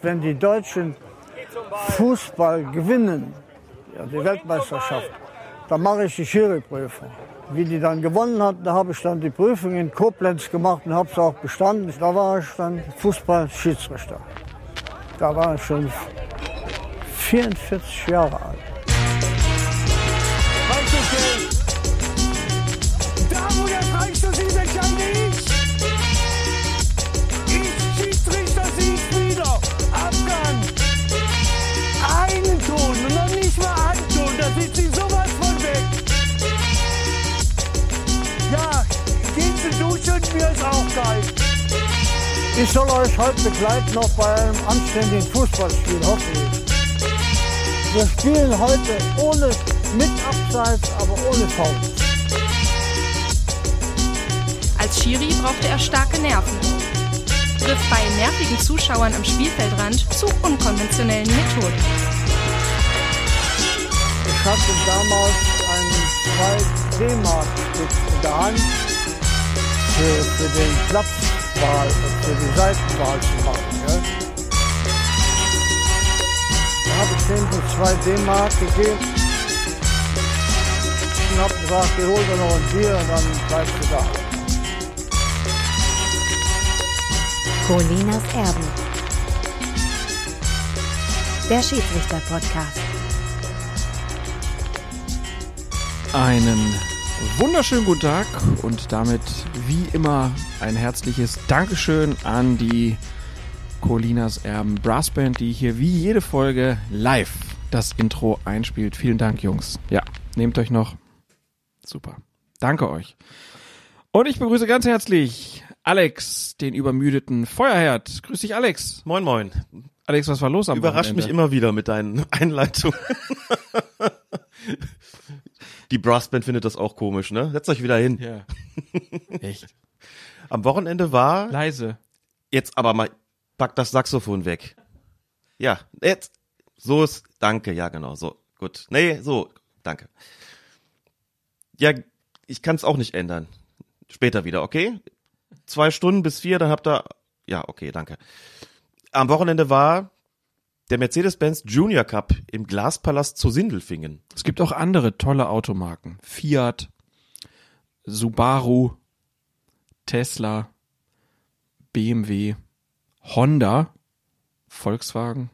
Wenn die Deutschen Fußball gewinnen, ja, die Weltmeisterschaft, dann mache ich die Schiri-Prüfung. Wie die dann gewonnen hat, da habe ich dann die Prüfung in Koblenz gemacht und habe es auch bestanden. Da war ich dann Fußball-Schiedsrichter. Da war ich schon 44 Jahre alt. Ich soll euch heute begleiten noch bei einem anständigen Fußballspiel, hoffe ich. Wir spielen heute ohne mit Abseits, aber ohne Foul. Als Schiri brauchte er starke Nerven. Griff bei nervigen Zuschauern am Spielfeldrand zu unkonventionellen Methoden. Ich hatte damals ein 2 D-Mark-Stück in der Hand für, für den Platzwahl, für die Seitenwahl zu machen. Gell? Da habe ich denen so 2 D-Mark gegeben und habe gesagt, ich hol dir noch ein Bier und dann bleibst du da. Colinas Erben. Der Schiedsrichter-Podcast. Einen wunderschönen guten Tag und damit wie immer ein herzliches Dankeschön an die Colinas Erben Brassband, die hier wie jede Folge live das Intro einspielt. Vielen Dank, Jungs. Ja, nehmt euch noch. Super. Danke euch. Und ich begrüße ganz herzlich Alex, den übermüdeten Feuerherd. Grüß dich, Alex. Moin, moin. Alex, was war los am Überrascht Wochenende? mich immer wieder mit deinen Einleitungen. Die Brassband findet das auch komisch, ne? Setzt euch wieder hin. Ja. Echt. Am Wochenende war, Leise. jetzt aber mal, pack das Saxophon weg. Ja, jetzt, so ist, danke, ja genau, so, gut. Nee, so, danke. Ja, ich kann es auch nicht ändern. Später wieder, okay? Zwei Stunden bis vier, dann habt ihr, ja, okay, danke. Am Wochenende war der Mercedes-Benz Junior Cup im Glaspalast zu Sindelfingen. Es gibt auch andere tolle Automarken. Fiat, Subaru, Tesla, BMW, Honda, Volkswagen,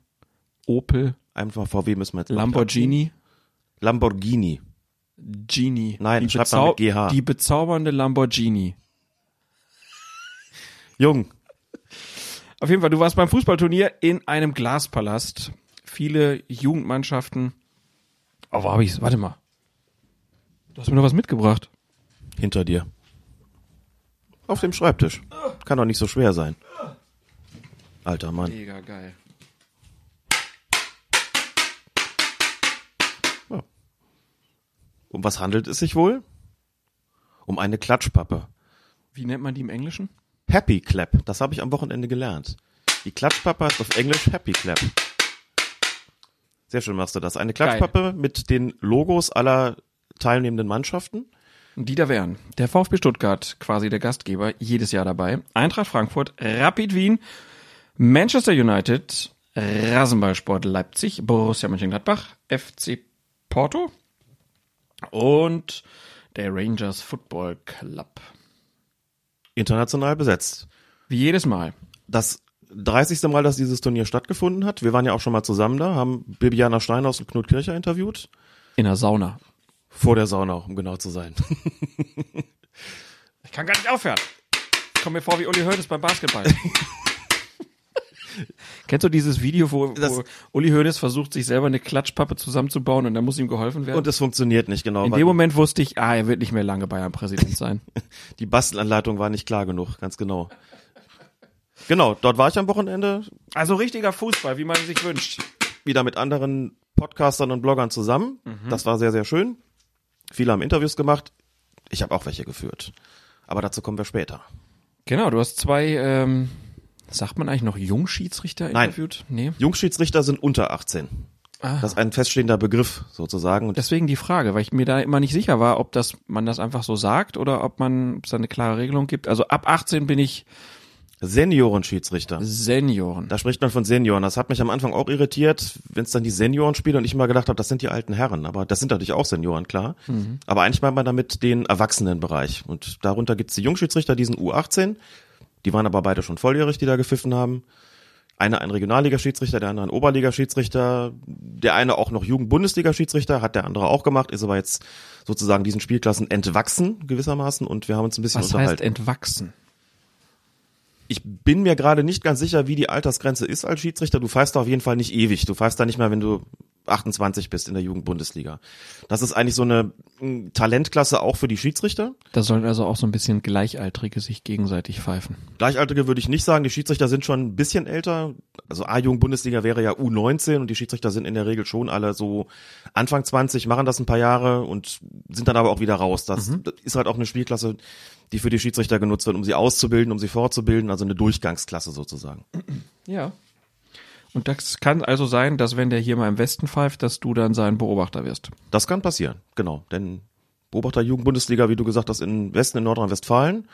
Opel, Einfach VW müssen wir jetzt Lamborghini. Lamborghini. Genie. Nein, die, GH. die bezaubernde Lamborghini. Jung, Auf jeden Fall, du warst beim Fußballturnier in einem Glaspalast. Viele Jugendmannschaften. Oh, wo hab ich's? Warte mal. Du hast mir noch was mitgebracht. hinter dir. Auf dem Schreibtisch. Kann doch nicht so schwer sein. Alter Mann. Mega geil. Um was handelt es sich wohl? Um eine Klatschpappe. Wie nennt man die im Englischen? Happy Clap. Das habe ich am Wochenende gelernt. Die Klatschpappe heißt auf Englisch Happy Clap. Sehr schön machst du das. Eine Klatschpappe mit den Logos aller teilnehmenden Mannschaften. Die da wären. Der VfB Stuttgart, quasi der Gastgeber, jedes Jahr dabei. Eintracht Frankfurt, Rapid Wien, Manchester United, Rasenballsport Leipzig, Borussia Mönchengladbach, FC Porto und der Rangers Football Club. International besetzt. Wie jedes Mal. Das 30. Mal, dass dieses Turnier stattgefunden hat. Wir waren ja auch schon mal zusammen da, haben Bibiana Steinhaus und Knut Kircher interviewt. In der Sauna. Vor der Sauna, um genau zu sein. Ich kann gar nicht aufhören. Ich komme mir vor wie Uli Hoeneß beim Basketball. Kennst du dieses Video, wo, wo Das- Uli Hoeneß versucht, sich selber eine Klatschpappe zusammenzubauen und dann muss ihm geholfen werden? Und es funktioniert nicht genau. In dem Moment wusste ich, ah, er wird nicht mehr lange Bayern-Präsident sein. Die Bastelanleitung war nicht klar genug, ganz genau. Genau, dort war ich am Wochenende Also richtiger Fußball, wie man sich wünscht. wieder mit anderen Podcastern und Bloggern zusammen. Das war sehr, sehr schön. Viele haben Interviews gemacht. Ich habe auch welche geführt. Aber dazu kommen wir später. Genau, du hast zwei, ähm, sagt man eigentlich noch Jungschiedsrichter Nein. interviewt? Nee. Jungschiedsrichter sind unter 18. Ah. Das ist ein feststehender Begriff sozusagen. Und Deswegen die Frage, weil ich mir da immer nicht sicher war, ob das man das einfach so sagt oder ob man ob es da eine klare Regelung gibt. Also ab 18 bin ich Seniorenschiedsrichter. Senioren. Da spricht man von Senioren. Das hat mich am Anfang auch irritiert, wenn es dann die Senioren spielen und ich immer gedacht habe, das sind die alten Herren. Aber das sind natürlich auch Senioren, klar. Aber eigentlich meint man damit den Erwachsenenbereich. Und darunter gibt's die Jungschiedsrichter, die sind U18. Die waren aber beide schon volljährig, die da gepfiffen haben. Einer ein Regionalliga-Schiedsrichter, der andere ein Oberliga-Schiedsrichter. Der eine auch noch Jugend-Bundesliga-Schiedsrichter, hat der andere auch gemacht, ist aber jetzt sozusagen diesen Spielklassen entwachsen gewissermaßen und wir haben uns ein bisschen Was heißt unterhalten. entwachsen? Ich bin mir gerade nicht ganz sicher, wie die Altersgrenze ist als Schiedsrichter. Du pfeifst da auf jeden Fall nicht ewig. Du pfeifst da nicht mehr, wenn du 28 bist in der Jugendbundesliga. Das ist eigentlich so eine mm, Talentklasse auch für die Schiedsrichter. Da sollen also auch so ein bisschen Gleichaltrige sich gegenseitig pfeifen. Gleichaltrige würde ich nicht sagen. Die Schiedsrichter sind schon ein bisschen älter. Also A-Jugend-Bundesliga wäre ja U19 und die Schiedsrichter sind in der Regel schon alle so Anfang 20, machen das ein paar Jahre und sind dann aber auch wieder raus. Das, das ist halt auch eine Spielklasse, die für die Schiedsrichter genutzt wird, um sie auszubilden, um sie fortzubilden. Also eine Durchgangsklasse sozusagen. Ja. Und das kann also sein, dass wenn der hier mal im Westen pfeift, dass du dann sein Beobachter wirst. Das kann passieren, genau. Denn Beobachter Jugendbundesliga, wie du gesagt hast, in Westen, in Nordrhein-Westfalen.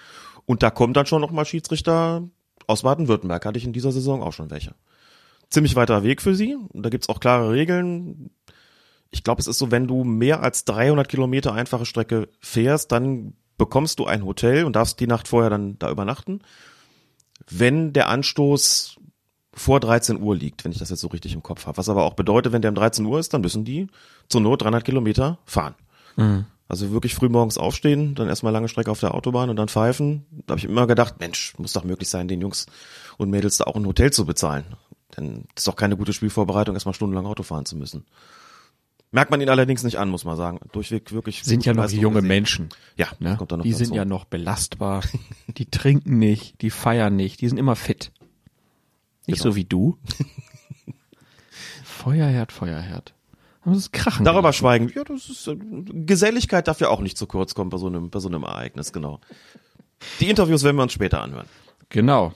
Und da kommt dann schon noch mal Schiedsrichter aus Baden-Württemberg. Hatte ich in dieser Saison auch schon welche. Ziemlich weiter Weg für sie. Und da gibt's auch klare Regeln. Ich glaube, es ist so, wenn du mehr als 300 Kilometer einfache Strecke fährst, dann bekommst du ein Hotel und darfst die Nacht vorher dann da übernachten. Wenn der Anstoß vor 13 Uhr liegt, wenn ich das jetzt so richtig im Kopf habe. Was aber auch bedeutet, wenn der um 13 Uhr ist, dann müssen die zur Not 300 Kilometer fahren. Also wirklich früh morgens aufstehen, dann erstmal lange Strecke auf der Autobahn und dann pfeifen. Da habe ich immer gedacht, Mensch, muss doch möglich sein, den Jungs und Mädels da auch ein Hotel zu bezahlen. Denn das ist doch keine gute Spielvorbereitung, erstmal stundenlang Auto fahren zu müssen. Merkt man ihnen allerdings nicht an, muss man sagen. Durchweg wirklich. Sind ja noch Leistung junge gesehen. Menschen. Ja, Ne? kommt dann noch die dazu. sind ja noch belastbar. die trinken nicht, die feiern nicht, die sind immer fit. Nicht Genau. so wie du. Feuerherd, Feuerherd. Aber das ist Krachen. Darüber schweigen. Ja, das ist äh, Geselligkeit darf ja auch nicht zu kurz kommen bei so einem, bei so einem Ereignis, genau. Die Interviews werden wir uns später anhören. Genau.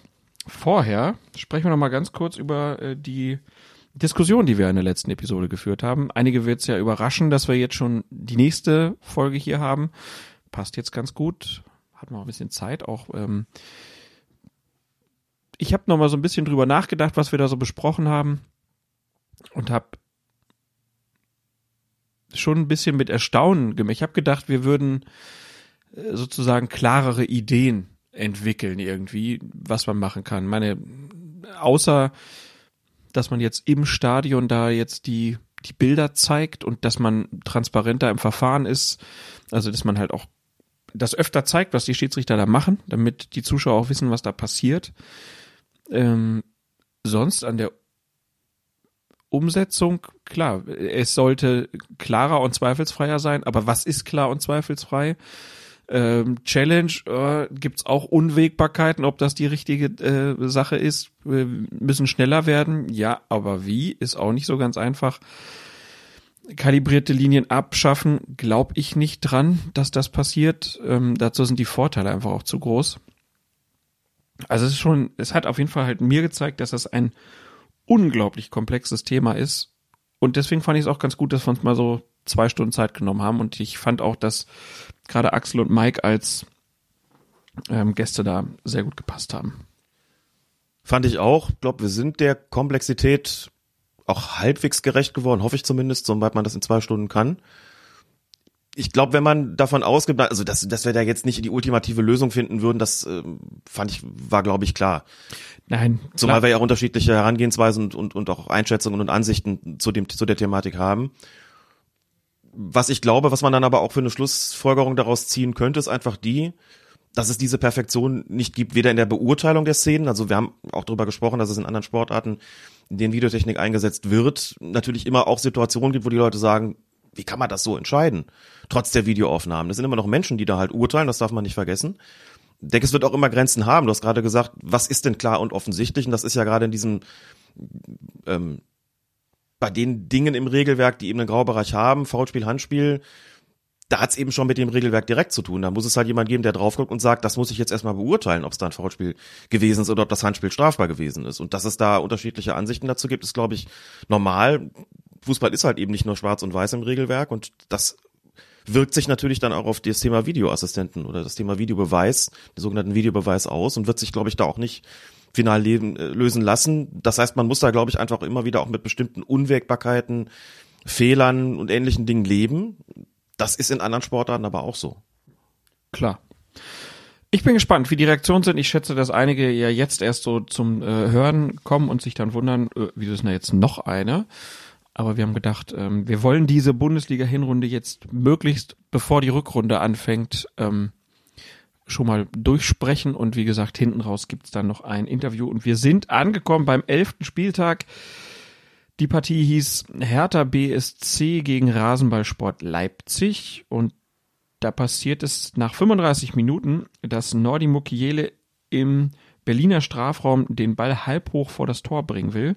Vorher sprechen wir noch mal ganz kurz über äh, die Diskussion, die wir in der letzten Episode geführt haben. Einige wird es ja überraschen, dass wir jetzt schon die nächste Folge hier haben. Passt jetzt ganz gut. Hat man auch ein bisschen Zeit. Auch ähm, ich habe noch mal so ein bisschen drüber nachgedacht, was wir da so besprochen haben und habe schon ein bisschen mit Erstaunen gemacht. Ich habe gedacht, wir würden äh, sozusagen klarere Ideen entwickeln irgendwie, was man machen kann. Meine, außer dass man jetzt im Stadion da jetzt die, die Bilder zeigt und dass man transparenter im Verfahren ist, also dass man halt auch das öfter zeigt, was die Schiedsrichter da machen, damit die Zuschauer auch wissen, was da passiert. Ähm, sonst an der Umsetzung, klar, es sollte klarer und zweifelsfreier sein, aber was ist klar und zweifelsfrei? Ähm, Challenge äh, gibt's auch Unwägbarkeiten, ob das die richtige äh, Sache ist. Wir müssen schneller werden, ja, aber wie ist auch nicht so ganz einfach. Kalibrierte Linien abschaffen, glaube ich nicht dran, dass das passiert. Ähm, dazu sind die Vorteile einfach auch zu groß. Also es ist schon, es hat auf jeden Fall halt mir gezeigt, dass das ein unglaublich komplexes Thema ist. Und deswegen fand ich es auch ganz gut, dass wir uns mal so zwei Stunden Zeit genommen haben. Und ich fand auch, dass gerade Axel und Mike als ähm, Gäste da sehr gut gepasst haben. Fand ich auch. Ich glaube, wir sind der Komplexität auch halbwegs gerecht geworden, hoffe ich zumindest, soweit man das in zwei Stunden kann. Ich glaube, wenn man davon ausgeht, also dass, dass wir da jetzt nicht die ultimative Lösung finden würden, das ähm, fand ich, war glaube ich klar. Nein, Zumal klar. wir ja auch unterschiedliche Herangehensweisen und, und, und auch Einschätzungen und Ansichten zu, dem, zu der Thematik haben. Was ich glaube, was man dann aber auch für eine Schlussfolgerung daraus ziehen könnte, ist einfach die, dass es diese Perfektion nicht gibt, weder in der Beurteilung der Szenen, also wir haben auch darüber gesprochen, dass es in anderen Sportarten, in denen Videotechnik eingesetzt wird, natürlich immer auch Situationen gibt, wo die Leute sagen, wie kann man das so entscheiden? Trotz der Videoaufnahmen. Das sind immer noch Menschen, die da halt urteilen, das darf man nicht vergessen. Ich denke, es wird auch immer Grenzen haben. Du hast gerade gesagt, was ist denn klar und offensichtlich? Und das ist ja gerade in diesem, ähm, bei den Dingen im Regelwerk, die eben einen Graubereich haben, Foulspiel, Handspiel, da hat's eben schon mit dem Regelwerk direkt zu tun. Da muss es halt jemand geben, der drauf guckt und sagt, das muss ich jetzt erstmal beurteilen, ob es da ein Foulspiel gewesen ist oder ob das Handspiel strafbar gewesen ist. Und dass es da unterschiedliche Ansichten dazu gibt, ist, glaube ich, normal. Fußball ist halt eben nicht nur schwarz und weiß im Regelwerk und das wirkt sich natürlich dann auch auf das Thema Videoassistenten oder das Thema Videobeweis, den sogenannten Videobeweis aus und wird sich, glaube ich, da auch nicht final leben, äh, lösen lassen. Das heißt, man muss da, glaube ich, einfach immer wieder auch mit bestimmten Unwägbarkeiten, Fehlern und ähnlichen Dingen leben. Das ist in anderen Sportarten aber auch so. Klar. Ich bin gespannt, wie die Reaktionen sind. Ich schätze, dass einige ja jetzt erst so zum äh, Hören kommen und sich dann wundern, äh, wieso ist denn da jetzt noch eine? Aber wir haben gedacht, ähm, wir wollen diese Bundesliga-Hinrunde jetzt möglichst, bevor die Rückrunde anfängt, ähm, schon mal durchsprechen. Und wie gesagt, hinten raus gibt's dann noch ein Interview. Und wir sind angekommen beim elften Spieltag. Die Partie hieß Hertha BSC gegen Rasenballsport Leipzig. Und da passiert es nach 35 Minuten, dass Nordi Mukiele im Berliner Strafraum den Ball halb hoch vor das Tor bringen will.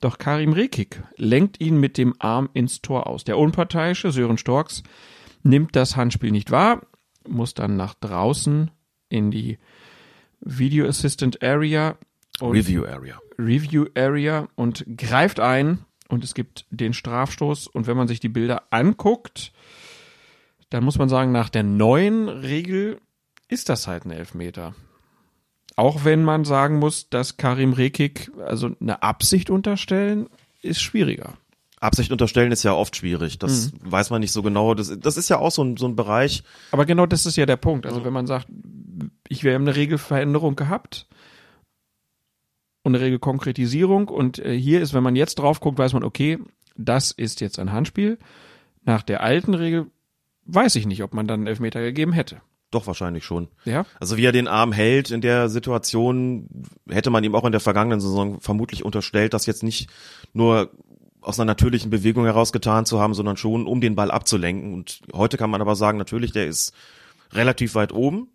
Doch Karim Rekik lenkt ihn mit dem Arm ins Tor aus. Der unparteiische Sören Storks nimmt das Handspiel nicht wahr, muss dann nach draußen in die Video Assistant Area und Review Area. Review Area und greift ein und es gibt den Strafstoß und wenn man sich die Bilder anguckt, dann muss man sagen, nach der neuen Regel ist das halt ein Elfmeter. Auch wenn man sagen muss, dass Karim Rekik also eine Absicht unterstellen, ist schwieriger. Absicht unterstellen ist ja oft schwierig. Das weiß man nicht so genau. Das, das ist ja auch so ein, so ein Bereich. Aber genau das ist ja der Punkt. Also wenn man sagt, ich wäre eine Regelveränderung gehabt und eine Regelkonkretisierung und äh, hier ist, wenn man jetzt drauf guckt, weiß man, okay, das ist jetzt ein Handspiel. Nach der alten Regel weiß ich nicht, ob man dann einen Elfmeter gegeben hätte. Doch wahrscheinlich schon. Ja? Also wie er den Arm hält in der Situation, hätte man ihm auch in der vergangenen Saison vermutlich unterstellt, das jetzt nicht nur aus einer natürlichen Bewegung heraus getan zu haben, sondern schon um den Ball abzulenken. Und heute kann man aber sagen, natürlich, der ist relativ weit oben,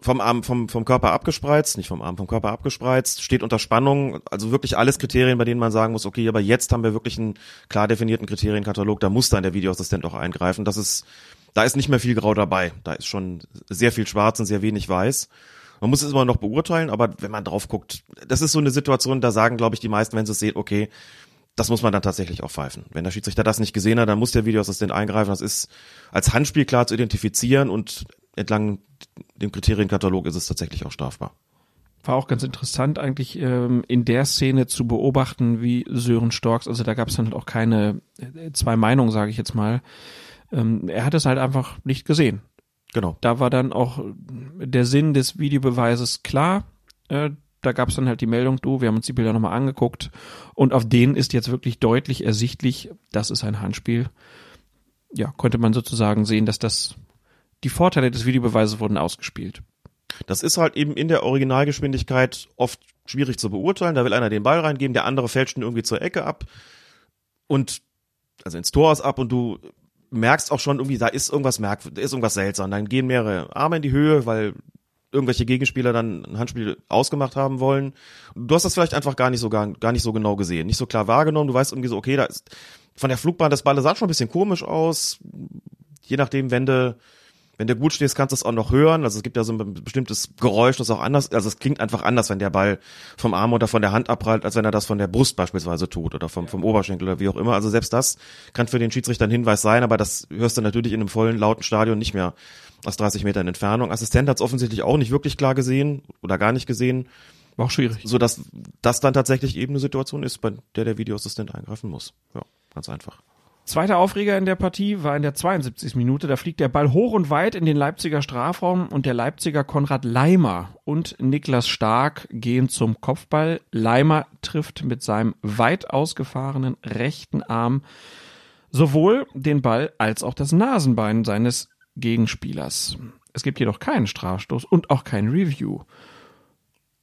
vom Arm, vom, vom Körper abgespreizt, nicht vom Arm, vom Körper abgespreizt, steht unter Spannung, also wirklich alles Kriterien, bei denen man sagen muss, okay, aber jetzt haben wir wirklich einen klar definierten Kriterienkatalog, da muss dann der Videoassistent auch eingreifen. Das ist, da ist nicht mehr viel Grau dabei. Da ist schon sehr viel Schwarz und sehr wenig Weiß. Man muss es immer noch beurteilen, aber wenn man drauf guckt, das ist so eine Situation, da sagen, glaube ich, die meisten, wenn sie es sehen, okay, das muss man dann tatsächlich auch pfeifen. Wenn der Schiedsrichter das nicht gesehen hat, dann muss der Videoassistent eingreifen. Das ist als Handspiel klar zu identifizieren und entlang dem Kriterienkatalog ist es tatsächlich auch strafbar. War auch ganz interessant eigentlich ähm, in der Szene zu beobachten, wie Sören Storks, also da gab es dann halt auch keine äh, zwei Meinungen, sage ich jetzt mal. Ähm, er hat es halt einfach nicht gesehen. Genau. Da war dann auch der Sinn des Videobeweises klar. Äh, da gab es dann halt die Meldung, du, wir haben uns die Bilder nochmal angeguckt und auf denen ist jetzt wirklich deutlich ersichtlich, das ist ein Handspiel. Ja, konnte man sozusagen sehen, dass das die Vorteile des Videobeweises wurden ausgespielt. Das ist halt eben in der Originalgeschwindigkeit oft schwierig zu beurteilen. Da will einer den Ball reingeben, der andere fälscht ihn irgendwie zur Ecke ab und also ins Tor ist ab und du merkst auch schon irgendwie, da ist irgendwas da ist irgendwas seltsam. Dann gehen mehrere Arme in die Höhe, weil irgendwelche Gegenspieler dann ein Handspiel ausgemacht haben wollen. Du hast das vielleicht einfach gar nicht so gar, gar nicht so genau gesehen, nicht so klar wahrgenommen. Du weißt irgendwie so, okay, da ist von der Flugbahn das Ball sah schon ein bisschen komisch aus. Je nachdem, wenn du wenn du gut stehst, kannst du es auch noch hören. Also es gibt ja so ein bestimmtes Geräusch, das auch anders, also es klingt einfach anders, wenn der Ball vom Arm oder von der Hand abprallt, als wenn er das von der Brust beispielsweise tut oder vom, vom Oberschenkel oder wie auch immer. Also selbst das kann für den Schiedsrichter ein Hinweis sein, aber das hörst du natürlich in einem vollen, lauten Stadion nicht mehr aus 30 Metern Entfernung. Assistent hat es offensichtlich auch nicht wirklich klar gesehen oder gar nicht gesehen, War auch schwierig. so dass das dann tatsächlich eben eine Situation ist, bei der der Videoassistent eingreifen muss. Ja, ganz einfach. Zweiter Aufreger in der Partie war in der 72. Minute. Da fliegt der Ball hoch und weit in den Leipziger Strafraum und der Leipziger Konrad Leimer und Niklas Stark gehen zum Kopfball. Leimer trifft mit seinem weit ausgefahrenen rechten Arm sowohl den Ball als auch das Nasenbein seines Gegenspielers. Es gibt jedoch keinen Strafstoß und auch kein Review.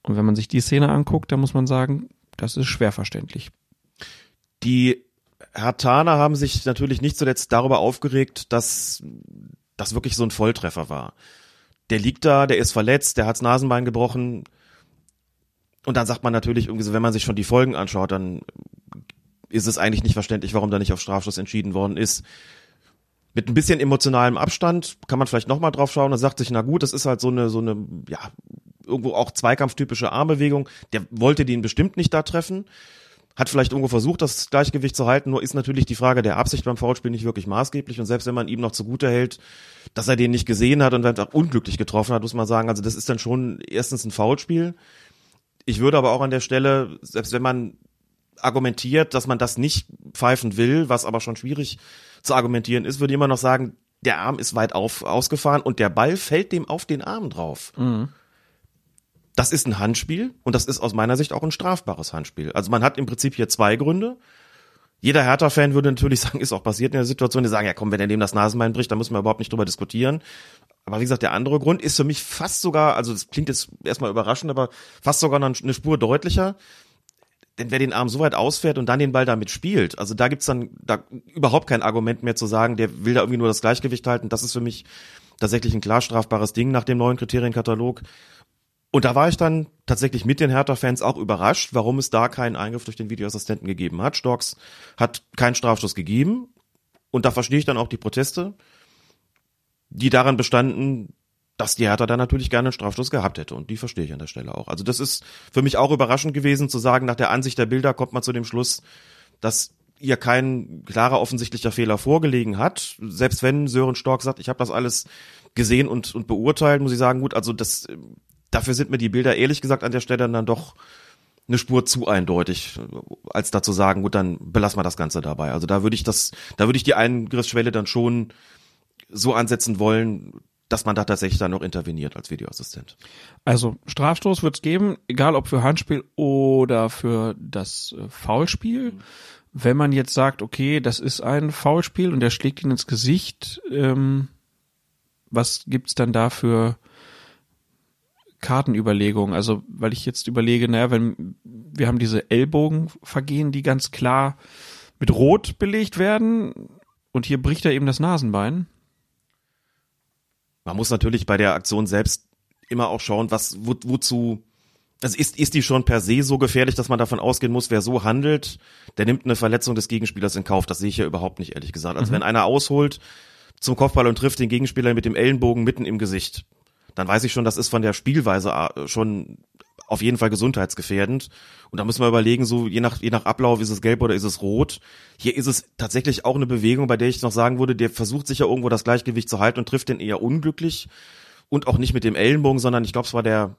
Und wenn man sich die Szene anguckt, dann muss man sagen, das ist schwer verständlich. Die Hertaner haben sich natürlich nicht zuletzt darüber aufgeregt, dass das wirklich so ein Volltreffer war. Der liegt da, der ist verletzt, der hat's Nasenbein gebrochen. Und dann sagt man natürlich irgendwie so, wenn man sich schon die Folgen anschaut, dann ist es eigentlich nicht verständlich, warum da nicht auf Strafschluss entschieden worden ist. Mit ein bisschen emotionalem Abstand kann man vielleicht nochmal drauf schauen und sagt sich, na gut, das ist halt so eine, so eine, ja, irgendwo auch zweikampftypische Armbewegung. Der wollte den bestimmt nicht da treffen. Hat vielleicht irgendwo versucht, das Gleichgewicht zu halten, nur ist natürlich die Frage der Absicht beim Foulspiel nicht wirklich maßgeblich und selbst wenn man ihm noch zugute hält, dass er den nicht gesehen hat und dann auch unglücklich getroffen hat, muss man sagen, also das ist dann schon erstens ein Foulspiel. Ich würde aber auch an der Stelle, selbst wenn man argumentiert, dass man das nicht pfeifen will, was aber schon schwierig zu argumentieren ist, würde ich immer noch sagen, der Arm ist weit auf, ausgefahren und der Ball fällt dem auf den Arm drauf. Mhm. Das ist ein Handspiel und das ist aus meiner Sicht auch ein strafbares Handspiel. Also man hat im Prinzip hier zwei Gründe. Jeder Hertha-Fan würde natürlich sagen, ist auch passiert in der Situation, die sagen, ja komm, wenn er dem das Nasenbein bricht, dann müssen wir überhaupt nicht drüber diskutieren. Aber wie gesagt, der andere Grund ist für mich fast sogar, also das klingt jetzt erstmal überraschend, aber fast sogar noch eine Spur deutlicher. Denn wer den Arm so weit ausfährt und dann den Ball damit spielt, also da gibt's dann da überhaupt kein Argument mehr zu sagen, der will da irgendwie nur das Gleichgewicht halten. Das ist für mich tatsächlich ein klar strafbares Ding nach dem neuen Kriterienkatalog. Und da war ich dann tatsächlich mit den Hertha-Fans auch überrascht, warum es da keinen Eingriff durch den Videoassistenten gegeben hat. Storks hat keinen Strafstoß gegeben. Und da verstehe ich dann auch die Proteste, die daran bestanden, dass die Hertha da natürlich gerne einen Strafstoß gehabt hätte. Und die verstehe ich an der Stelle auch. Also das ist für mich auch überraschend gewesen zu sagen, nach der Ansicht der Bilder kommt man zu dem Schluss, dass ihr kein klarer offensichtlicher Fehler vorgelegen hat. Selbst wenn Sören Stork sagt, ich habe das alles gesehen und, und beurteilt, muss ich sagen, gut, also das dafür sind mir die Bilder ehrlich gesagt an der Stelle dann doch eine Spur zu eindeutig, als dazu sagen, gut, dann belassen wir das Ganze dabei. Also da würde ich das, da würde ich die Eingriffsschwelle dann schon so ansetzen wollen, dass man da tatsächlich dann noch interveniert als Videoassistent. Also Strafstoß wird es geben, egal ob für Handspiel oder für das äh, Foulspiel. Wenn man jetzt sagt, okay, das ist ein Foulspiel und der schlägt ihn ins Gesicht, ähm, was gibt's dann da für Kartenüberlegung. Also, weil ich jetzt überlege, naja, wenn wir haben diese Ellbogenvergehen, die ganz klar mit Rot belegt werden und hier bricht er eben das Nasenbein. Man muss natürlich bei der Aktion selbst immer auch schauen, was, wo, wozu, also ist, ist die schon per se so gefährlich, dass man davon ausgehen muss, wer so handelt, der nimmt eine Verletzung des Gegenspielers in Kauf. Das sehe ich ja überhaupt nicht, ehrlich gesagt. Also mhm. wenn einer ausholt zum Kopfball und trifft den Gegenspieler mit dem Ellenbogen mitten im Gesicht, dann weiß ich schon, das ist von der Spielweise äh, schon auf jeden Fall gesundheitsgefährdend. Und da müssen wir überlegen, so je nach, je nach Ablauf ist es gelb oder ist es rot. Hier ist es tatsächlich auch eine Bewegung, bei der ich noch sagen würde, der versucht sich ja irgendwo das Gleichgewicht zu halten und trifft den eher unglücklich. Und auch nicht mit dem Ellenbogen, sondern ich glaube, es war der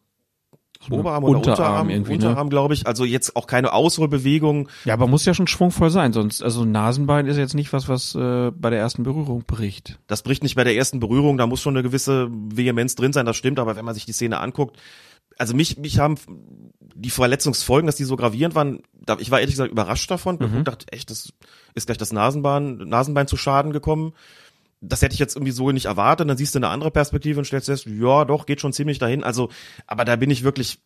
Oberarm oder Unterarm, Unterarm, Unterarm ne? glaube ich. Also jetzt auch keine Ausholbewegung. Ja, aber muss ja schon schwungvoll sein, sonst also Nasenbein ist jetzt nicht was, was äh, bei der ersten Berührung bricht. Das bricht nicht bei der ersten Berührung, da muss schon eine gewisse Vehemenz drin sein, das stimmt, aber wenn man sich die Szene anguckt, also mich mich haben die Verletzungsfolgen, dass die so gravierend waren, da, ich war ehrlich gesagt überrascht davon, mhm. und dachte, echt, das ist gleich das Nasenbein Nasenbein zu Schaden gekommen das hätte ich jetzt irgendwie so nicht erwartet. Dann siehst du eine andere Perspektive und stellst fest, ja, doch, geht schon ziemlich dahin. Also, aber da bin ich wirklich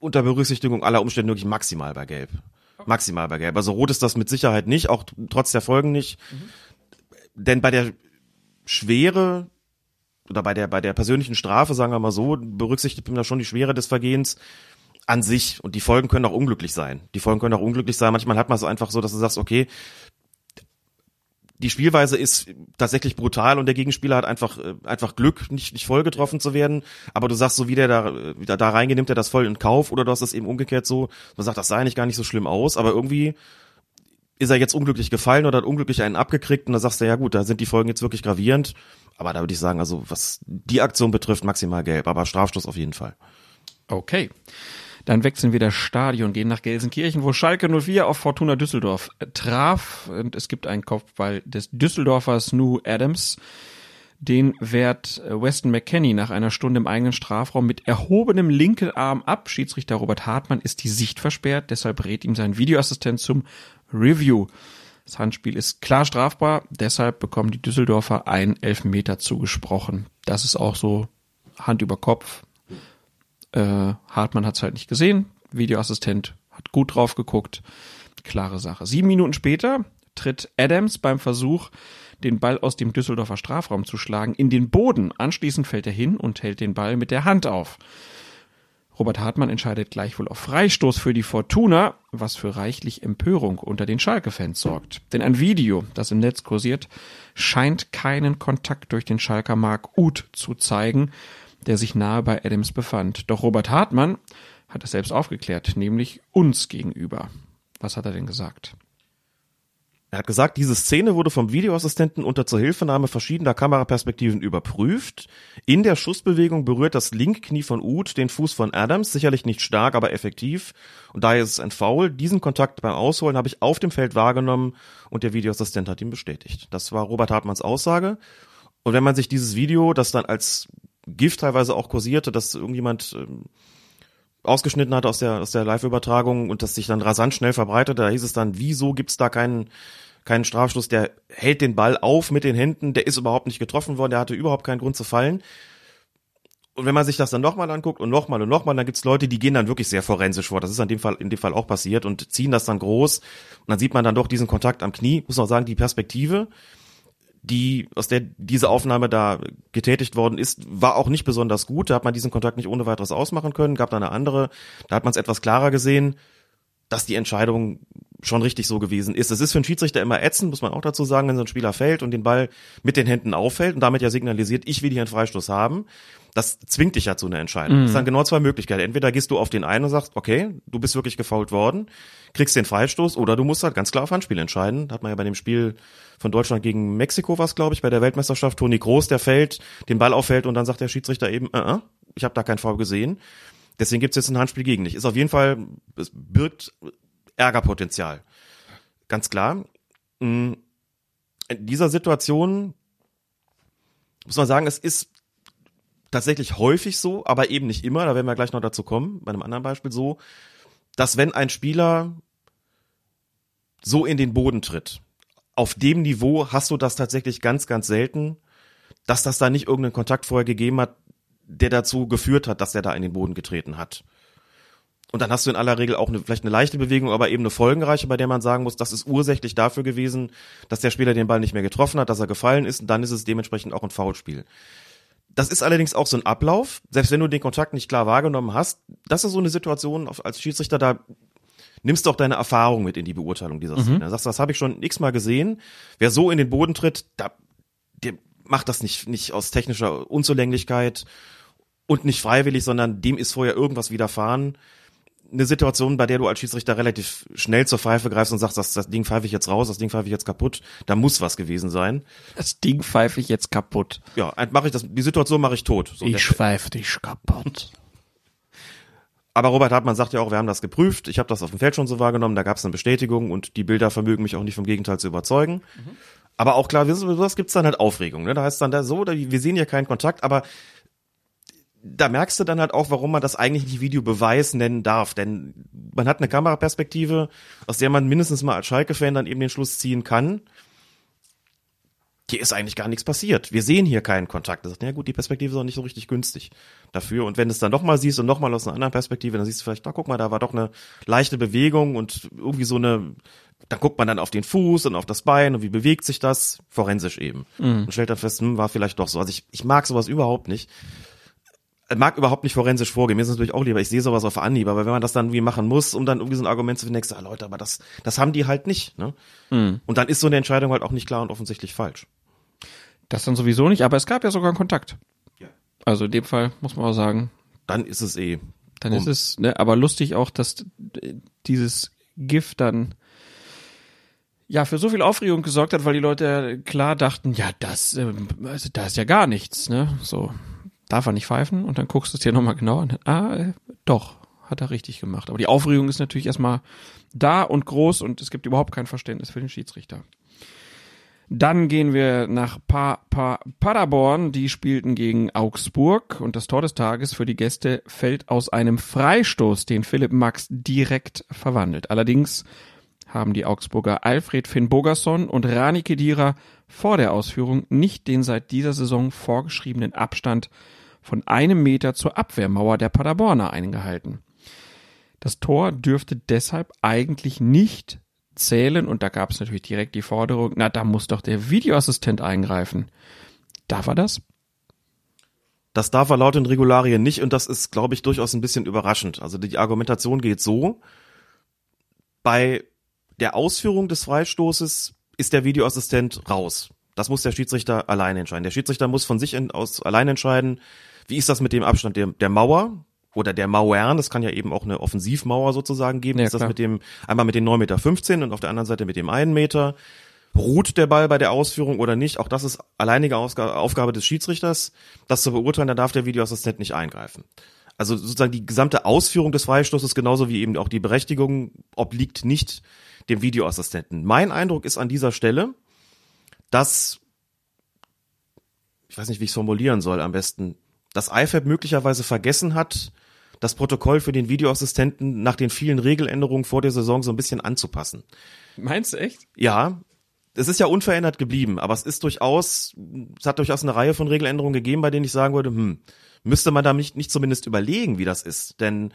unter Berücksichtigung aller Umstände wirklich maximal bei Gelb. Maximal bei Gelb. Also rot ist das mit Sicherheit nicht, auch trotz der Folgen nicht. Mhm. Denn bei der Schwere oder bei der, bei der persönlichen Strafe, sagen wir mal so, berücksichtigt man da schon die Schwere des Vergehens an sich. Und die Folgen können auch unglücklich sein. Die Folgen können auch unglücklich sein. Manchmal hat man es einfach so, dass du sagst, okay, die Spielweise ist tatsächlich brutal und der Gegenspieler hat einfach äh, einfach Glück, nicht nicht voll getroffen zu werden. Aber du sagst so, wie der da wieder da reingeht, nimmt er das voll in Kauf oder du hast es eben umgekehrt so, man sagt, das sah eigentlich gar nicht so schlimm aus, aber irgendwie ist er jetzt unglücklich gefallen oder hat unglücklich einen abgekriegt und da sagst du, ja gut, da sind die Folgen jetzt wirklich gravierend. Aber da würde ich sagen, also was die Aktion betrifft, maximal gelb, aber Strafstoß auf jeden Fall. Okay. Dann wechseln wir das Stadion, gehen nach Gelsenkirchen, wo Schalke 04 auf Fortuna Düsseldorf traf. Und es gibt einen Kopfball des Düsseldorfers Nu Adams. Den wehrt Weston McKenney nach einer Stunde im eigenen Strafraum mit erhobenem linken Arm ab. Schiedsrichter Robert Hartmann ist die Sicht versperrt, deshalb rät ihm sein Videoassistent zum Review. Das Handspiel ist klar strafbar, deshalb bekommen die Düsseldorfer einen Elfmeter zugesprochen. Das ist auch so Hand über Kopf, äh, Hartmann hat es halt nicht gesehen. Videoassistent hat gut drauf geguckt. Klare Sache. Sieben Minuten später tritt Adams beim Versuch, den Ball aus dem Düsseldorfer Strafraum zu schlagen, in den Boden. Anschließend fällt er hin und hält den Ball mit der Hand auf. Robert Hartmann entscheidet gleichwohl auf Freistoß für die Fortuna, was für reichlich Empörung unter den Schalke-Fans sorgt. Denn ein Video, das im Netz kursiert, scheint keinen Kontakt durch den Schalker Mark Uth zu zeigen, der sich nahe bei Adams befand. Doch Robert Hartmann hat es selbst aufgeklärt, nämlich uns gegenüber. Was hat er denn gesagt? Er hat gesagt, diese Szene wurde vom Videoassistenten unter Zuhilfenahme verschiedener Kameraperspektiven überprüft. In der Schussbewegung berührt das Linkknie von Uth den Fuß von Adams, sicherlich nicht stark, aber effektiv. Und daher ist es ein Foul. Diesen Kontakt beim Ausholen habe ich auf dem Feld wahrgenommen und der Videoassistent hat ihn bestätigt. Das war Robert Hartmanns Aussage. Und wenn man sich dieses Video, das dann als Gift teilweise auch kursierte, dass irgendjemand ähm, ausgeschnitten hat aus der, aus der Live-Übertragung und das sich dann rasant schnell verbreitet, da hieß es dann, wieso gibt's da keinen keinen Strafschluss, der hält den Ball auf mit den Händen, der ist überhaupt nicht getroffen worden, der hatte überhaupt keinen Grund zu fallen. Und wenn man sich das dann nochmal anguckt und nochmal und nochmal, dann gibt's Leute, die gehen dann wirklich sehr forensisch vor. Das ist in dem Fall, in dem Fall auch passiert und ziehen das dann groß. Und dann sieht man dann doch diesen Kontakt am Knie. Muss man sagen, die Perspektive, die, aus der diese Aufnahme da getätigt worden ist, war auch nicht besonders gut. Da hat man diesen Kontakt nicht ohne weiteres ausmachen können. Gab da eine andere, da hat man es etwas klarer gesehen, dass die Entscheidung schon richtig so gewesen ist. Es ist für einen Schiedsrichter immer ätzend, muss man auch dazu sagen, wenn so ein Spieler fällt und den Ball mit den Händen auffällt und damit ja signalisiert, ich will hier einen Freistoß haben. Das zwingt dich ja zu einer Entscheidung. Mhm. Das sind genau zwei Möglichkeiten. Entweder gehst du auf den einen und sagst, okay, du bist wirklich gefault worden, kriegst den Freistoß, oder du musst halt ganz klar auf Handspiel entscheiden. Da hat man ja bei dem Spiel von Deutschland gegen Mexiko was, glaube ich, bei der Weltmeisterschaft, Toni Groß, der fällt, den Ball auffällt und dann sagt der Schiedsrichter eben, uh -uh, ich habe da keinen Foul gesehen. Deswegen gibt's jetzt ein Handspiel gegen dich. Ist auf jeden Fall, es birgt Ärgerpotenzial. Ganz klar. Mm, in dieser Situation muss man sagen, es ist tatsächlich häufig so, aber eben nicht immer, da werden wir gleich noch dazu kommen, bei einem anderen Beispiel so, dass wenn ein Spieler so in den Boden tritt, auf dem Niveau hast du das tatsächlich ganz, ganz selten, dass das da nicht irgendeinen Kontakt vorher gegeben hat, der dazu geführt hat, dass er da in den Boden getreten hat. Und dann hast du in aller Regel auch eine, vielleicht eine leichte Bewegung, aber eben eine folgenreiche, bei der man sagen muss, das ist ursächlich dafür gewesen, dass der Spieler den Ball nicht mehr getroffen hat, dass er gefallen ist und dann ist es dementsprechend auch ein Foulspiel. Das ist allerdings auch so ein Ablauf, selbst wenn du den Kontakt nicht klar wahrgenommen hast, das ist so eine Situation als Schiedsrichter, da nimmst du auch deine Erfahrung mit in die Beurteilung dieser Szene. Mhm. Da sagst du, das habe ich schon x-mal gesehen. Wer so in den Boden tritt, da, der macht das nicht, nicht aus technischer Unzulänglichkeit und nicht freiwillig, sondern dem ist vorher irgendwas widerfahren eine Situation, bei der du als Schiedsrichter relativ schnell zur Pfeife greifst und sagst, das, das Ding pfeife ich jetzt raus, das Ding pfeife ich jetzt kaputt, da muss was gewesen sein. Das Ding pfeife ich jetzt kaputt. Ja, mache ich das, die Situation mache ich tot. So ich pfeife dich kaputt. Aber Robert Hartmann sagt ja auch, wir haben das geprüft, ich habe das auf dem Feld schon so wahrgenommen, da gab es eine Bestätigung und die Bilder vermögen mich auch nicht vom Gegenteil zu überzeugen. Mhm. Aber auch klar, was gibt's dann halt Aufregung. Ne? Da heißt dann da so, wir sehen ja keinen Kontakt, aber da merkst du dann halt auch, warum man das eigentlich nicht Videobeweis nennen darf. Denn man hat eine Kameraperspektive, aus der man mindestens mal als Schalke-Fan dann eben den Schluss ziehen kann. Hier ist eigentlich gar nichts passiert. Wir sehen hier keinen Kontakt. Das sagt, ja gut, die Perspektive ist auch nicht so richtig günstig dafür. Und wenn du es dann nochmal siehst und nochmal aus einer anderen Perspektive, dann siehst du vielleicht, da guck mal, da war doch eine leichte Bewegung und irgendwie so eine, dann guckt man dann auf den Fuß und auf das Bein und wie bewegt sich das, forensisch eben. Mhm. Und stellt dann fest, hm, war vielleicht doch so. Also ich, ich mag sowas überhaupt nicht mag überhaupt nicht forensisch vorgehen. Mir ist es natürlich auch lieber, ich sehe sowas auf Anhieb, aber wenn man das dann irgendwie machen muss, um dann irgendwie so ein Argument zu finden, denkst du, ah, Leute, aber das, das haben die halt nicht. Ne? Mhm. Und dann ist so eine Entscheidung halt auch nicht klar und offensichtlich falsch. Das dann sowieso nicht, aber es gab ja sogar einen Kontakt. Ja. Also in dem Fall muss man auch sagen. Dann ist es eh. Dann um. ist es, ne, aber lustig auch, dass dieses Gift dann ja für so viel Aufregung gesorgt hat, weil die Leute klar dachten, ja, das, ähm, also da ist ja gar nichts, ne? So darf er nicht pfeifen und dann guckst du es dir nochmal genau an. Ah, äh, doch, hat er richtig gemacht. Aber die Aufregung ist natürlich erstmal da und groß und es gibt überhaupt kein Verständnis für den Schiedsrichter. Dann gehen wir nach pa pa Paderborn. Die spielten gegen Augsburg und das Tor des Tages für die Gäste fällt aus einem Freistoß, den Philipp Max direkt verwandelt. Allerdings haben die Augsburger Alfred Finn Bogerson und Rani Kedira vor der Ausführung nicht den seit dieser Saison vorgeschriebenen Abstand von einem Meter zur Abwehrmauer der Paderborner eingehalten. Das Tor dürfte deshalb eigentlich nicht zählen und da gab es natürlich direkt die Forderung, na, da muss doch der Videoassistent eingreifen. Darf er das? Das darf er laut den Regularien nicht und das ist, glaube ich, durchaus ein bisschen überraschend. Also die Argumentation geht so, bei der Ausführung des Freistoßes ist der Videoassistent raus. Das muss der Schiedsrichter allein entscheiden. Der Schiedsrichter muss von sich aus allein entscheiden, wie ist das mit dem Abstand der, der Mauer oder der Mauern, das kann ja eben auch eine Offensivmauer sozusagen geben, Ja, ist das klar. mit dem, einmal mit den 9,15 Meter und auf der anderen Seite mit dem einen Meter. Ruht der Ball bei der Ausführung oder nicht? Auch das ist alleinige Aufgabe des Schiedsrichters, das zu beurteilen, da darf der Videoassistent nicht eingreifen. Also sozusagen die gesamte Ausführung des Freistoßes, genauso wie eben auch die Berechtigung, obliegt nicht dem Videoassistenten. Mein Eindruck ist an dieser Stelle, dass, ich weiß nicht, wie ich es formulieren soll am besten, das IFAB möglicherweise vergessen hat, das Protokoll für den Videoassistenten nach den vielen Regeländerungen vor der Saison so ein bisschen anzupassen. Meinst du echt? Ja, es ist ja unverändert geblieben, aber es ist durchaus, es hat durchaus eine Reihe von Regeländerungen gegeben, bei denen ich sagen würde, hm, müsste man da nicht, nicht zumindest überlegen, wie das ist, denn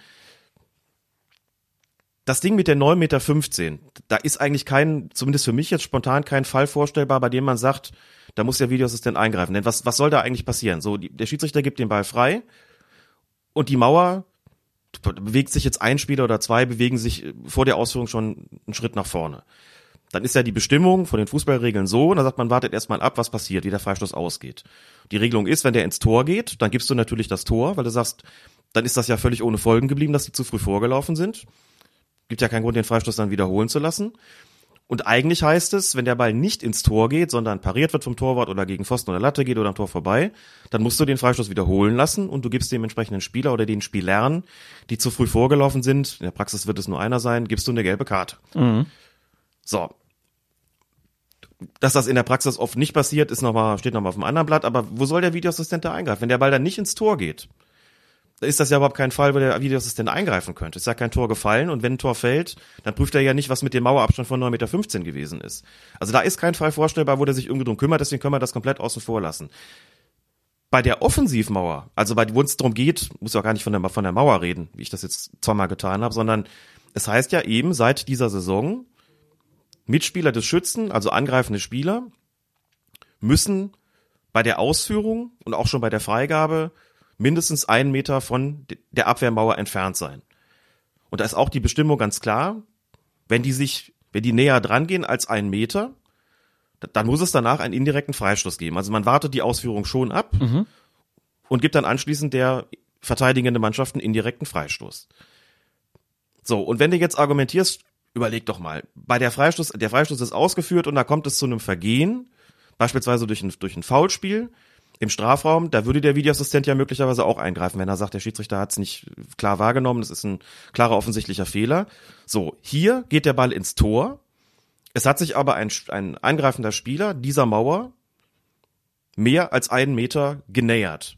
das Ding mit der 9,15 Meter, da ist eigentlich kein, zumindest für mich jetzt spontan kein Fall vorstellbar, bei dem man sagt, da muss der Videoassistent eingreifen. Denn was, was soll da eigentlich passieren? So, die, der Schiedsrichter gibt den Ball frei und die Mauer bewegt sich jetzt ein Spieler oder zwei, bewegen sich vor der Ausführung schon einen Schritt nach vorne. Dann ist ja die Bestimmung von den Fußballregeln so, und da sagt man, wartet erstmal ab, was passiert, wie der Freistoß ausgeht. Die Regelung ist, wenn der ins Tor geht, dann gibst du natürlich das Tor, weil du sagst, dann ist das ja völlig ohne Folgen geblieben, dass die zu früh vorgelaufen sind. Gibt ja keinen Grund, den Freistoß dann wiederholen zu lassen. Und eigentlich heißt es, wenn der Ball nicht ins Tor geht, sondern pariert wird vom Torwart oder gegen Pfosten oder Latte geht oder am Tor vorbei, dann musst du den Freistoß wiederholen lassen und du gibst dem entsprechenden Spieler oder den Spielern, die zu früh vorgelaufen sind, in der Praxis wird es nur einer sein, gibst du eine gelbe Karte. So. Dass das in der Praxis oft nicht passiert, ist noch mal, steht nochmal auf dem anderen Blatt, aber wo soll der Videoassistent da eingreifen? Wenn der Ball dann nicht ins Tor geht, ist das ja überhaupt kein Fall, wo der Videoassistent eingreifen könnte. Ist ja kein Tor gefallen und wenn ein Tor fällt, dann prüft er ja nicht, was mit dem Mauerabstand von 9,15 Meter gewesen ist. Also da ist kein Fall vorstellbar, wo der sich irgendwie drum kümmert, deswegen können wir das komplett außen vor lassen. Bei der Offensivmauer, also bei wo es darum geht, muss ja auch gar nicht von der, von der Mauer reden, wie ich das jetzt zweimal getan habe, sondern es heißt ja eben seit dieser Saison, Mitspieler des Schützen, also angreifende Spieler, müssen bei der Ausführung und auch schon bei der Freigabe mindestens einen Meter von der Abwehrmauer entfernt sein. Und da ist auch die Bestimmung ganz klar, wenn die sich, wenn die näher dran gehen als einen Meter, da- dann muss es danach einen indirekten Freistoß geben. Also man wartet die Ausführung schon ab und gibt dann anschließend der verteidigende Mannschaft einen indirekten Freistoß. So, und wenn du jetzt argumentierst, überleg doch mal, bei der Freistoß, der Freistoß ist ausgeführt und da kommt es zu einem Vergehen, beispielsweise durch ein, durch ein Foulspiel im Strafraum, da würde der Videoassistent ja möglicherweise auch eingreifen, wenn er sagt, der Schiedsrichter hat es nicht klar wahrgenommen, das ist ein klarer offensichtlicher Fehler. So, hier geht der Ball ins Tor. Es hat sich aber ein, ein eingreifender Spieler dieser Mauer mehr als einen Meter genähert.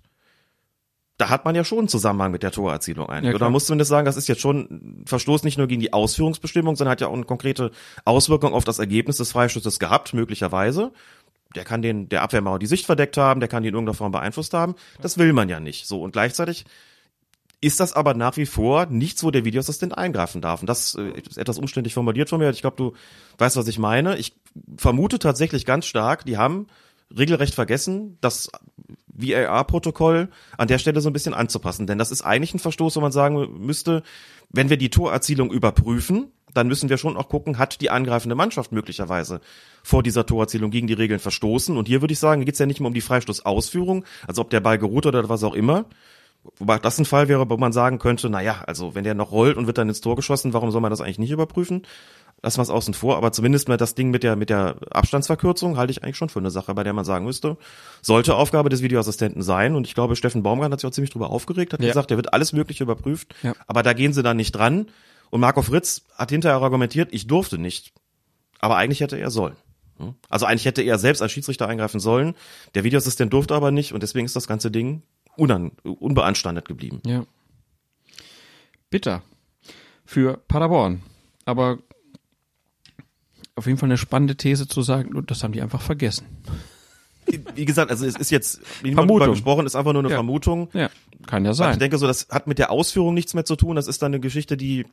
Da hat man ja schon einen Zusammenhang mit der Torerzielung eigentlich. Ja, Oder klar. muss zumindest sagen, das ist jetzt schon ein Verstoß nicht nur gegen die Ausführungsbestimmung, sondern hat ja auch eine konkrete Auswirkung auf das Ergebnis des Freistoßes gehabt, möglicherweise. Der kann den, der Abwehrmauer die Sicht verdeckt haben, der kann die in irgendeiner Form beeinflusst haben. Das will man ja nicht. So. Und gleichzeitig ist das aber nach wie vor nichts, wo der Videoassistent eingreifen darf. Und das äh, ist etwas umständlich formuliert von mir. Ich glaube, du weißt, was ich meine. Ich vermute tatsächlich ganz stark, die haben regelrecht vergessen, das VAR-Protokoll an der Stelle so ein bisschen anzupassen. Denn das ist eigentlich ein Verstoß, wo man sagen müsste, wenn wir die Torerzielung überprüfen, dann müssen wir schon auch gucken, hat die angreifende Mannschaft möglicherweise vor dieser Torerzielung gegen die Regeln verstoßen. Und hier würde ich sagen, geht es ja nicht mehr um die Freistoßausführung, also ob der Ball geruht oder was auch immer, Wobei das ein Fall wäre, wo man sagen könnte, na ja, also wenn der noch rollt und wird dann ins Tor geschossen, warum soll man das eigentlich nicht überprüfen? Lassen wir es außen vor, aber zumindest mal das Ding mit der, mit der Abstandsverkürzung halte ich eigentlich schon für eine Sache, bei der man sagen müsste, sollte Aufgabe des Videoassistenten sein. Und ich glaube, Steffen Baumgart hat sich auch ziemlich drüber aufgeregt, hat Ja. gesagt, der wird alles Mögliche überprüft, Ja. aber da gehen sie dann nicht dran. Und Marco Fritz hat hinterher argumentiert, ich durfte nicht. Aber eigentlich hätte er sollen. Hm? Also eigentlich hätte er selbst als Schiedsrichter eingreifen sollen. Der Videoassistent durfte aber nicht und deswegen ist das ganze Ding unan unbeanstandet geblieben. Ja. Bitter. Für Paderborn. Aber auf jeden Fall eine spannende These zu sagen, das haben die einfach vergessen. Wie gesagt, also es ist jetzt, wie Vermutung. gesprochen, ist einfach nur eine Ja. Vermutung. Ja, kann ja Weil sein. Ich denke so, das hat mit der Ausführung nichts mehr zu tun. Das ist dann eine Geschichte, die,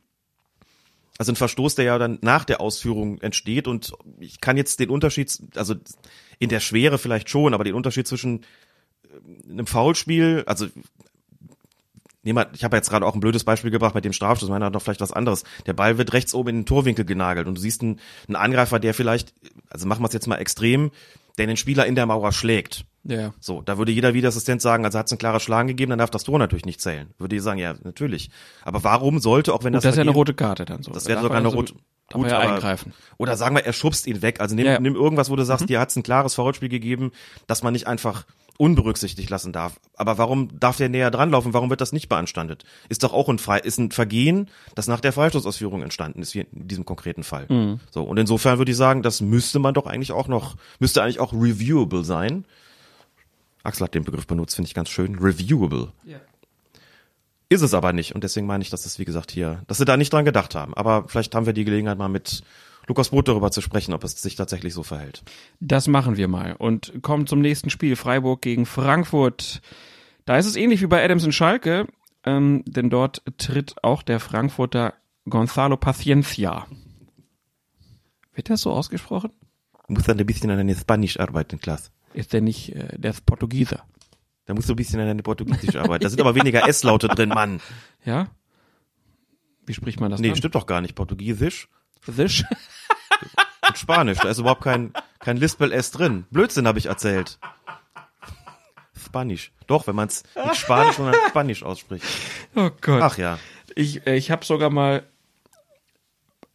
also ein Verstoß, der ja dann nach der Ausführung entsteht. Und ich kann jetzt den Unterschied, also in der Schwere vielleicht schon, aber den Unterschied zwischen äh, einem Foulspiel, also Jemand, ich habe jetzt gerade auch ein blödes Beispiel gebracht mit dem Strafstoß, meiner hat noch vielleicht was anderes. Der Ball wird rechts oben in den Torwinkel genagelt und du siehst einen, einen Angreifer, der vielleicht, also machen wir es jetzt mal extrem, der den Spieler in der Mauer schlägt. Ja. So, da würde jeder Videoassistent sagen, also hat es ein klares Schlagen gegeben, dann darf das Tor natürlich nicht zählen. Würde ich sagen, ja, natürlich. Aber warum sollte, auch wenn das Das ist ja eine rote Karte dann so. Das Da wäre sogar eine so- rote. Darf er ja eingreifen. Oder sagen wir, er schubst ihn weg. Also nimm, Ja. nimm irgendwas, wo du sagst, dir hat es ein klares Foulspiel gegeben, das man nicht einfach unberücksichtigt lassen darf. Aber warum darf der näher dranlaufen? Warum wird das nicht beanstandet? Ist doch auch ein Frei, ist ein Vergehen, das nach der Freistoßausführung entstanden ist, wie in diesem konkreten Fall. Mhm. So. Und insofern würde ich sagen, das müsste man doch eigentlich auch noch, müsste eigentlich auch reviewable sein. Axel hat den Begriff benutzt, finde ich ganz schön. Reviewable. Ist es aber nicht. Und deswegen meine ich, dass das, wie gesagt, hier, dass sie da nicht dran gedacht haben. Aber vielleicht haben wir die Gelegenheit, mal mit Lukas Boot darüber zu sprechen, ob es sich tatsächlich so verhält. Das machen wir mal und kommen zum nächsten Spiel. Freiburg gegen Frankfurt. Da ist es ähnlich wie bei Adams und Schalke, ähm, denn dort tritt auch der Frankfurter Gonzalo Paciencia. Wird das so ausgesprochen? Du musst dann ein bisschen an deine Spanisch arbeiten, Klaas. Ist der nicht, äh, der ist Portugieser. Da musst du ein bisschen an deine Portugiesisch arbeiten. Da sind aber weniger S-Laute drin, Mann. Ja? Wie spricht man das Nee, dann? stimmt doch gar nicht. Portugiesisch Sisch? Und Spanisch. Da ist überhaupt kein, kein Lispel-S drin. Blödsinn habe ich erzählt. Spanisch. Doch, wenn man es nicht Spanisch, sondern Spanisch ausspricht. Oh Gott. Ach ja. Ich, äh, ich habe sogar mal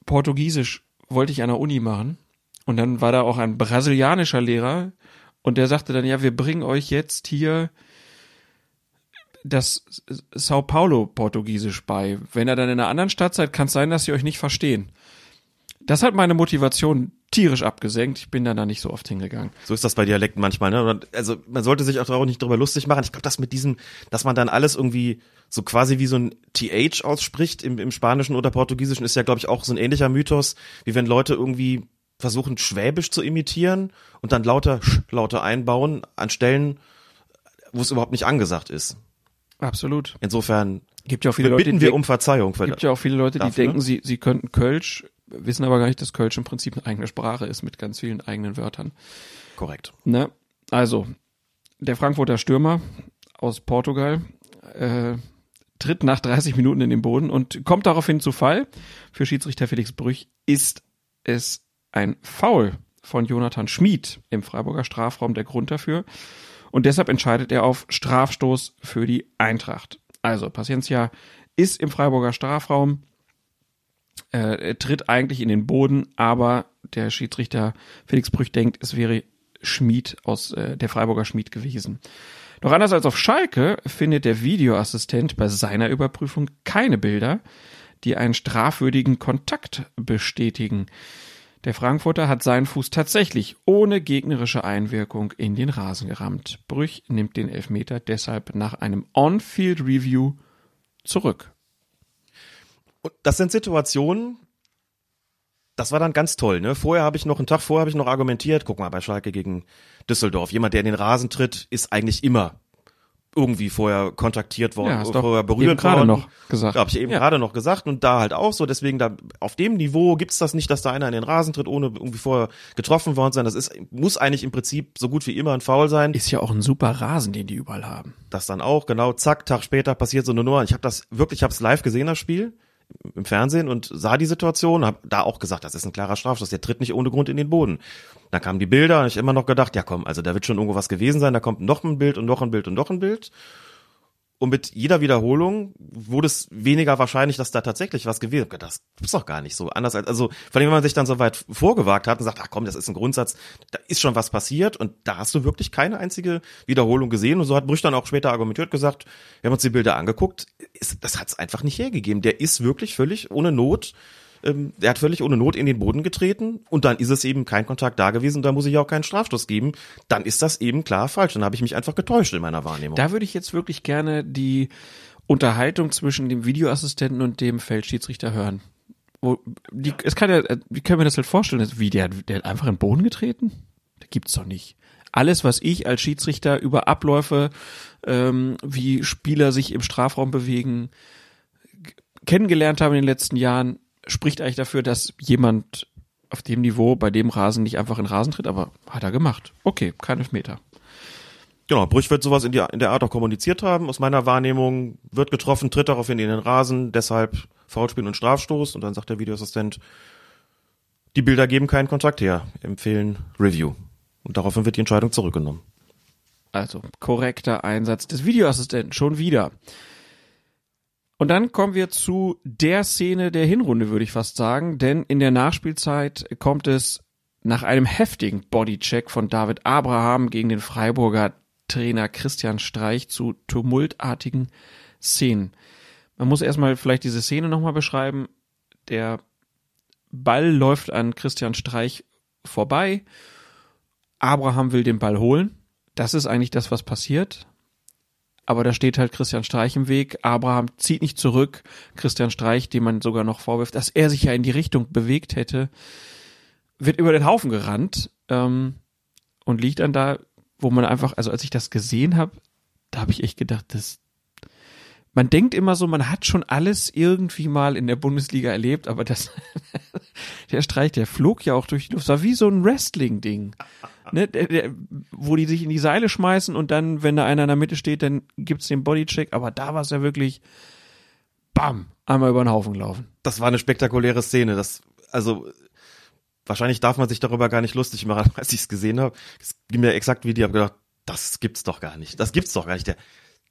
Portugiesisch wollte ich an der Uni machen und dann war da auch ein brasilianischer Lehrer und der sagte dann, ja, wir bringen euch jetzt hier das Sao Paulo Portugiesisch bei. Wenn ihr dann in einer anderen Stadt seid, kann es sein, dass sie euch nicht verstehen. Das hat meine Motivation tierisch abgesenkt. Ich bin dann da nicht so oft hingegangen. So ist das bei Dialekten manchmal, ne? Also man sollte sich auch nicht drüber lustig machen. Ich glaube, das mit diesem, dass man dann alles irgendwie so quasi wie so ein TH ausspricht im, im Spanischen oder Portugiesischen, ist ja, glaube ich, auch so ein ähnlicher Mythos, wie wenn Leute irgendwie versuchen, Schwäbisch zu imitieren und dann lauter Sch Laute einbauen an Stellen, wo es überhaupt nicht angesagt ist. Absolut. Insofern Gibt ja auch viele Leute, bitten wir um Verzeihung für gibt ja auch viele Leute, die Dafür, denken, ne? sie, sie könnten Kölsch, wissen aber gar nicht, dass Kölsch im Prinzip eine eigene Sprache ist mit ganz vielen eigenen Wörtern. korrekt. Ne? Also, der Frankfurter Stürmer aus Portugal äh, tritt nach 30 Minuten in den Boden und kommt daraufhin zu Fall. Für Schiedsrichter Felix Brüch ist es ein Foul von Jonathan Schmid im Freiburger Strafraum der Grund dafür. Und deshalb entscheidet er auf Strafstoß für die Eintracht. Also, Paciencia ist im Freiburger Strafraum, äh, tritt eigentlich in den Boden, aber der Schiedsrichter Felix Brüch denkt, es wäre Schmied aus äh, der Freiburger Schmied gewesen. Doch anders als auf Schalke findet der Videoassistent bei seiner Überprüfung keine Bilder, die einen strafwürdigen Kontakt bestätigen. Der Frankfurter hat seinen Fuß tatsächlich ohne gegnerische Einwirkung in den Rasen gerammt. Brüch nimmt den Elfmeter deshalb nach einem On-Field-Review zurück. Und das sind Situationen, das war dann ganz toll, ne? Vorher habe ich noch, einen Tag vorher habe ich noch argumentiert, guck mal, bei Schalke gegen Düsseldorf, jemand, der in den Rasen tritt, ist eigentlich immer irgendwie vorher kontaktiert worden, Ja, vorher berührt gerade worden. noch gesagt. Habe ich eben Ja. gerade noch gesagt und da halt auch so, deswegen da auf dem Niveau gibt's das nicht, dass da einer in den Rasen tritt, ohne irgendwie vorher getroffen worden sein. Das ist muss eigentlich im Prinzip so gut wie immer ein Foul sein. Ist ja auch ein super Rasen, den die überall haben. das dann auch, genau, zack, Tag später passiert so eine Nummer. Ich habe das wirklich, ich habe es live gesehen, das Spiel im Fernsehen und sah die Situation, habe da auch gesagt, das ist ein klarer Strafstoß, der tritt nicht ohne Grund in den Boden. Dann kamen die Bilder und ich immer noch gedacht, ja komm, also da wird schon irgendwo was gewesen sein, da kommt noch ein Bild und noch ein Bild und noch ein Bild. Und mit jeder Wiederholung wurde es weniger wahrscheinlich, dass da tatsächlich was gewesen ist. Das ist doch gar nicht so. Anders als, also, vor allem, wenn man sich dann so weit vorgewagt hat und sagt, ach komm, das ist ein Grundsatz, da ist schon was passiert und da hast du wirklich keine einzige Wiederholung gesehen. Und so hat Brüch dann auch später argumentiert gesagt, wir haben uns die Bilder angeguckt, ist, das hat es einfach nicht hergegeben. Der ist wirklich völlig ohne Not, ähm, der hat völlig ohne Not in den Boden getreten und dann ist es eben kein Kontakt da gewesen, da muss ich auch keinen Strafstoß geben. Dann ist das eben klar falsch. Dann habe ich mich einfach getäuscht in meiner Wahrnehmung. Da würde ich jetzt wirklich gerne die Unterhaltung zwischen dem Videoassistenten und dem Feldschiedsrichter hören. Wo, die, es kann ja, äh, wie können wir das halt vorstellen? Wie, der, der hat einfach in den Boden getreten? Das gibt's doch nicht. Alles, was ich als Schiedsrichter über Abläufe, ähm, wie Spieler sich im Strafraum bewegen, kennengelernt habe in den letzten Jahren, spricht eigentlich dafür, dass jemand auf dem Niveau bei dem Rasen nicht einfach in den Rasen tritt, aber hat er gemacht. Okay, kein Elfmeter. Genau, Brüch wird sowas in, die, in der Art auch kommuniziert haben. Aus meiner Wahrnehmung wird getroffen, tritt daraufhin in den Rasen, deshalb Foulspiel und Strafstoß. Und dann sagt der Videoassistent, die Bilder geben keinen Kontakt her, empfehlen Review. Und daraufhin wird die Entscheidung zurückgenommen. Also korrekter Einsatz des Videoassistenten schon wieder. Und dann kommen wir zu der Szene der Hinrunde, würde ich fast sagen, denn in der Nachspielzeit kommt es nach einem heftigen Bodycheck von David Abraham gegen den Freiburger Trainer Christian Streich zu tumultartigen Szenen. Man muss erstmal vielleicht diese Szene nochmal beschreiben. Der Ball läuft an Christian Streich vorbei. Abraham will den Ball holen. Das ist eigentlich das, was passiert. Aber da steht halt Christian Streich im Weg. Abraham zieht nicht zurück. Christian Streich, dem man sogar noch vorwirft, dass er sich ja in die Richtung bewegt hätte, wird über den Haufen gerannt ähm, und liegt dann da, wo man einfach, also als ich das gesehen habe, da habe ich echt gedacht, das, man denkt immer so, man hat schon alles irgendwie mal in der Bundesliga erlebt, aber das, der Streich, der flog ja auch durch die Luft. War wie so ein Wrestling-Ding. Ne, der, der, wo die sich in die Seile schmeißen und dann, wenn da einer in der Mitte steht, dann gibt's den Bodycheck, aber da war es ja wirklich bam, einmal über den Haufen gelaufen. Das war eine spektakuläre Szene. Das, also wahrscheinlich darf man sich darüber gar nicht lustig machen, als ich es gesehen habe. Es ging mir exakt wie die, habe gedacht, das gibt's doch gar nicht. Das gibt's doch gar nicht. Der,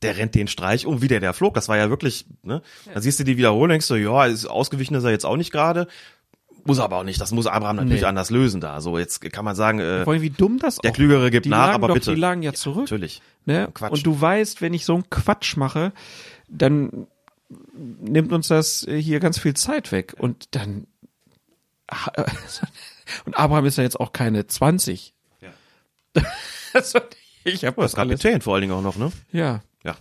der rennt den Streich um, wie der, der flog. Das war ja wirklich, ne? Da siehst du die Wiederholung, denkst du, ja, ist ausgewichen ist er jetzt auch nicht gerade. Muss aber auch nicht. Das muss Abraham natürlich Nee. anders lösen da. So, jetzt kann man sagen, äh, Vor allem, wie dumm das der Klügere gibt die nach, aber doch, bitte. Die lagen ja zurück. Natürlich. Ne? Quatsch. Und du weißt, wenn ich so einen Quatsch mache, dann nimmt uns das äh, hier ganz viel Zeit weg. Und dann. Und Abraham ist ja jetzt auch keine 20. Ja. also, ich habe Das das alles. Kapitän vor allen Dingen auch noch, ne? Ja. Ja.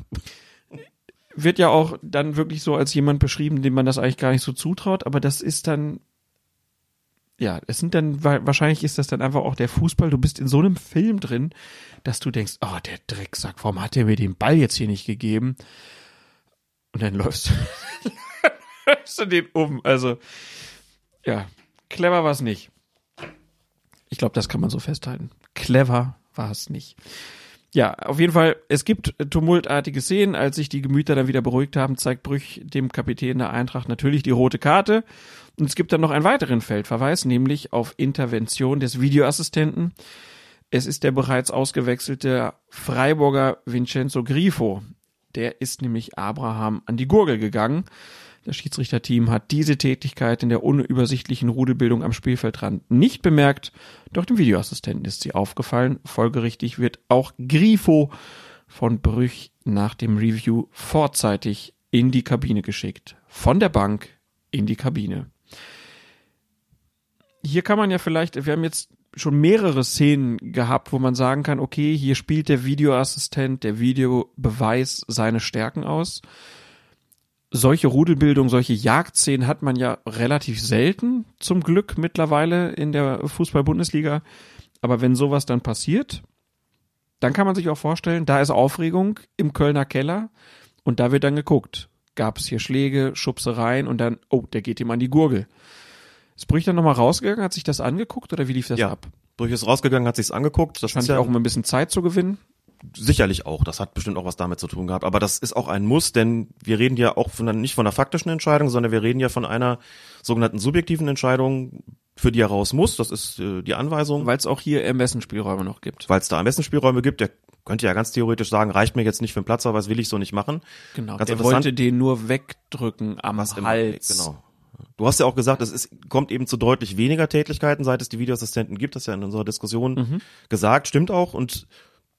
Wird ja auch dann wirklich so als jemand beschrieben, dem man das eigentlich gar nicht so zutraut, aber das ist dann. Ja, es sind dann, wa- wahrscheinlich ist das dann einfach auch der Fußball. Du bist in so einem Film drin, dass du denkst, oh, der Drecksack, warum hat der mir den Ball jetzt hier nicht gegeben? Und dann läufst du, läufst du den um. Also, ja, clever war es nicht. Ich glaube, das kann man so festhalten. Clever war es nicht. Ja, auf jeden Fall, es gibt tumultartige Szenen. Als sich die Gemüter dann wieder beruhigt haben, zeigt Brüch dem Kapitän der Eintracht natürlich die rote Karte. Und es gibt dann noch einen weiteren Feldverweis, nämlich auf Intervention des Videoassistenten. Es ist der bereits ausgewechselte Freiburger Vincenzo Grifo. Der ist nämlich Abraham an die Gurgel gegangen. Das Schiedsrichterteam hat diese Tätigkeit in der unübersichtlichen Rudelbildung am Spielfeldrand nicht bemerkt, doch dem Videoassistenten ist sie aufgefallen. Folgerichtig wird auch Grifo von Brüch nach dem Review vorzeitig in die Kabine geschickt. Von der Bank in die Kabine. Hier kann man ja vielleicht, wir haben jetzt schon mehrere Szenen gehabt, wo man sagen kann, okay, hier spielt der Videoassistent, der Videobeweis seine Stärken aus. Solche Rudelbildung, solche Jagdszenen hat man ja relativ selten, zum Glück mittlerweile in der Fußball-Bundesliga. Aber wenn sowas dann passiert, dann kann man sich auch vorstellen, da ist Aufregung im Kölner Keller und da wird dann geguckt. Gab es hier Schläge, Schubsereien und dann, oh, der geht ihm an die Gurgel. Ist Brüch dann nochmal rausgegangen, hat sich das angeguckt oder wie lief das Ja. ab? Brüch ist rausgegangen, hat sich's angeguckt. Das Fand ist ich ja auch um ein bisschen Zeit zu gewinnen. sicherlich auch. Das hat bestimmt auch was damit zu tun gehabt. Aber das ist auch ein Muss, denn wir reden ja auch von, nicht von einer faktischen Entscheidung, sondern wir reden ja von einer sogenannten subjektiven Entscheidung, für die er raus muss. Das ist äh, die Anweisung. Weil es auch hier Ermessensspielräume noch gibt. Weil es da am besten Spielräume gibt. Der könnte ja ganz theoretisch sagen, reicht mir jetzt nicht für aber das will ich so nicht machen. Genau. Ganz der wollte den nur wegdrücken am Was. Hals. Genau. Du hast ja auch gesagt, es ist, kommt eben zu deutlich weniger Tätigkeiten, seit es die Videoassistenten gibt. Das ist ja in unserer Diskussion Mhm. gesagt, stimmt auch. Und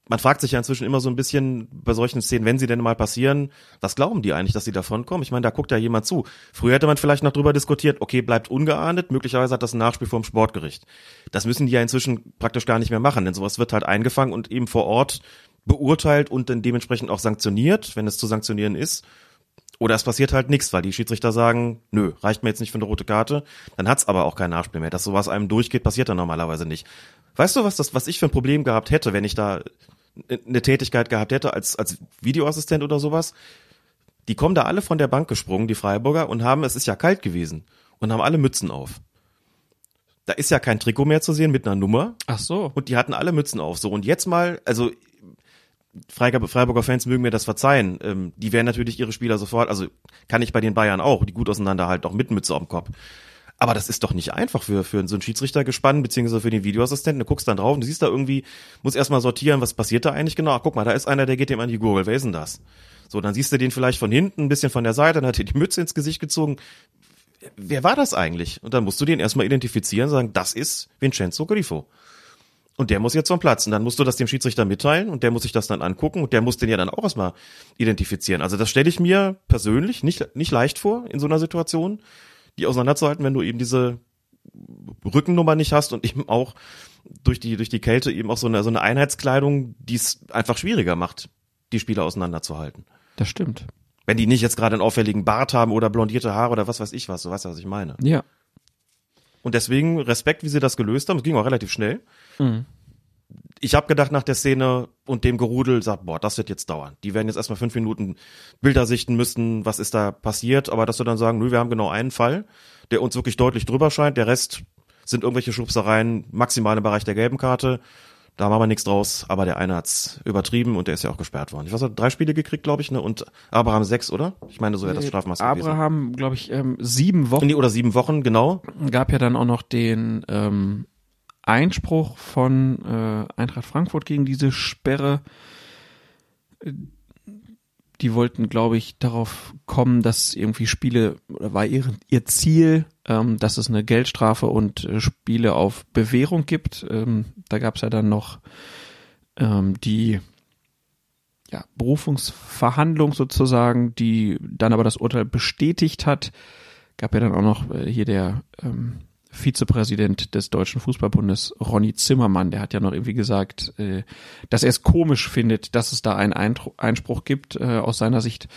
man fragt sich ja inzwischen immer so ein bisschen bei solchen Szenen, wenn sie denn mal passieren, was glauben die eigentlich, dass sie davon kommen? Ich meine, da guckt ja jemand zu. Früher hätte man vielleicht noch drüber diskutiert, okay, bleibt ungeahndet, möglicherweise hat das ein Nachspiel vom Sportgericht. Das müssen die ja inzwischen praktisch gar nicht mehr machen, denn sowas wird halt eingefangen und eben vor Ort beurteilt und dann dementsprechend auch sanktioniert, wenn es zu sanktionieren ist. Oder es passiert halt nichts, weil die Schiedsrichter sagen, nö, reicht mir jetzt nicht für eine rote Karte. Dann hat's aber auch kein Nachspiel mehr. Dass sowas einem durchgeht, passiert dann normalerweise nicht. Weißt du, was das, was ich für ein Problem gehabt hätte, wenn ich da eine Tätigkeit gehabt hätte als, als Videoassistent oder sowas? Die kommen da alle von der Bank gesprungen, die Freiburger, und haben, es ist ja kalt gewesen, und haben alle Mützen auf. Da ist ja kein Trikot mehr zu sehen mit einer Nummer. Ach so. Und die hatten alle Mützen auf. So, und jetzt mal, also Freiburger, Fans mögen mir das verzeihen. Ähm, die werden natürlich ihre Spieler sofort, also kann ich bei den Bayern auch, die gut auseinander halt auch mit Mütze dem Kopf. Aber das ist doch nicht einfach für, für so einen Schiedsrichter gespannt, beziehungsweise für den Videoassistenten. Du guckst dann drauf und du siehst da irgendwie, muss erstmal sortieren, was passiert da eigentlich genau. Ach, guck mal, da ist einer, der geht dem an die Gurgel. Wer ist denn das? So, dann siehst du den vielleicht von hinten, ein bisschen von der Seite, dann hat er die Mütze ins Gesicht gezogen. Wer war das eigentlich? Und dann musst du den erstmal identifizieren, sagen, das ist Vincenzo Grifo. Und der muss jetzt vom Platz. Und dann musst du das dem Schiedsrichter mitteilen und der muss sich das dann angucken und der muss den ja dann auch erstmal identifizieren. Also das stelle ich mir persönlich nicht, nicht leicht vor in so einer Situation die auseinanderzuhalten, wenn du eben diese Rückennummer nicht hast und eben auch durch die, durch die Kälte eben auch so eine, so eine Einheitskleidung, die es einfach schwieriger macht, die Spieler auseinanderzuhalten. Das stimmt. Wenn die nicht jetzt gerade einen auffälligen Bart haben oder blondierte Haare oder was weiß ich was, so weißt du, was ich meine. Ja. Und deswegen Respekt, wie sie das gelöst haben. Es ging auch relativ schnell. Mhm. Ich habe gedacht nach der Szene und dem Gerudel, sagt, boah, das wird jetzt dauern. Die werden jetzt erstmal fünf Minuten Bilder sichten müssen, was ist da passiert, aber dass wir dann sagen, nö, wir haben genau einen Fall, der uns wirklich deutlich drüber scheint. Der Rest sind irgendwelche Schubsereien, maximal im Bereich der gelben Karte. Da machen wir nichts draus, aber der eine hat's übertrieben und der ist ja auch gesperrt worden. Ich weiß, er hat drei Spiele gekriegt, glaube ich, ne? Und Abraham sechs, oder? Ich meine, so wäre das Strafmaß. Abraham, glaube ich, ähm, sieben Wochen. Nee, oder sieben Wochen, genau. Gab ja dann auch noch den ähm, Einspruch von äh, Eintracht Frankfurt gegen diese Sperre. Die wollten, glaube ich, darauf kommen, dass irgendwie Spiele, oder war ihr, ihr Ziel, ähm, dass es eine Geldstrafe und äh, Spiele auf Bewährung gibt. Ähm, da gab es ja dann noch ähm, die ja, Berufungsverhandlung sozusagen, die dann aber das Urteil bestätigt hat. Gab ja dann auch noch äh, hier der ähm, Vizepräsident des Deutschen Fußballbundes, Ronny Zimmermann, der hat ja noch irgendwie gesagt, äh, dass er es komisch findet, dass es da einen Einspruch gibt. Äh, aus seiner Sicht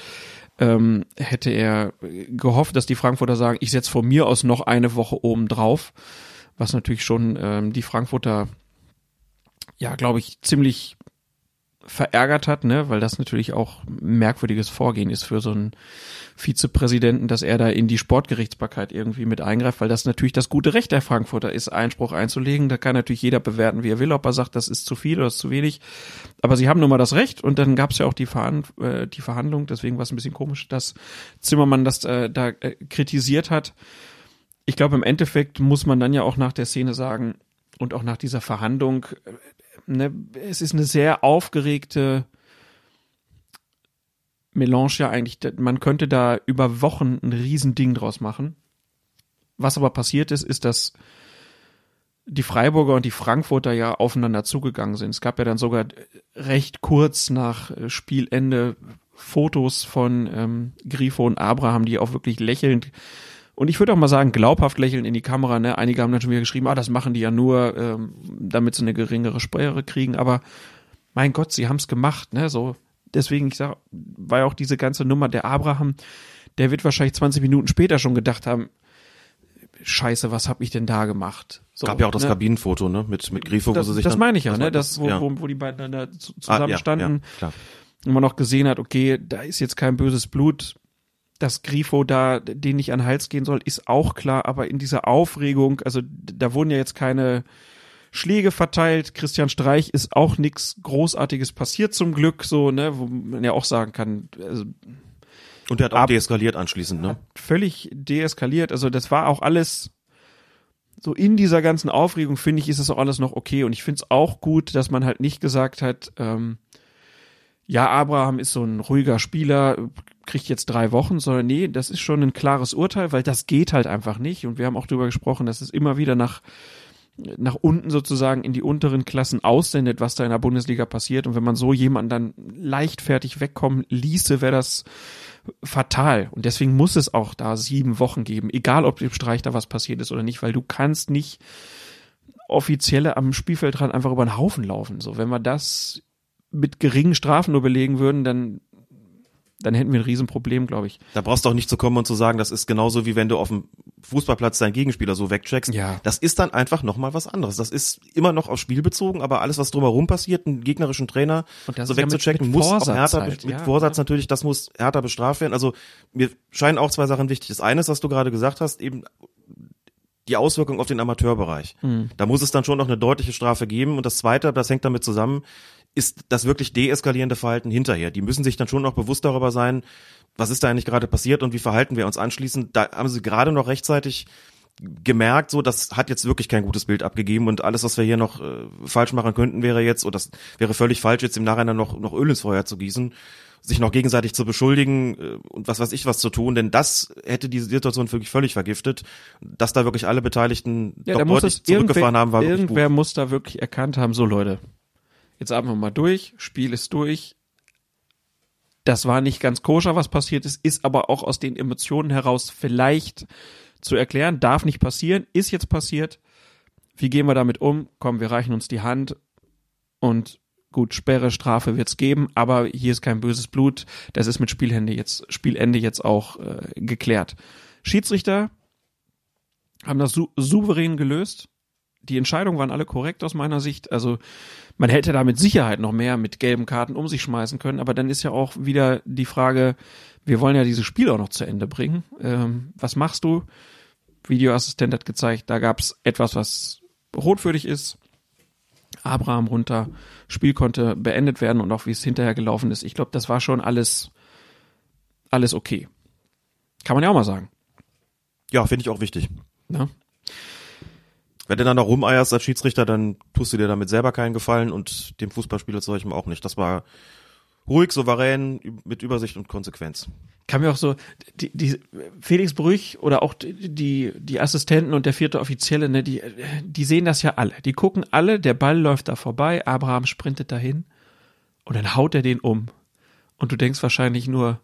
ähm, hätte er gehofft, dass die Frankfurter sagen, ich setze von mir aus noch eine Woche oben drauf, was natürlich schon ähm, die Frankfurter, ja, glaube ich, ziemlich verärgert hat, ne, weil das natürlich auch merkwürdiges Vorgehen ist für so einen Vizepräsidenten, dass er da in die Sportgerichtsbarkeit irgendwie mit eingreift, weil das natürlich das gute Recht der Frankfurter ist, Einspruch einzulegen. Da kann natürlich jeder bewerten, wie er will, ob er sagt, das ist zu viel oder ist zu wenig. Aber sie haben nun mal das Recht und dann gab es ja auch die, Verhand äh, die Verhandlung, deswegen war es ein bisschen komisch, dass Zimmermann das äh, da äh, kritisiert hat. Ich glaube, im Endeffekt muss man dann ja auch nach der Szene sagen und auch nach dieser Verhandlung, äh, ne, es ist eine sehr aufgeregte Melange ja eigentlich, man könnte da über Wochen ein Riesending draus machen. Was aber passiert ist, ist, dass die Freiburger und die Frankfurter ja aufeinander zugegangen sind. Es gab ja dann sogar recht kurz nach Spielende Fotos von ähm, Grifo und Abraham, die auch wirklich lächelnd und ich würde auch mal sagen, glaubhaft lächeln in die Kamera. Ne? Einige haben dann schon wieder geschrieben, ah, das machen die ja nur, ähm, damit sie eine geringere Sperre kriegen. Aber mein Gott, sie haben es gemacht. Ne? So deswegen, ich sag, war ja auch diese ganze Nummer der Abraham, der wird wahrscheinlich 20 Minuten später schon gedacht haben, Scheiße, was hab ich denn da gemacht? So, Gab ja auch das ne? Kabinenfoto, ne, mit mit Grifo, das, wo sie sich Das dann, meine ich ja, ne, das, wo, ja. wo, wo die beiden da zusammen ah, ja, standen. Ja, und man auch gesehen hat, okay, da ist jetzt kein böses Blut dass Grifo da den nicht an den Hals gehen soll, ist auch klar, aber in dieser Aufregung, also da wurden ja jetzt keine Schläge verteilt, Christian Streich ist auch nichts Großartiges passiert zum Glück, so, ne, wo man ja auch sagen kann, also und der hat auch ab, deeskaliert anschließend, ne? Völlig deeskaliert, also das war auch alles so in dieser ganzen Aufregung, finde ich, ist es auch alles noch okay. Und ich finde es auch gut, dass man halt nicht gesagt hat, ähm, ja, Abraham ist so ein ruhiger Spieler, kriegt jetzt drei Wochen, sondern nee, das ist schon ein klares Urteil, weil das geht halt einfach nicht. Und wir haben auch darüber gesprochen, dass es immer wieder nach, nach unten sozusagen in die unteren Klassen aussendet, was da in der Bundesliga passiert. Und wenn man so jemanden dann leichtfertig wegkommen ließe, wäre das fatal. Und deswegen muss es auch da sieben Wochen geben, egal ob dem Streich da was passiert ist oder nicht, weil du kannst nicht Offizielle am Spielfeldrand einfach über den Haufen laufen. So, wenn wir das mit geringen Strafen nur belegen würden, dann dann hätten wir ein Riesenproblem, glaube ich. Da brauchst du auch nicht zu kommen und zu sagen, das ist genauso wie wenn du auf dem Fußballplatz deinen Gegenspieler so wegcheckst. Ja. Das ist dann einfach nochmal was anderes. Das ist immer noch auf Spiel bezogen, aber alles, was drumherum passiert, einen gegnerischen Trainer so wegzuchecken, ja muss auch härter, halt, mit ja, Vorsatz ja. natürlich, das muss härter bestraft werden. Also mir scheinen auch zwei Sachen wichtig. Das eine ist, was du gerade gesagt hast, eben die Auswirkung auf den Amateurbereich. Mhm. Da muss es dann schon noch eine deutliche Strafe geben. Und das Zweite, das hängt damit zusammen, ist das wirklich deeskalierende Verhalten hinterher. Die müssen sich dann schon noch bewusst darüber sein, was ist da eigentlich gerade passiert und wie verhalten wir uns anschließend. Da haben sie gerade noch rechtzeitig gemerkt, so das hat jetzt wirklich kein gutes Bild abgegeben und alles, was wir hier noch äh, falsch machen könnten, wäre jetzt, und das wäre völlig falsch, jetzt im Nachhinein noch, noch Öl ins Feuer zu gießen, sich noch gegenseitig zu beschuldigen äh, und was weiß ich was zu tun, denn das hätte diese Situation wirklich völlig vergiftet. Dass da wirklich alle Beteiligten Ja, doch deutlich zurückgefahren haben, war irgendwer muss da wirklich erkannt haben, so Leute, jetzt atmen wir mal durch, Spiel ist durch. Das war nicht ganz koscher, was passiert ist, ist aber auch aus den Emotionen heraus vielleicht zu erklären, darf nicht passieren, ist jetzt passiert. Wie gehen wir damit um? Komm, wir reichen uns die Hand und gut, Sperre, Strafe wird's geben, aber hier ist kein böses Blut. Das ist mit Spielende jetzt, Spielende jetzt auch äh, geklärt. Schiedsrichter haben das sou souverän gelöst. Die Entscheidungen waren alle korrekt aus meiner Sicht. Also man hätte da mit Sicherheit noch mehr mit gelben Karten um sich schmeißen können, aber dann ist ja auch wieder die Frage, wir wollen ja dieses Spiel auch noch zu Ende bringen. Ähm, was machst du? Videoassistent hat gezeigt, da gab's etwas, was rotwürdig ist. Abraham runter, Spiel konnte beendet werden und auch wie es hinterher gelaufen ist. Ich glaube, das war schon alles, alles okay. Kann man ja auch mal sagen. Ja, finde ich auch wichtig. Ne? Wenn du dann noch rumeierst als Schiedsrichter, dann tust du dir damit selber keinen Gefallen und dem Fußballspieler zu solchem auch nicht. Das war ruhig, souverän, mit Übersicht und Konsequenz. Kann mir auch so, die, die Felix Brüch oder auch die, die Assistenten und der vierte Offizielle, ne, die, die sehen das ja alle. Die gucken alle, der Ball läuft da vorbei, Abraham sprintet dahin und dann haut er den um. Und du denkst wahrscheinlich nur,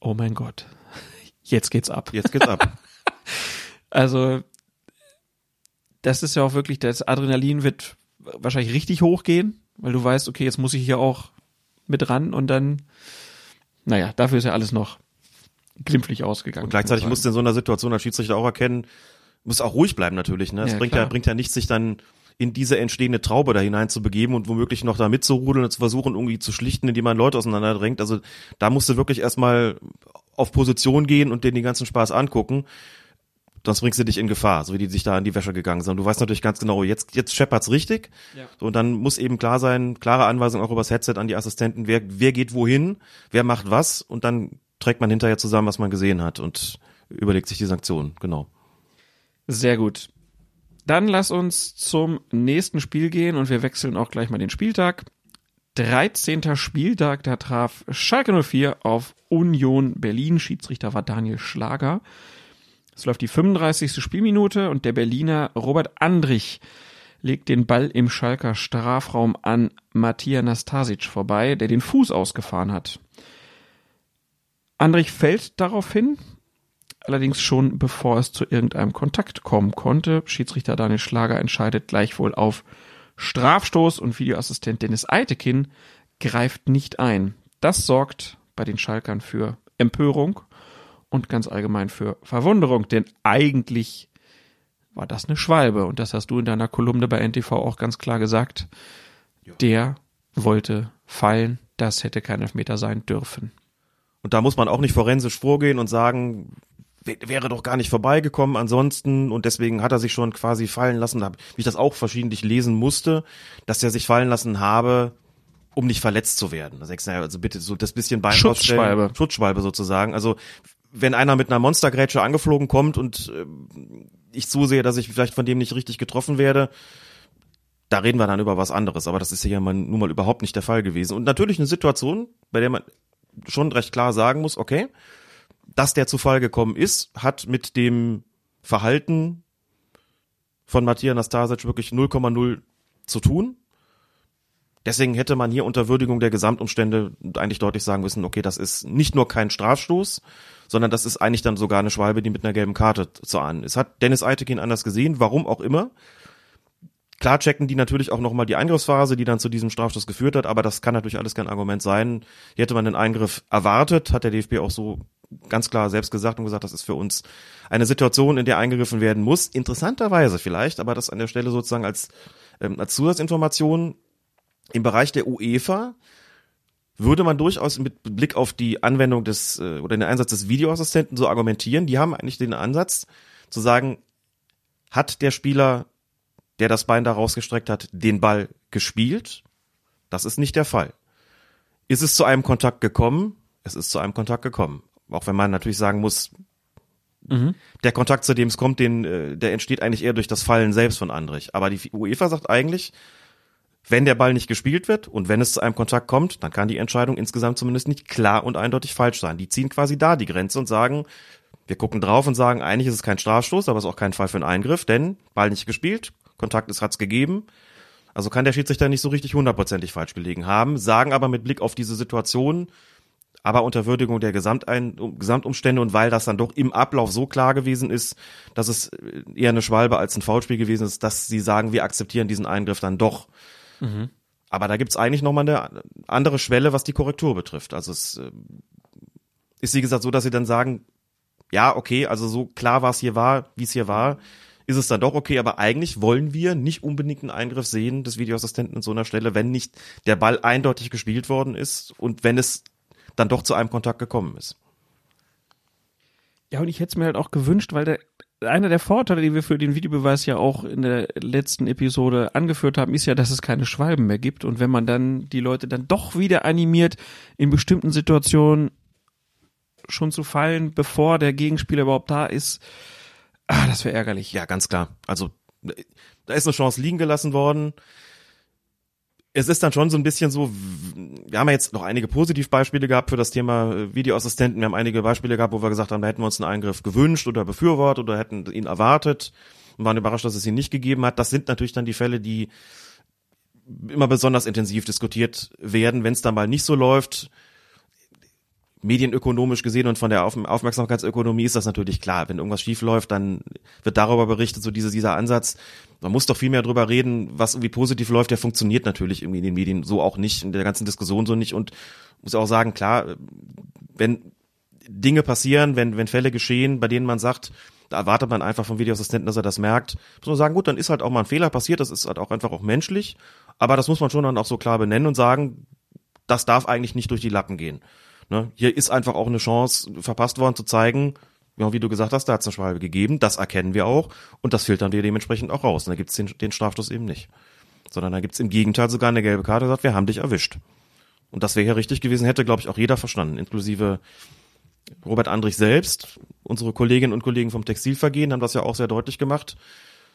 oh mein Gott, jetzt geht's ab. Jetzt geht's ab. Also, das ist ja auch wirklich, das Adrenalin wird wahrscheinlich richtig hochgehen, weil du weißt, okay, jetzt muss ich hier auch mit ran und dann, naja, dafür ist ja alles noch glimpflich ausgegangen. Und gleichzeitig muss musst du in so einer Situation als Schiedsrichter auch erkennen, musst auch ruhig bleiben natürlich. Ne? Es Ja, bringt klar. ja bringt ja nichts, sich dann in diese entstehende Traube da hinein zu begeben und womöglich noch da mitzurudeln und zu versuchen, irgendwie zu schlichten, indem man Leute auseinanderdrängt. Also da musst du wirklich erstmal auf Position gehen und dir den ganzen Spaß angucken. Sonst bringst du dich in Gefahr, so wie die sich da an die Wäsche gegangen sind. Du weißt natürlich ganz genau, jetzt, jetzt scheppert's richtig. Ja. So, und dann muss eben klar sein, klare Anweisung auch übers Headset an die Assistenten, wer, wer geht wohin, wer macht was und dann trägt man hinterher zusammen, was man gesehen hat und überlegt sich die Sanktionen, genau. Sehr gut. Dann lass uns zum nächsten Spiel gehen und wir wechseln auch gleich mal den Spieltag. 13. Spieltag, da traf Schalke 04 auf Union Berlin. Schiedsrichter war Daniel Schlager. Es läuft die 35. Spielminute und der Berliner Robert Andrich legt den Ball im Schalker Strafraum an Matthias Nastasic vorbei, der den Fuß ausgefahren hat. Andrich fällt daraufhin, allerdings schon bevor es zu irgendeinem Kontakt kommen konnte. Schiedsrichter Daniel Schlager entscheidet gleichwohl auf Strafstoß und Videoassistent Dennis Eitekin greift nicht ein. Das sorgt bei den Schalkern für Empörung und ganz allgemein für Verwunderung, denn eigentlich war das eine Schwalbe und das hast du in deiner Kolumne bei NTV auch ganz klar gesagt. Der wollte fallen, das hätte kein Elfmeter sein dürfen. Und da muss man auch nicht forensisch vorgehen und sagen, wäre doch gar nicht vorbeigekommen ansonsten und deswegen hat er sich schon quasi fallen lassen, wie ich das auch verschiedentlich lesen musste, dass er sich fallen lassen habe, um nicht verletzt zu werden. Naja, also bitte so das bisschen Bein Schutzschwalbe. Schutzschwalbe sozusagen. Also wenn einer mit einer Monstergrätsche angeflogen kommt und ähm, ich zusehe, dass ich vielleicht von dem nicht richtig getroffen werde, da reden wir dann über was anderes. Aber das ist hier mal, nun mal überhaupt nicht der Fall gewesen. Und natürlich eine Situation, bei der man schon recht klar sagen muss, okay, dass der zu Fall gekommen ist, hat mit dem Verhalten von Matthias Nastasic wirklich 0,0 zu tun. Deswegen hätte man hier unter Würdigung der Gesamtumstände eigentlich deutlich sagen müssen, okay, das ist nicht nur kein Strafstoß, sondern das ist eigentlich dann sogar eine Schwalbe, die mit einer gelben Karte zu ahnen ist. Hat Dennis Eitekin anders gesehen, warum auch immer. Klar checken die natürlich auch nochmal die Eingriffsphase, die dann zu diesem Strafstoß geführt hat, aber das kann natürlich alles kein Argument sein. Hier hätte man den Eingriff erwartet, hat der DFB auch so ganz klar selbst gesagt und gesagt, das ist für uns eine Situation, in der eingegriffen werden muss. Interessanterweise vielleicht, aber das an der Stelle sozusagen als, ähm, als Zusatzinformation im Bereich der UEFA würde man durchaus mit Blick auf die Anwendung des äh, oder den Einsatz des Videoassistenten so argumentieren. Die haben eigentlich den Ansatz zu sagen, hat der Spieler, der das Bein da rausgestreckt hat, den Ball gespielt? Das ist nicht der Fall. Ist es zu einem Kontakt gekommen? Es ist zu einem Kontakt gekommen. Auch wenn man natürlich sagen muss, Der Kontakt, zu dem es kommt, den, äh, der entsteht eigentlich eher durch das Fallen selbst von Andrich. Aber die UEFA sagt eigentlich, wenn der Ball nicht gespielt wird und wenn es zu einem Kontakt kommt, dann kann die Entscheidung insgesamt zumindest nicht klar und eindeutig falsch sein. Die ziehen quasi da die Grenze und sagen, wir gucken drauf und sagen, eigentlich ist es kein Strafstoß, aber es ist auch kein Fall für einen Eingriff, denn Ball nicht gespielt, Kontakt ist hat's gegeben. Also kann der Schiedsrichter nicht so richtig hundertprozentig falsch gelegen haben, sagen aber mit Blick auf diese Situation, aber unter Würdigung der Gesamtumstände und weil das dann doch im Ablauf so klar gewesen ist, dass es eher eine Schwalbe als ein Foulspiel gewesen ist, dass sie sagen, wir akzeptieren diesen Eingriff dann doch. Aber da gibt's eigentlich nochmal eine andere Schwelle, was die Korrektur betrifft. Also es äh, ist wie gesagt so, dass sie dann sagen, ja, okay, also so klar war es hier war, wie es hier war, ist es dann doch okay, aber eigentlich wollen wir nicht unbedingt einen Eingriff sehen des Videoassistenten an so einer Stelle, wenn nicht der Ball eindeutig gespielt worden ist und wenn es dann doch zu einem Kontakt gekommen ist. Ja, und ich hätte es mir halt auch gewünscht, weil der, einer der Vorteile, die wir für den Videobeweis ja auch in der letzten Episode angeführt haben, ist ja, dass es keine Schwalben mehr gibt. Und wenn man dann die Leute dann doch wieder animiert, in bestimmten Situationen schon zu fallen, bevor der Gegenspieler überhaupt da ist, ah, das wäre ärgerlich. Ja, ganz klar. Also da ist eine Chance liegen gelassen worden. Es ist dann schon so ein bisschen so, wir haben ja jetzt noch einige Positivbeispiele gehabt für das Thema äh, Videoassistenten. Wir haben einige Beispiele gehabt, wo wir gesagt haben, da hätten wir uns einen Eingriff gewünscht oder befürwortet oder hätten ihn erwartet und waren überrascht, dass es ihn nicht gegeben hat. Das sind natürlich dann die Fälle, die immer besonders intensiv diskutiert werden, wenn es dann mal nicht so läuft medienökonomisch gesehen und von der Auf Aufmerksamkeitsökonomie ist das natürlich klar. Wenn irgendwas schief läuft, dann wird darüber berichtet, so diese, dieser Ansatz. Man muss doch viel mehr drüber reden, was irgendwie positiv läuft, der funktioniert natürlich irgendwie in den Medien so auch nicht, in der ganzen Diskussion so nicht und muss auch sagen, klar, wenn Dinge passieren, wenn, wenn Fälle geschehen, bei denen man sagt, da erwartet man einfach vom Videoassistenten, dass er das merkt, muss man sagen, gut, dann ist halt auch mal ein Fehler passiert, das ist halt auch einfach auch menschlich, aber das muss man schon dann auch so klar benennen und sagen, das darf eigentlich nicht durch die Lappen gehen. Ne? Hier ist einfach auch eine Chance verpasst worden zu zeigen, ja, wie du gesagt hast, da hat es eine Schwalbe gegeben, das erkennen wir auch und das filtern wir dementsprechend auch raus. Und da gibt es den, den Strafstoß eben nicht. Sondern da gibt es im Gegenteil sogar eine gelbe Karte, sagt, wir haben dich erwischt. Und das wäre ja richtig gewesen, hätte, glaube ich, auch jeder verstanden, inklusive Robert Andrich selbst. Unsere Kolleginnen und Kollegen vom Textilvergehen haben das ja auch sehr deutlich gemacht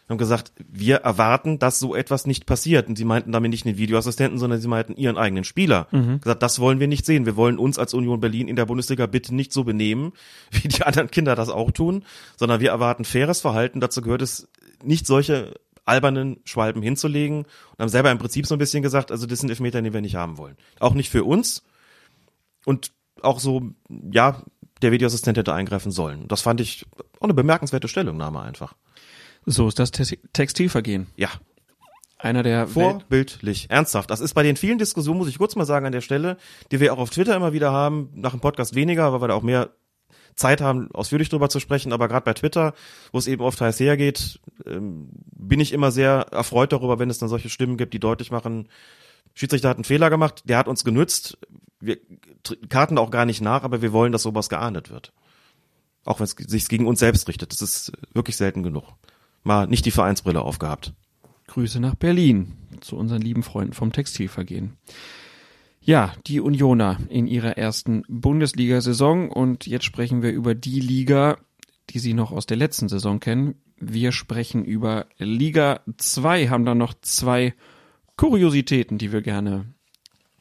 haben gesagt, wir erwarten, dass so etwas nicht passiert. Und sie meinten damit nicht den Videoassistenten, sondern sie meinten ihren eigenen Spieler. Mhm. Gesagt, das wollen wir nicht sehen. Wir wollen uns als Union Berlin in der Bundesliga bitte nicht so benehmen, wie die anderen Kinder das auch tun, sondern wir erwarten faires Verhalten. Dazu gehört es, nicht solche albernen Schwalben hinzulegen und haben selber im Prinzip so ein bisschen gesagt, also das sind Elfmeter, die wir nicht haben wollen. Auch nicht für uns. Und auch so, ja, der Videoassistent hätte eingreifen sollen. Das fand ich auch eine bemerkenswerte Stellungnahme einfach. So ist das Textilvergehen. Ja. Einer der vorbildlich, ernsthaft. Das ist bei den vielen Diskussionen, muss ich kurz mal sagen an der Stelle, die wir auch auf Twitter immer wieder haben, nach dem Podcast weniger, weil wir da auch mehr Zeit haben, ausführlich drüber zu sprechen, aber gerade bei Twitter, wo es eben oft heiß hergeht, ähm, bin ich immer sehr erfreut darüber, wenn es dann solche Stimmen gibt, die deutlich machen, Schiedsrichter hat einen Fehler gemacht, der hat uns genützt, wir karten auch gar nicht nach, aber wir wollen, dass sowas geahndet wird. Auch wenn es sich gegen uns selbst richtet. Das ist wirklich selten genug mal nicht die Vereinsbrille aufgehabt. Grüße nach Berlin zu unseren lieben Freunden vom Textilvergehen. Ja, die Unioner in ihrer ersten Bundesliga-Saison und jetzt sprechen wir über die Liga, die Sie noch aus der letzten Saison kennen. Wir sprechen über Liga 2, haben da noch zwei Kuriositäten, die wir gerne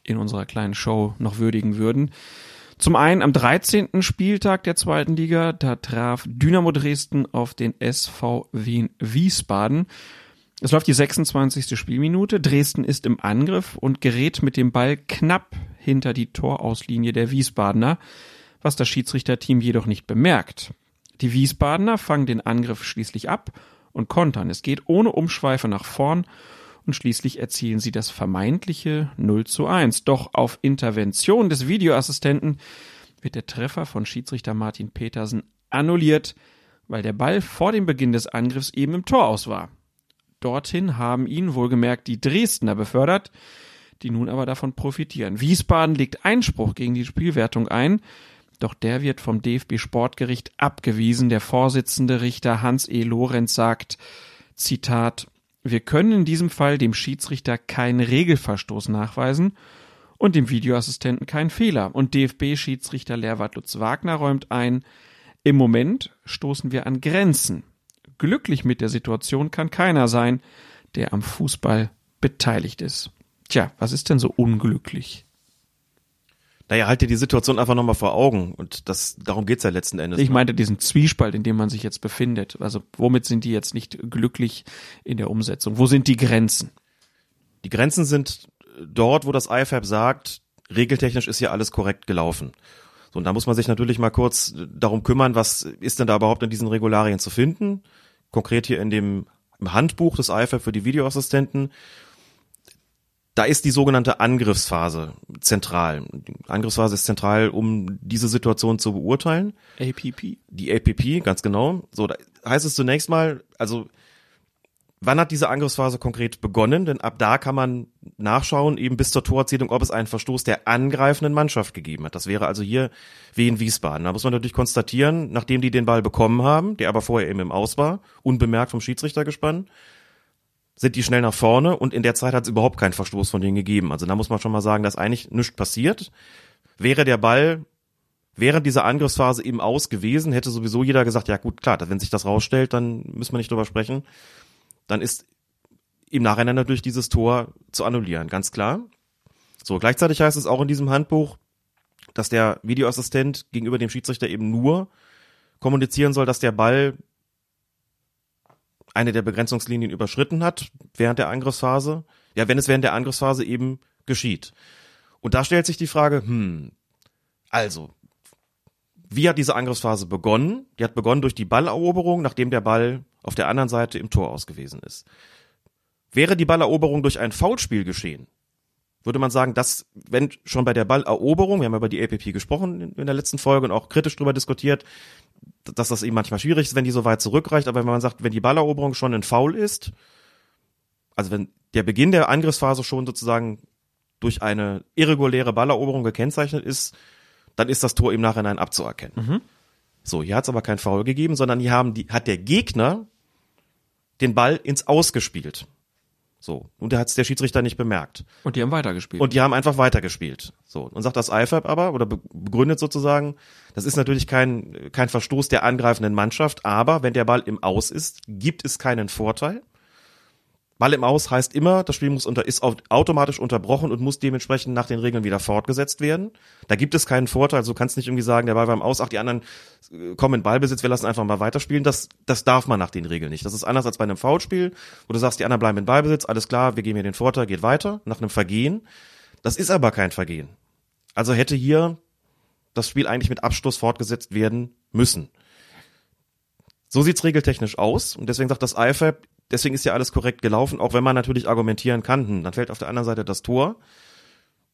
in unserer kleinen Show noch würdigen würden. Zum einen am 13. Spieltag der zweiten Liga, da traf Dynamo Dresden auf den SV Wien Wiesbaden. Es läuft die 26. Spielminute. Dresden ist im Angriff und gerät mit dem Ball knapp hinter die Torauslinie der Wiesbadener, was das Schiedsrichterteam jedoch nicht bemerkt. Die Wiesbadener fangen den Angriff schließlich ab und kontern. Es geht ohne Umschweife nach vorn und schließlich erzielen sie das vermeintliche 0 zu 1. Doch auf Intervention des Videoassistenten wird der Treffer von Schiedsrichter Martin Petersen annulliert, weil der Ball vor dem Beginn des Angriffs eben im Tor aus war. Dorthin haben ihn wohlgemerkt die Dresdner befördert, die nun aber davon profitieren. Wiesbaden legt Einspruch gegen die Spielwertung ein, doch der wird vom DFB Sportgericht abgewiesen. Der Vorsitzende Richter Hans E. Lorenz sagt, Zitat, wir können in diesem Fall dem Schiedsrichter keinen Regelverstoß nachweisen und dem Videoassistenten keinen Fehler. Und DFB-Schiedsrichter Lehrwart Lutz Wagner räumt ein, Im Moment stoßen wir an Grenzen. Glücklich mit der Situation kann keiner sein, der am Fußball beteiligt ist. Tja, was ist denn so unglücklich? Naja, halt dir die Situation einfach nochmal vor Augen. Und das, darum geht's ja letzten Endes. Ich ne? meinte diesen Zwiespalt, in dem man sich jetzt befindet. Also womit sind die jetzt nicht glücklich in der Umsetzung? Wo sind die Grenzen? Die Grenzen sind dort, wo das IFAB sagt, regeltechnisch ist hier alles korrekt gelaufen. So, und da muss man sich natürlich mal kurz darum kümmern, was ist denn da überhaupt in diesen Regularien zu finden? Konkret hier in dem im Handbuch des IFAB für die Videoassistenten. Da ist die sogenannte Angriffsphase zentral. Die Angriffsphase ist zentral, um diese Situation zu beurteilen. APP. Die APP, ganz genau. So, da heißt es zunächst mal, also Wann hat diese Angriffsphase konkret begonnen? Denn ab da kann man nachschauen, eben bis zur Torerzielung, ob es einen Verstoß der angreifenden Mannschaft gegeben hat. Das wäre also hier wie in Wiesbaden. Da muss man natürlich konstatieren, nachdem die den Ball bekommen haben, der aber vorher eben im Aus war, unbemerkt vom Schiedsrichter gespannt, sind die schnell nach vorne und in der Zeit hat es überhaupt keinen Verstoß von denen gegeben. Also da muss man schon mal sagen, dass eigentlich nichts passiert. Wäre der Ball während dieser Angriffsphase eben aus gewesen, hätte sowieso jeder gesagt, ja gut, klar, wenn sich das rausstellt, dann müssen wir nicht drüber sprechen dann ist im Nachhinein natürlich dieses Tor zu annullieren, ganz klar. So, gleichzeitig heißt es auch in diesem Handbuch, dass der Videoassistent gegenüber dem Schiedsrichter eben nur kommunizieren soll, dass der Ball eine der Begrenzungslinien überschritten hat während der Angriffsphase. Ja, wenn es während der Angriffsphase eben geschieht. Und da stellt sich die Frage, hm, also, wie hat diese Angriffsphase begonnen? Die hat begonnen durch die Balleroberung, nachdem der Ball auf der anderen Seite im Tor ausgewiesen ist. Wäre die Balleroberung durch ein Foulspiel geschehen, würde man sagen, dass, wenn schon bei der Balleroberung, wir haben über die APP gesprochen in der letzten Folge und auch kritisch darüber diskutiert, dass das eben manchmal schwierig ist, wenn die so weit zurückreicht, aber wenn man sagt, wenn die Balleroberung schon ein Foul ist, also wenn der Beginn der Angriffsphase schon sozusagen durch eine irreguläre Balleroberung gekennzeichnet ist, dann ist das Tor im Nachhinein abzuerkennen. Mhm. So, hier hat es aber kein Foul gegeben, sondern hier haben die, hat der Gegner den Ball ins Ausgespielt. So. Und der hat es der Schiedsrichter nicht bemerkt. Und die haben weitergespielt. Und die haben einfach weitergespielt. So. Und sagt das IFAB aber, oder begründet sozusagen, das ist natürlich kein, kein Verstoß der angreifenden Mannschaft, aber wenn der Ball im Aus ist, gibt es keinen Vorteil. Ball im Aus heißt immer, das Spiel muss unter, ist automatisch unterbrochen und muss dementsprechend nach den Regeln wieder fortgesetzt werden. Da gibt es keinen Vorteil. Du kannst nicht irgendwie sagen, der Ball war im Aus, ach, die anderen äh, kommen in Ballbesitz, wir lassen einfach mal weiterspielen. Das, das darf man nach den Regeln nicht. Das ist anders als bei einem Foulspiel, wo du sagst, die anderen bleiben in Ballbesitz, alles klar, wir geben hier den Vorteil, geht weiter, nach einem Vergehen. Das ist aber kein Vergehen. Also hätte hier das Spiel eigentlich mit Abschluss fortgesetzt werden müssen. So sieht's regeltechnisch aus und deswegen sagt das IFAB, Deswegen ist ja alles korrekt gelaufen, auch wenn man natürlich argumentieren kann, hm, dann fällt auf der anderen Seite das Tor.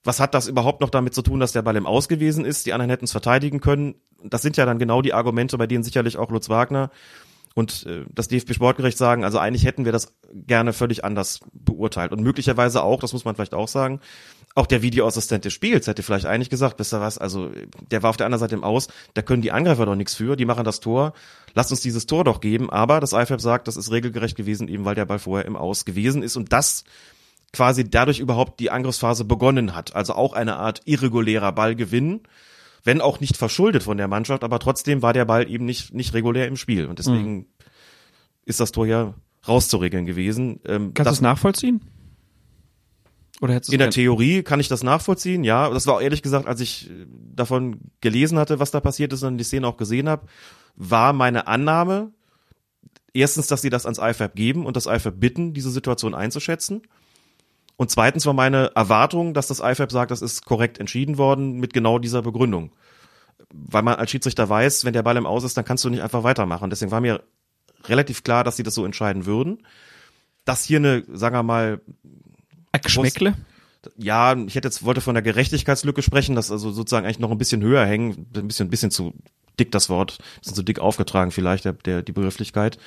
Was hat das überhaupt noch damit zu tun, dass der Ball im Aus gewesen ist? Die anderen hätten es verteidigen können. Das sind ja dann genau die Argumente, bei denen sicherlich auch Lutz Wagner und äh, das DFB Sportgericht sagen, also eigentlich hätten wir das gerne völlig anders beurteilt. Und möglicherweise auch, das muss man vielleicht auch sagen, auch der Videoassistent des Spiels hätte vielleicht eigentlich gesagt, wisst ihr was, also der war auf der anderen Seite im Aus, da können die Angreifer doch nichts für, die machen das Tor, lasst uns dieses Tor doch geben, aber das IFAB sagt, das ist regelgerecht gewesen, eben weil der Ball vorher im Aus gewesen ist und das quasi dadurch überhaupt die Angriffsphase begonnen hat. Also auch eine Art irregulärer Ballgewinn, wenn auch nicht verschuldet von der Mannschaft, aber trotzdem war der Ball eben nicht, nicht regulär im Spiel und deswegen mhm. ist das Tor ja rauszuregeln gewesen. Ähm, Kannst du es nachvollziehen? In der Theorie kann ich das nachvollziehen, ja. Das war auch ehrlich gesagt, als ich äh, davon gelesen hatte, was da passiert ist und die Szene auch gesehen habe, war meine Annahme, erstens, dass sie das ans IFAB geben und das IFAB bitten, diese Situation einzuschätzen. Und zweitens war meine Erwartung, dass das IFAB sagt, das ist korrekt entschieden worden mit genau dieser Begründung. Weil man als Schiedsrichter weiß, wenn der Ball im Aus ist, dann kannst du nicht einfach weitermachen. Deswegen war mir relativ klar, dass sie das so entscheiden würden. Dass hier eine, sagen wir mal, Geschmäckle? Ja, ich hätte jetzt wollte von der Gerechtigkeitslücke sprechen, das also sozusagen eigentlich noch ein bisschen höher hängen, ein bisschen, ein bisschen zu dick das Wort, bisschen zu dick aufgetragen vielleicht der, der die Begrifflichkeit.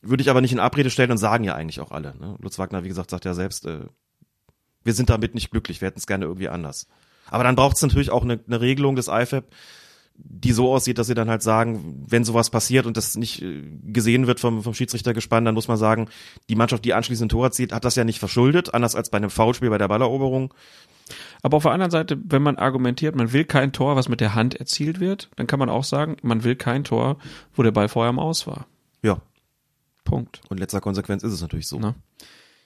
Würde ich aber nicht in Abrede stellen und sagen ja eigentlich auch alle. Ne? Lutz Wagner, wie gesagt, sagt ja selbst, äh, wir sind damit nicht glücklich, wir hätten es gerne irgendwie anders. Aber dann braucht es natürlich auch eine, eine Regelung des IFAB, die so aussieht, dass sie dann halt sagen, wenn sowas passiert und das nicht äh, gesehen wird vom, vom Schiedsrichter gespannt, dann muss man sagen, die Mannschaft, die anschließend ein Tor erzielt, hat das ja nicht verschuldet, anders als bei einem Foulspiel bei der Balleroberung. Aber auf der anderen Seite, wenn man argumentiert, man will kein Tor, was mit der Hand erzielt wird, dann kann man auch sagen, man will kein Tor, wo der Ball vorher am Aus war. Ja, Punkt. und letzter Konsequenz ist es natürlich so. Na?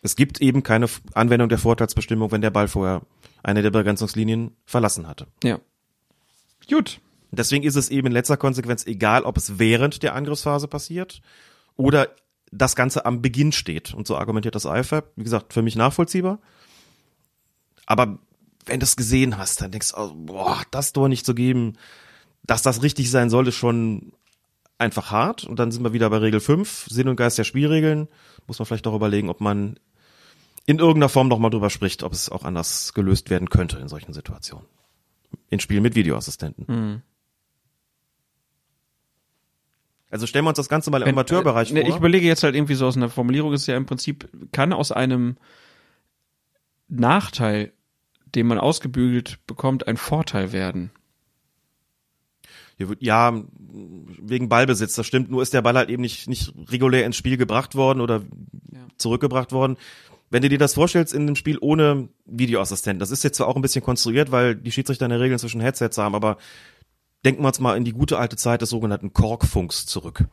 Es gibt eben keine Anwendung der Vorteilsbestimmung, wenn der Ball vorher eine der Begrenzungslinien verlassen hatte. Ja. Gut. Deswegen ist es eben in letzter Konsequenz egal, ob es während der Angriffsphase passiert oder das Ganze am Beginn steht. Und so argumentiert das IFAB. Wie gesagt, für mich nachvollziehbar. Aber wenn du es gesehen hast, dann denkst du, oh, boah, das Tor nicht zu geben, dass das richtig sein soll, ist schon einfach hart. Und dann sind wir wieder bei Regel 5, Sinn und Geist der Spielregeln. Muss man vielleicht auch überlegen, ob man in irgendeiner Form noch mal drüber spricht, ob es auch anders gelöst werden könnte in solchen Situationen. In Spielen mit Videoassistenten. Also stellen wir uns das Ganze mal im Wenn- Amateurbereich äh, ne, vor. Ich überlege jetzt halt irgendwie so aus einer Formulierung, ist ja im Prinzip, kann aus einem Nachteil, den man ausgebügelt bekommt, ein Vorteil werden. Ja, wegen Ballbesitz, das stimmt. Nur ist der Ball halt eben nicht, nicht regulär ins Spiel gebracht worden oder zurückgebracht worden. Wenn du dir das vorstellst in einem Spiel ohne Videoassistenten, das ist jetzt zwar auch ein bisschen konstruiert, weil die Schiedsrichter in der Regel inzwischen Headsets haben, aber denken wir uns mal in die gute alte Zeit des sogenannten Korkfunks zurück.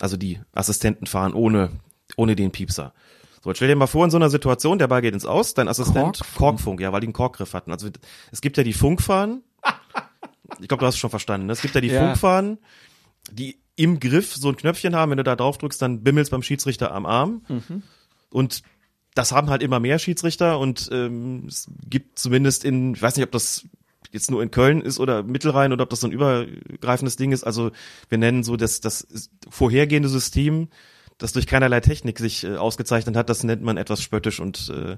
Also die Assistenten fahren ohne, ohne den Piepser. So, jetzt stell dir mal vor, in so einer Situation, der Ball geht ins Aus, dein Assistent, Korkfunk? Korkfunk, ja, weil die einen Korkgriff hatten. Also es gibt ja die Funkfahnen, ich glaube, du hast es schon verstanden. ne? Es gibt ja die Ja. Funkfahnen, die im Griff so ein Knöpfchen haben. Wenn du da drauf drückst, dann bimmelst beim Schiedsrichter am Arm. Und das haben halt immer mehr Schiedsrichter und ähm, es gibt zumindest in, ich weiß nicht, ob das jetzt nur in Köln ist oder Mittelrhein oder ob das so ein übergreifendes Ding ist. Also wir nennen so das, das vorhergehende System, das durch keinerlei Technik sich äh, ausgezeichnet hat, das nennt man etwas spöttisch und äh,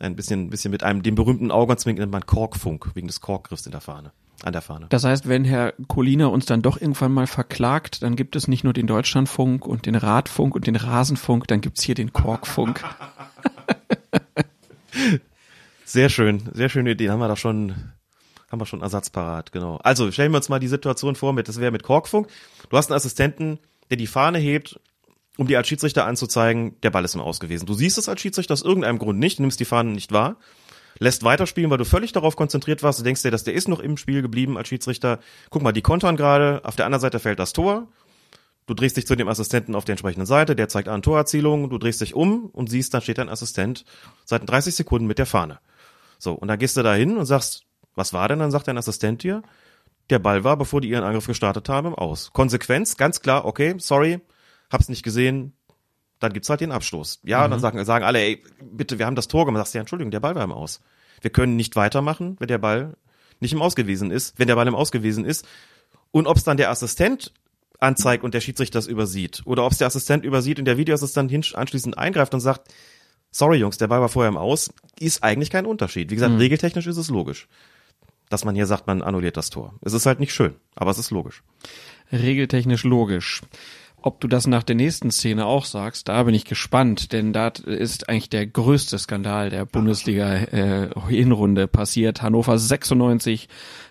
ein bisschen, bisschen mit einem, dem berühmten Augenzwink nennt man Korkfunk, wegen des Korkgriffs in der Fahne, an der Fahne. Das heißt, wenn Herr Colina uns dann doch irgendwann mal verklagt, dann gibt es nicht nur den Deutschlandfunk und den Radfunk und den Rasenfunk, dann gibt's hier den Korkfunk. Sehr schön, sehr schöne Idee. Haben wir da schon, haben wir schon Ersatz parat, genau. Also stellen wir uns mal die Situation vor mit, das wäre mit Korkfunk. Du hast einen Assistenten, der die Fahne hebt, um dir als Schiedsrichter anzuzeigen, der Ball ist im Aus gewesen. Du siehst es als Schiedsrichter aus irgendeinem Grund nicht, nimmst die Fahne nicht wahr, lässt weiterspielen, weil du völlig darauf konzentriert warst. Du denkst dir, dass der ist noch im Spiel geblieben als Schiedsrichter. Guck mal, die kontern gerade, auf der anderen Seite fällt das Tor. Du drehst dich zu dem Assistenten auf der entsprechenden Seite, der zeigt an Torerzielung, du drehst dich um und siehst, da steht dein Assistent seit 30 Sekunden mit der Fahne. So, und dann gehst du da hin und sagst, was war denn? Dann sagt dein Assistent dir, der Ball war, bevor die ihren Angriff gestartet haben, im Aus. Konsequenz, ganz klar, okay, sorry, hab's nicht gesehen, dann gibt's halt den Abstoß. Ja, und dann sagen, sagen alle, ey, bitte, wir haben das Tor gemacht. Sagst du, ja, Entschuldigung, der Ball war im Aus. Wir können nicht weitermachen, wenn der Ball nicht im Aus gewesen ist, wenn der Ball im Aus gewesen ist. Und ob's dann der Assistent anzeigt und der Schiedsrichter das übersieht, oder ob's der Assistent übersieht und der Videoassistent anschließend eingreift und sagt, sorry Jungs, der Ball war vorher im Aus, ist eigentlich kein Unterschied. Wie gesagt, regeltechnisch ist es logisch, dass man hier sagt, man annulliert das Tor. Es ist halt nicht schön, aber es ist logisch. Regeltechnisch logisch. Ob du das nach der nächsten Szene auch sagst, da bin ich gespannt, denn da ist eigentlich der größte Skandal der Bundesliga-Hinrunde äh, passiert. Hannover 96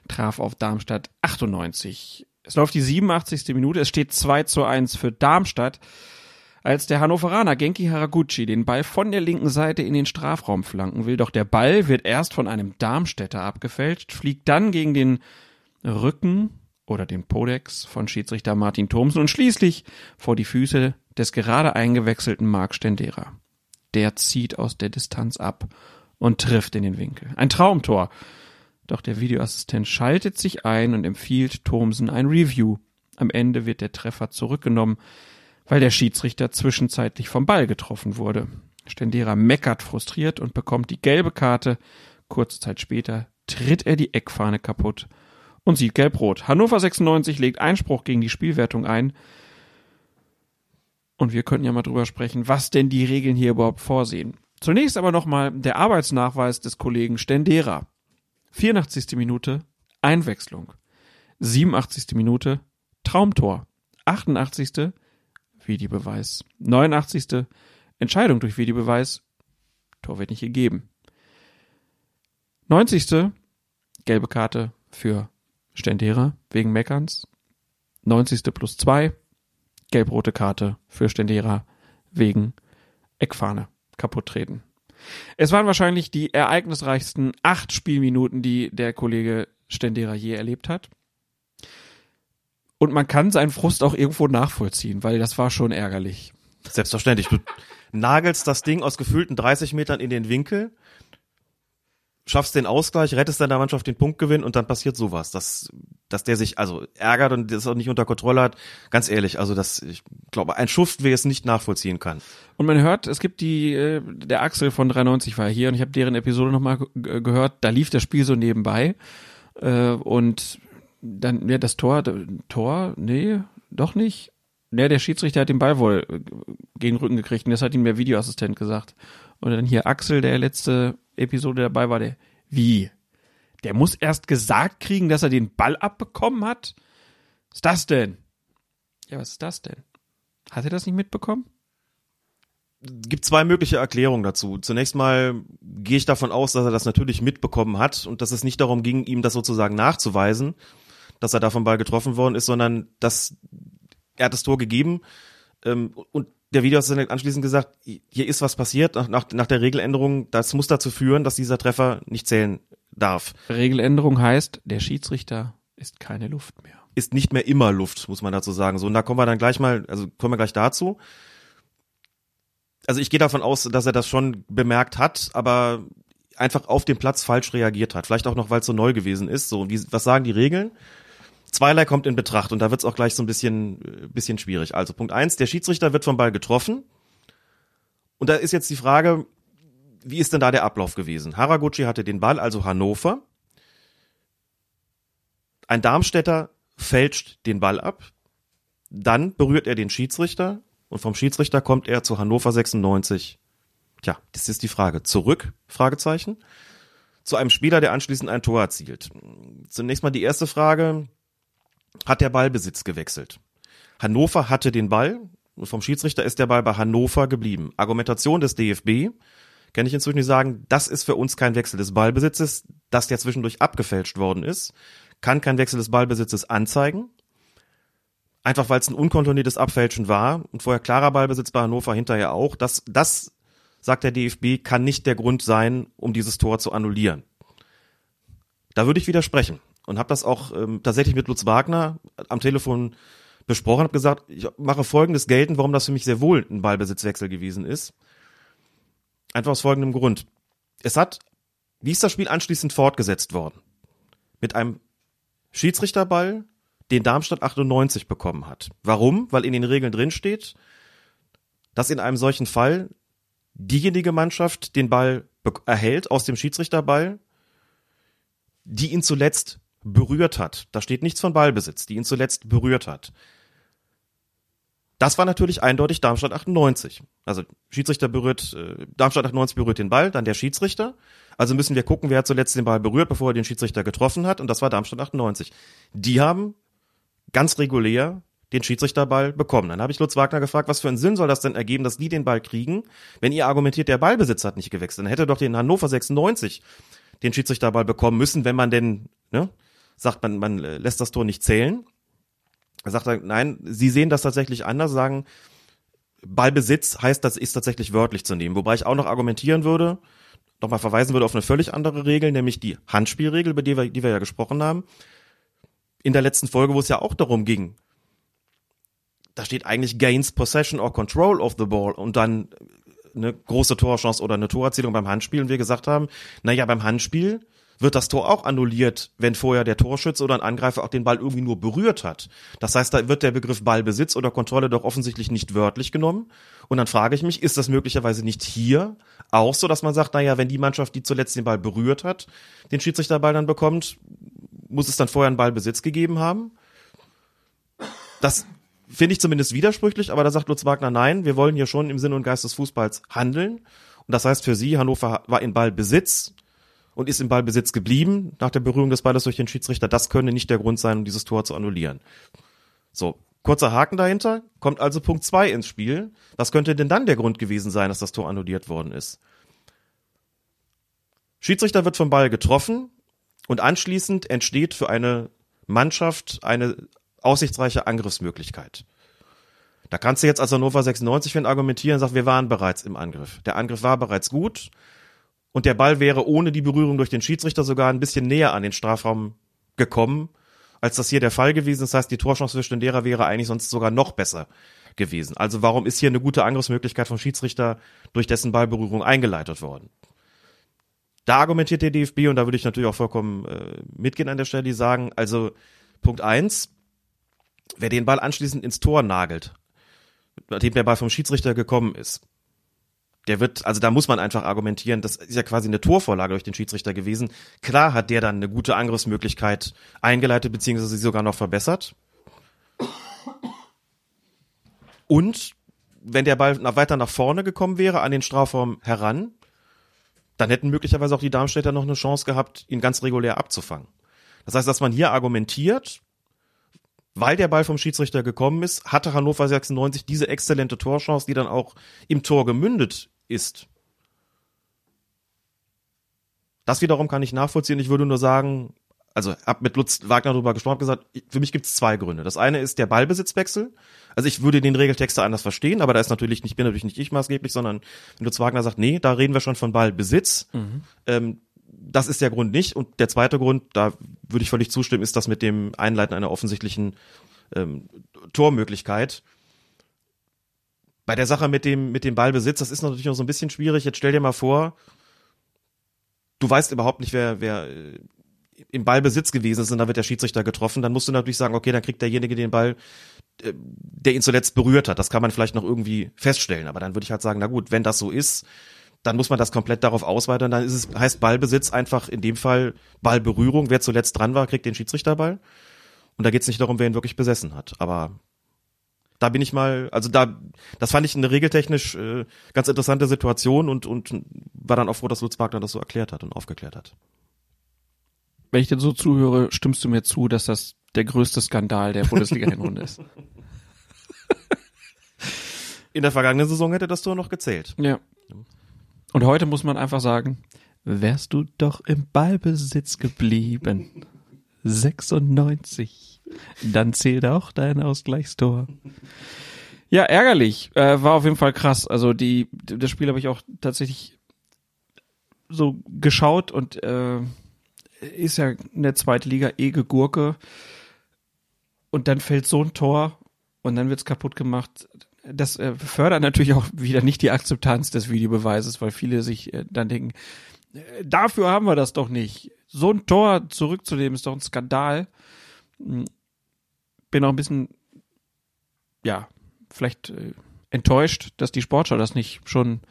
traf auf Darmstadt 98. Es läuft die 87. Minute, es steht 2 zu 1 für Darmstadt, als der Hannoveraner Genki Haraguchi den Ball von der linken Seite in den Strafraum flanken will. Doch der Ball wird erst von einem Darmstädter abgefälscht, fliegt dann gegen den Rücken oder den Podex von Schiedsrichter Martin Thomsen und schließlich vor die Füße des gerade eingewechselten Marc Stendera. Der zieht aus der Distanz ab und trifft in den Winkel. Ein Traumtor. Doch der Videoassistent schaltet sich ein und empfiehlt Thomsen ein Review. Am Ende wird der Treffer zurückgenommen, weil der Schiedsrichter zwischenzeitlich vom Ball getroffen wurde. Stendera meckert frustriert und bekommt die gelbe Karte. Kurze Zeit später tritt er die Eckfahne kaputt und sieht gelb-rot. Hannover 96 legt Einspruch gegen die Spielwertung ein. Und wir könnten ja mal drüber sprechen, was denn die Regeln hier überhaupt vorsehen. Zunächst aber nochmal der Arbeitsnachweis des Kollegen Stendera. 84. Minute Einwechslung. 87. Minute Traumtor. 88. Videobeweis. 89. Entscheidung durch Videobeweis. Tor wird nicht gegeben. 90. Gelbe Karte für Stendera wegen Meckerns. 90. plus 2. Gelb-rote Karte für Stendera wegen Eckfahne kaputt treten. Es waren wahrscheinlich die ereignisreichsten acht Spielminuten, die der Kollege Stendera je erlebt hat. Und man kann seinen Frust auch irgendwo nachvollziehen, weil das war schon ärgerlich. Selbstverständlich. Du nagelst das Ding aus gefühlten 30 Metern in den Winkel, schaffst den Ausgleich, rettest deiner Mannschaft den Punktgewinn und dann passiert sowas, dass, dass der sich also ärgert und das auch nicht unter Kontrolle hat. Ganz ehrlich, also das, ich glaube, ein Schuft, wer es nicht nachvollziehen kann. Und man hört, es gibt die, äh, der Axel von 93 war hier und ich habe deren Episode nochmal gehört, da lief das Spiel so nebenbei äh, und dann, ja, das Tor, Tor, nee, doch nicht. Nee, der Schiedsrichter hat den Ball wohl äh, gegen den Rücken gekriegt und das hat ihm der Videoassistent gesagt. Und dann hier Axel, der letzte Episode dabei war, der, wie? Der muss erst gesagt kriegen, dass er den Ball abbekommen hat? Was ist das denn? Ja, was ist das denn? Hat er das nicht mitbekommen? gibt zwei mögliche Erklärungen dazu. Zunächst mal gehe ich davon aus, dass er das natürlich mitbekommen hat und dass es nicht darum ging, ihm das sozusagen nachzuweisen, dass er da vom Ball getroffen worden ist, sondern dass er hat das Tor gegeben ähm, und der Videoassistent anschließend gesagt, hier ist was passiert nach, nach, nach der Regeländerung, das muss dazu führen, dass dieser Treffer nicht zählen darf. Regeländerung heißt, der Schiedsrichter ist keine Luft mehr. Ist nicht mehr immer Luft, muss man dazu sagen. So, und da kommen wir dann gleich mal, also kommen wir gleich dazu. Also ich gehe davon aus, dass er das schon bemerkt hat, aber einfach auf dem Platz falsch reagiert hat. Vielleicht auch noch, weil es so neu gewesen ist. So, wie, was sagen die Regeln? Zweierlei kommt in Betracht und da wird es auch gleich so ein bisschen, äh, bisschen schwierig. Also Punkt eins, der Schiedsrichter wird vom Ball getroffen. Und da ist jetzt die Frage, wie ist denn da der Ablauf gewesen? Haraguchi hatte den Ball, also Hannover. Ein Darmstädter fälscht den Ball ab. Dann berührt er den Schiedsrichter und vom Schiedsrichter kommt er zu Hannover 96. Tja, das ist die Frage. Zurück? Fragezeichen. Zu einem Spieler, der anschließend ein Tor erzielt. Zunächst mal die erste Frage hat der Ballbesitz gewechselt. Hannover hatte den Ball, vom Schiedsrichter ist der Ball bei Hannover geblieben. Argumentation des DFB, kann ich inzwischen nicht sagen, das ist für uns kein Wechsel des Ballbesitzes, dass der zwischendurch abgefälscht worden ist, kann kein Wechsel des Ballbesitzes anzeigen. Einfach weil es ein unkontrolliertes Abfälschen war und vorher klarer Ballbesitz bei Hannover hinterher auch. Das, das, sagt der DFB, kann nicht der Grund sein, um dieses Tor zu annullieren. Da würde ich widersprechen und habe das auch ähm, tatsächlich mit Lutz Wagner am Telefon besprochen, habe gesagt, ich mache folgendes geltend, warum das für mich sehr wohl ein Ballbesitzwechsel gewesen ist. Einfach aus folgendem Grund. Es hat, wie ist das Spiel anschließend fortgesetzt worden? Mit einem Schiedsrichterball, den Darmstadt 98 bekommen hat. Warum? Weil in den Regeln drin steht, dass in einem solchen Fall diejenige Mannschaft den Ball erhält aus dem Schiedsrichterball, die ihn zuletzt berührt hat. Da steht nichts von Ballbesitz, die ihn zuletzt berührt hat. Das war natürlich eindeutig Darmstadt 98. Also Schiedsrichter berührt, äh, Darmstadt 98 berührt den Ball, dann der Schiedsrichter. Also müssen wir gucken, wer hat zuletzt den Ball berührt, bevor er den Schiedsrichter getroffen hat. Und das war Darmstadt 98. Die haben ganz regulär den Schiedsrichterball bekommen. Dann habe ich Lutz Wagner gefragt, was für einen Sinn soll das denn ergeben, dass die den Ball kriegen, wenn ihr argumentiert, der Ballbesitz hat nicht gewechselt. Dann hätte doch den Hannover 96 den Schiedsrichterball bekommen müssen, wenn man denn, ne, sagt man, man lässt das Tor nicht zählen. Sagt er, nein, sie sehen das tatsächlich anders, sagen, Ballbesitz heißt, das ist tatsächlich wörtlich zu nehmen. Wobei ich auch noch argumentieren würde, nochmal verweisen würde auf eine völlig andere Regel, nämlich die Handspielregel, über die wir, die wir ja gesprochen haben. In der letzten Folge, wo es ja auch darum ging, da steht eigentlich gains possession or control of the ball und dann eine große Torchance oder eine Torerzielung beim Handspiel und wir gesagt haben, naja, beim Handspiel wird das Tor auch annulliert, wenn vorher der Torschütze oder ein Angreifer auch den Ball irgendwie nur berührt hat. Das heißt, da wird der Begriff Ballbesitz oder Kontrolle doch offensichtlich nicht wörtlich genommen. Und dann frage ich mich, ist das möglicherweise nicht hier auch so, dass man sagt, naja, wenn die Mannschaft, die zuletzt den Ball berührt hat, den Schiedsrichterball dann bekommt, muss es dann vorher einen Ballbesitz gegeben haben? Das finde ich zumindest widersprüchlich, aber da sagt Lutz Wagner, nein, wir wollen hier schon im Sinne und Geist des Fußballs handeln. Und das heißt für sie, Hannover war in Ballbesitz und ist im Ballbesitz geblieben nach der Berührung des Balles durch den Schiedsrichter. Das könne nicht der Grund sein, um dieses Tor zu annullieren. So, kurzer Haken dahinter, kommt also Punkt zwei ins Spiel. Was könnte denn dann der Grund gewesen sein, dass das Tor annulliert worden ist? Schiedsrichter wird vom Ball getroffen und anschließend entsteht für eine Mannschaft eine aussichtsreiche Angriffsmöglichkeit. Da kannst du jetzt als Hannover 96 Fan argumentieren und sagen, wir waren bereits im Angriff. Der Angriff war bereits gut und der Ball wäre ohne die Berührung durch den Schiedsrichter sogar ein bisschen näher an den Strafraum gekommen, als das hier der Fall gewesen ist. Das heißt, die Torchance für Stendera wäre eigentlich sonst sogar noch besser gewesen. Also warum ist hier eine gute Angriffsmöglichkeit vom Schiedsrichter durch dessen Ballberührung eingeleitet worden? Da argumentiert der DFB und da würde ich natürlich auch vollkommen äh, mitgehen an der Stelle, die sagen, also Punkt eins, wer den Ball anschließend ins Tor nagelt, nachdem der Ball vom Schiedsrichter gekommen ist, der wird, also da muss man einfach argumentieren, das ist ja quasi eine Torvorlage durch den Schiedsrichter gewesen. Klar hat der dann eine gute Angriffsmöglichkeit eingeleitet, beziehungsweise sie sogar noch verbessert. Und wenn der Ball nach, weiter nach vorne gekommen wäre, an den Strafraum heran, dann hätten möglicherweise auch die Darmstädter noch eine Chance gehabt, ihn ganz regulär abzufangen. Das heißt, dass man hier argumentiert, weil der Ball vom Schiedsrichter gekommen ist, hatte Hannover 96 diese exzellente Torchance, die dann auch im Tor gemündet ist. Das wiederum kann ich nachvollziehen. Ich würde nur sagen, also hab mit Lutz Wagner darüber gesprochen, gesagt, für mich gibt es zwei Gründe. Das eine ist der Ballbesitzwechsel. Also ich würde den Regeltext anders verstehen, aber da ist natürlich nicht, bin natürlich nicht ich maßgeblich, sondern wenn Lutz Wagner sagt, nee, da reden wir schon von Ballbesitz. Mhm. Ähm, das ist der Grund nicht. Und der zweite Grund, da würde ich völlig zustimmen, ist das mit dem Einleiten einer offensichtlichen ähm, Tormöglichkeit. Bei der Sache mit dem, mit dem Ballbesitz, das ist natürlich noch so ein bisschen schwierig. Jetzt stell dir mal vor, du weißt überhaupt nicht, wer, wer äh, im Ballbesitz gewesen ist und da wird der Schiedsrichter getroffen, dann musst du natürlich sagen, okay, dann kriegt derjenige den Ball, äh, der ihn zuletzt berührt hat. Das kann man vielleicht noch irgendwie feststellen. Aber dann würde ich halt sagen, na gut, wenn das so ist, dann muss man das komplett darauf ausweiten. Dann ist es, heißt Ballbesitz einfach in dem Fall Ballberührung. Wer zuletzt dran war, kriegt den Schiedsrichterball. Und da geht es nicht darum, wer ihn wirklich besessen hat. Aber da bin ich mal, also da, das fand ich eine regeltechnisch äh, ganz interessante Situation und, und war dann auch froh, dass Lutz Wagner das so erklärt hat und aufgeklärt hat. Wenn ich dir so zuhöre, stimmst du mir zu, dass das der größte Skandal der Bundesliga-Hinrunde ist. In der vergangenen Saison hätte das Tor noch gezählt. Ja. Und heute muss man einfach sagen, wärst du doch im Ballbesitz geblieben. 96. Dann zählt auch dein Ausgleichstor. Ja, ärgerlich. Äh, war auf jeden Fall krass. Also die, das Spiel habe ich auch tatsächlich so geschaut und äh, ist ja in der zweiten Liga eh Gegurke. Und dann fällt so ein Tor und dann wird's kaputt gemacht das äh, fördert natürlich auch wieder nicht die Akzeptanz des Videobeweises, weil viele sich äh, dann denken, äh, dafür haben wir das doch nicht. So ein Tor zurückzunehmen ist doch ein Skandal. Hm. Bin auch ein bisschen, ja, vielleicht äh, enttäuscht, dass die Sportschau das nicht schon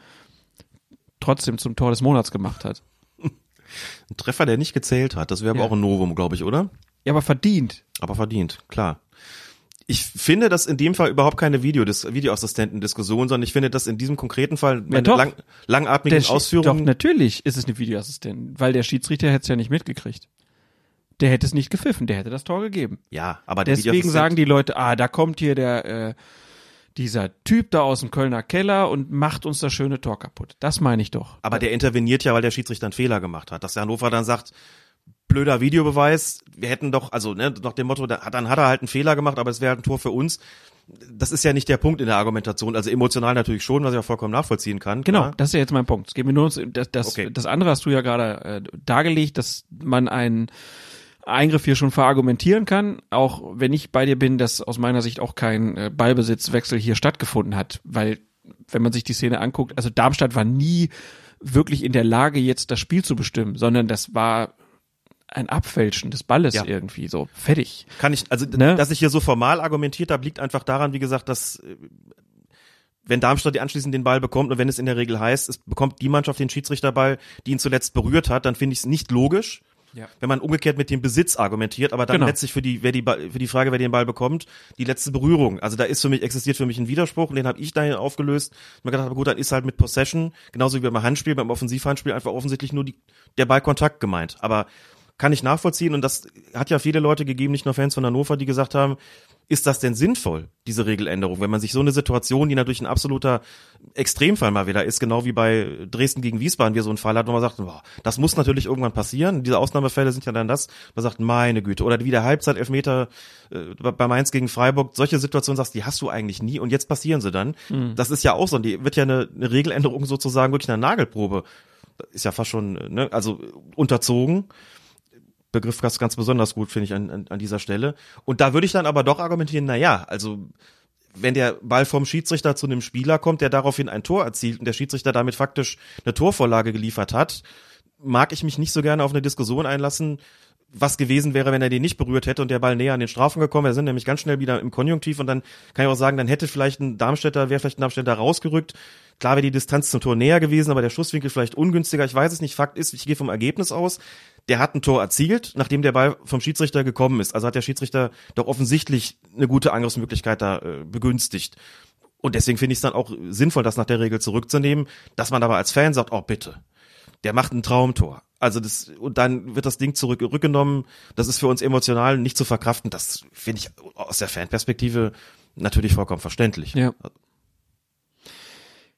trotzdem zum Tor des Monats gemacht hat. Ein Treffer, der nicht gezählt hat, das wäre ja. aber auch ein Novum, glaube ich, oder? Ja, aber verdient. Aber verdient, klar ich finde das in dem Fall überhaupt keine Video Videoassistenten-Diskussion, sondern ich finde das in diesem konkreten Fall mit ja, lang, langatmigen Ausführungen. Doch, natürlich ist es eine Videoassistent, weil der Schiedsrichter hätte es ja nicht mitgekriegt. Der hätte es nicht gepfiffen, der hätte das Tor gegeben. Ja, aber der Deswegen sagen die Leute, ah, da kommt hier der, äh, dieser Typ da aus dem Kölner Keller und macht uns das schöne Tor kaputt. Das meine ich doch. Aber der interveniert ja, weil der Schiedsrichter einen Fehler gemacht hat. Dass der Hannover dann sagt, blöder Videobeweis. Wir hätten doch, also ne, nach dem Motto, dann hat er halt einen Fehler gemacht, aber es wäre halt ein Tor für uns. Das ist ja nicht der Punkt in der Argumentation. Also emotional natürlich schon, was ich auch vollkommen nachvollziehen kann. Genau, klar. das ist ja jetzt mein Punkt. Es geht mir nur das, das, okay. das andere hast du ja gerade äh, dargelegt, dass man einen Eingriff hier schon verargumentieren kann, auch wenn ich bei dir bin, dass aus meiner Sicht auch kein äh, Ballbesitzwechsel hier stattgefunden hat, weil wenn man sich die Szene anguckt, also Darmstadt war nie wirklich in der Lage, jetzt das Spiel zu bestimmen, sondern das war ein Abfälschen des Balles ja. irgendwie so fertig. Kann ich, also ne? dass ich hier so formal argumentiert habe, liegt einfach daran, wie gesagt, dass äh, wenn Darmstadt anschließend den Ball bekommt und wenn es in der Regel heißt, es bekommt die Mannschaft den Schiedsrichterball, die ihn zuletzt berührt hat, dann finde ich es nicht logisch. Ja. Wenn man umgekehrt mit dem Besitz argumentiert, aber dann genau. letztlich für die, wer die, für die Frage, wer den Ball bekommt, die letzte Berührung. Also da ist für mich, existiert für mich ein Widerspruch und den habe ich dahin aufgelöst. Ich mir gedacht, aber gut, dann ist halt mit Possession, genauso wie beim Handspiel, beim Offensivhandspiel einfach offensichtlich nur die, der Ballkontakt gemeint. Aber kann ich nachvollziehen und das hat ja viele Leute gegeben, nicht nur Fans von Hannover, die gesagt haben, ist das denn sinnvoll, diese Regeländerung, wenn man sich so eine Situation, die natürlich ein absoluter Extremfall mal wieder ist, genau wie bei Dresden gegen Wiesbaden, wie so ein Fall hat, wo man sagt, boah, das muss natürlich irgendwann passieren. Diese Ausnahmefälle sind ja dann das, man sagt, meine Güte, oder wie der Halbzeit-Elfmeter äh, bei Mainz gegen Freiburg, solche Situationen sagst, die hast du eigentlich nie und jetzt passieren sie dann. Mhm. Das ist ja auch so, und die wird ja eine, eine Regeländerung sozusagen wirklich eine Nagelprobe, ist ja fast schon, ne, also unterzogen. Begriff ganz, ganz besonders gut, finde ich, an, an, an dieser Stelle. Und da würde ich dann aber doch argumentieren, na ja, also wenn der Ball vom Schiedsrichter zu einem Spieler kommt, der daraufhin ein Tor erzielt und der Schiedsrichter damit faktisch eine Torvorlage geliefert hat, mag ich mich nicht so gerne auf eine Diskussion einlassen, was gewesen wäre, wenn er den nicht berührt hätte und der Ball näher an den Strafen gekommen wäre. Wir sind nämlich ganz schnell wieder im Konjunktiv und dann kann ich auch sagen, dann hätte vielleicht ein Darmstädter, wäre vielleicht ein Darmstädter rausgerückt. Klar wäre die Distanz zum Tor näher gewesen, aber der Schusswinkel vielleicht ungünstiger. Ich weiß es nicht. Fakt ist, ich gehe vom Ergebnis aus der hat ein Tor erzielt, nachdem der Ball vom Schiedsrichter gekommen ist. Also hat der Schiedsrichter doch offensichtlich eine gute Angriffsmöglichkeit da äh, begünstigt. Und deswegen finde ich es dann auch sinnvoll, das nach der Regel zurückzunehmen, dass man aber als Fan sagt, oh bitte, der macht ein Traumtor. Also das, und dann wird das Ding zurückgenommen. Das ist für uns emotional nicht zu verkraften. Das finde ich aus der Fanperspektive natürlich vollkommen verständlich. Ja.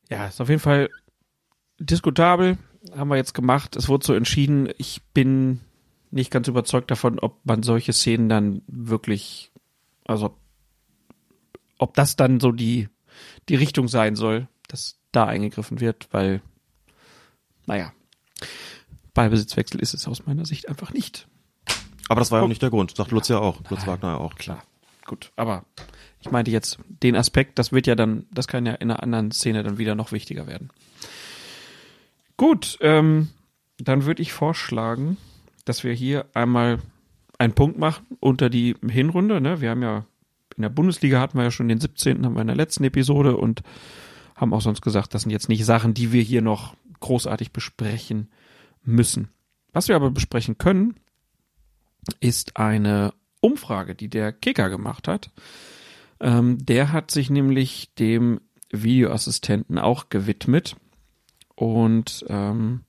Ja, ist auf jeden Fall diskutabel haben wir jetzt gemacht. Es wurde so entschieden. Ich bin nicht ganz überzeugt davon, ob man solche Szenen dann wirklich, also ob das dann so die, die Richtung sein soll, dass da eingegriffen wird, weil, naja, Ballbesitzwechsel ist es aus meiner Sicht einfach nicht. Aber das war ja auch nicht der Grund, sagt Lutz ja auch, Lutz Wagner ja auch. Klar, gut, aber ich meinte jetzt den Aspekt, das wird ja dann, das kann ja in einer anderen Szene dann wieder noch wichtiger werden. Gut, ähm, dann würde ich vorschlagen, dass wir hier einmal einen Punkt machen unter die Hinrunde. Ne? Wir haben ja in der Bundesliga hatten wir ja schon den 17. haben wir in der letzten Episode und haben auch sonst gesagt, das sind jetzt nicht Sachen, die wir hier noch großartig besprechen müssen. Was wir aber besprechen können, ist eine Umfrage, die der Kicker gemacht hat. Ähm, der hat sich nämlich dem Videoassistenten auch gewidmet und ähm,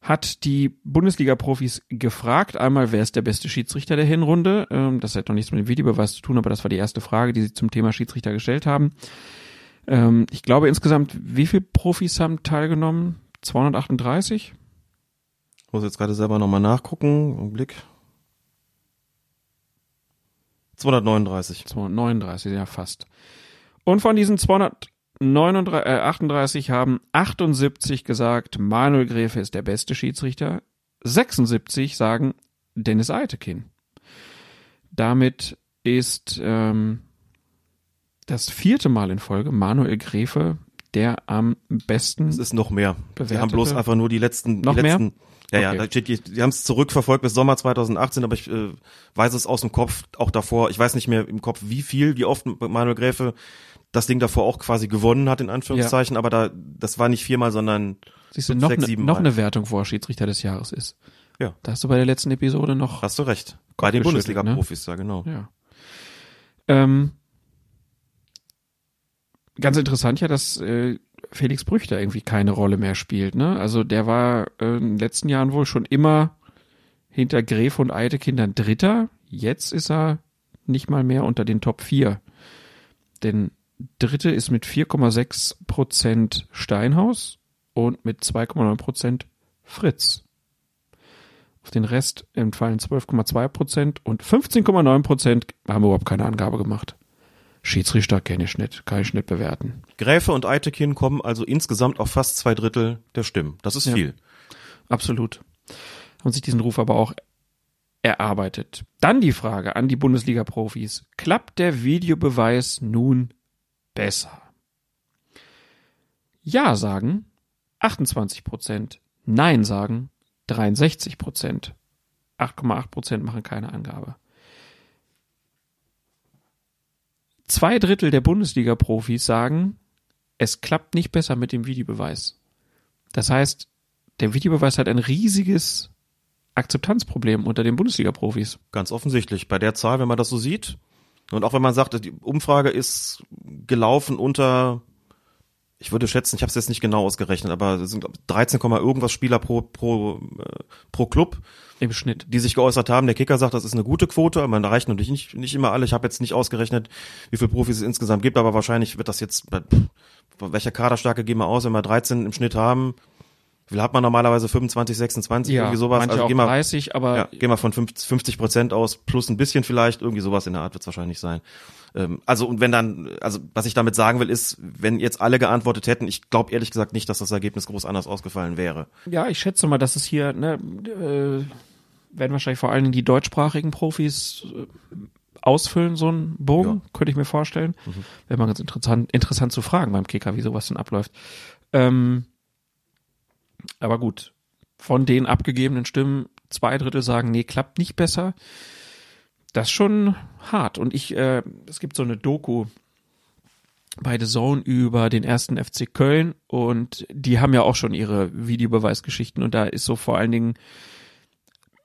hat die Bundesliga-Profis gefragt, einmal, wer ist der beste Schiedsrichter der Hinrunde? Ähm, das hat noch nichts mit dem Videobeweis zu tun, aber das war die erste Frage, die sie zum Thema Schiedsrichter gestellt haben. Ähm, ich glaube insgesamt, wie viele Profis haben teilgenommen? 238? Ich muss jetzt gerade selber nochmal nachgucken. Einen Blick. 239. 239, ja fast. Und von diesen 200 39, äh, 38 haben 78 gesagt, Manuel Gräfe ist der beste Schiedsrichter. 76 sagen Dennis Eitekin. Damit ist ähm, das vierte Mal in Folge Manuel Gräfe der am besten. Es ist noch mehr. Sie haben bloß einfach nur die letzten. Noch die letzten, mehr? Ja, ja, da steht, die, die haben es zurückverfolgt bis Sommer 2018, aber ich äh, weiß es aus dem Kopf auch davor. Ich weiß nicht mehr im Kopf, wie viel, wie oft Manuel Gräfe das Ding davor auch quasi gewonnen hat, in Anführungszeichen, ja. aber da, das war nicht viermal, sondern Siehst du, noch, sechs, ne, noch eine Wertung, wo er Schiedsrichter des Jahres ist. Ja. Da hast du bei der letzten Episode noch. Hast du recht. Bei den Bundesliga-Profis, ne? ja, genau. Ja. Ähm, ganz interessant ja, dass äh, Felix Brüchter irgendwie keine Rolle mehr spielt. Ne? Also der war äh, in den letzten Jahren wohl schon immer hinter Gräf und Eidekindern Dritter. Jetzt ist er nicht mal mehr unter den Top 4. Denn Dritte ist mit 4,6 Prozent Steinhaus und mit 2,9 Prozent Fritz. Auf den Rest entfallen 12,2 Prozent und 15,9 Prozent haben überhaupt keine Angabe gemacht. Schiedsrichter kenne ich nicht, kann ich nicht bewerten. Gräfe und Eitekin kommen also insgesamt auf fast zwei Drittel der Stimmen. Das ist ja, viel. Absolut. Haben sich diesen Ruf aber auch erarbeitet. Dann die Frage an die Bundesliga-Profis. Klappt der Videobeweis nun besser. Ja sagen 28 Prozent, Nein sagen 63 Prozent. 8,8 Prozent machen keine Angabe. Zwei Drittel der Bundesliga-Profis sagen, es klappt nicht besser mit dem Videobeweis. Das heißt, der Videobeweis hat ein riesiges Akzeptanzproblem unter den Bundesliga-Profis. Ganz offensichtlich. Bei der Zahl, wenn man das so sieht, und auch wenn man sagt, die Umfrage ist gelaufen unter, ich würde schätzen, ich habe es jetzt nicht genau ausgerechnet, aber es sind glaub, 13, irgendwas Spieler pro pro äh, pro Club Im Schnitt. die sich geäußert haben. Der Kicker sagt, das ist eine gute Quote, aber man erreicht natürlich nicht, nicht immer alle. Ich habe jetzt nicht ausgerechnet, wie viele Profis es insgesamt gibt, aber wahrscheinlich wird das jetzt, bei- welcher Kaderstärke gehen wir aus, wenn wir 13 im Schnitt haben? Wie viel hat man normalerweise? 25, 26, irgendwie sowas? manche Also auch gehen wir, 30, aber ja, gehen wir von 50 Prozent aus, plus ein bisschen vielleicht, irgendwie sowas in der Art wird es wahrscheinlich sein. Ähm, also und wenn dann, also was ich damit sagen will, ist, wenn jetzt alle geantwortet hätten, ich glaube ehrlich gesagt nicht, dass das Ergebnis groß anders ausgefallen wäre. Ja, ich schätze mal, dass es hier, ne, äh, werden wahrscheinlich vor allen Dingen die deutschsprachigen Profis äh, ausfüllen, so einen Bogen, könnte ich mir vorstellen. Wäre mal ganz interessant, interessant zu fragen beim Kicker, wie sowas denn abläuft. Ähm, aber gut, von den abgegebenen Stimmen, zwei Drittel sagen, nee, klappt nicht besser. Das ist schon hart. Und ich, äh, es gibt so eine Doku bei The Zone über den ersten FC Köln und die haben ja auch schon ihre Videobeweisgeschichten und da ist so vor allen Dingen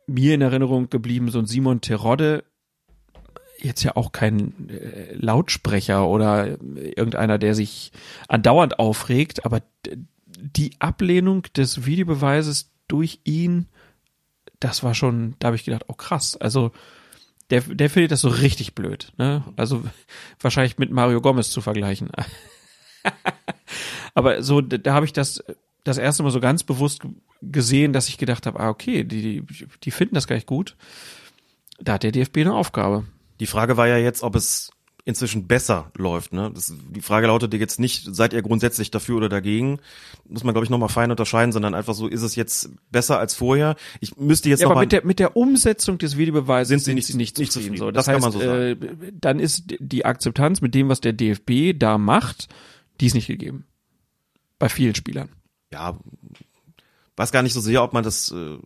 mir in Erinnerung geblieben, so ein Simon Terodde, jetzt ja auch kein äh, Lautsprecher oder irgendeiner, der sich andauernd aufregt, aber die Ablehnung des Videobeweises durch ihn, das war schon, da habe ich gedacht, oh krass, also der, der findet das so richtig blöd, ne? Also wahrscheinlich mit Mario Gomez zu vergleichen. Aber so, da, habe ich das das erste Mal so ganz bewusst gesehen, dass ich gedacht habe, ah, okay, die, die, die finden das gar nicht gut. Da hat der DFB eine Aufgabe. Die Frage war ja jetzt, ob es inzwischen besser läuft. Ne? Das, die Frage lautet jetzt nicht, seid ihr grundsätzlich dafür oder dagegen? Muss man, glaube ich, nochmal fein unterscheiden, sondern einfach so, ist es jetzt besser als vorher? Ich müsste jetzt Ja, noch aber mal mit der, mit der Umsetzung des Videobeweises Sind sind sie nicht- nicht, nicht zufrieden. zufrieden. So, das, Das kann heißt, man so äh, dann ist die Akzeptanz mit dem, was der DFB da macht, die ist nicht gegeben. Bei vielen Spielern. ja, weiß gar nicht so sehr, ob man das äh,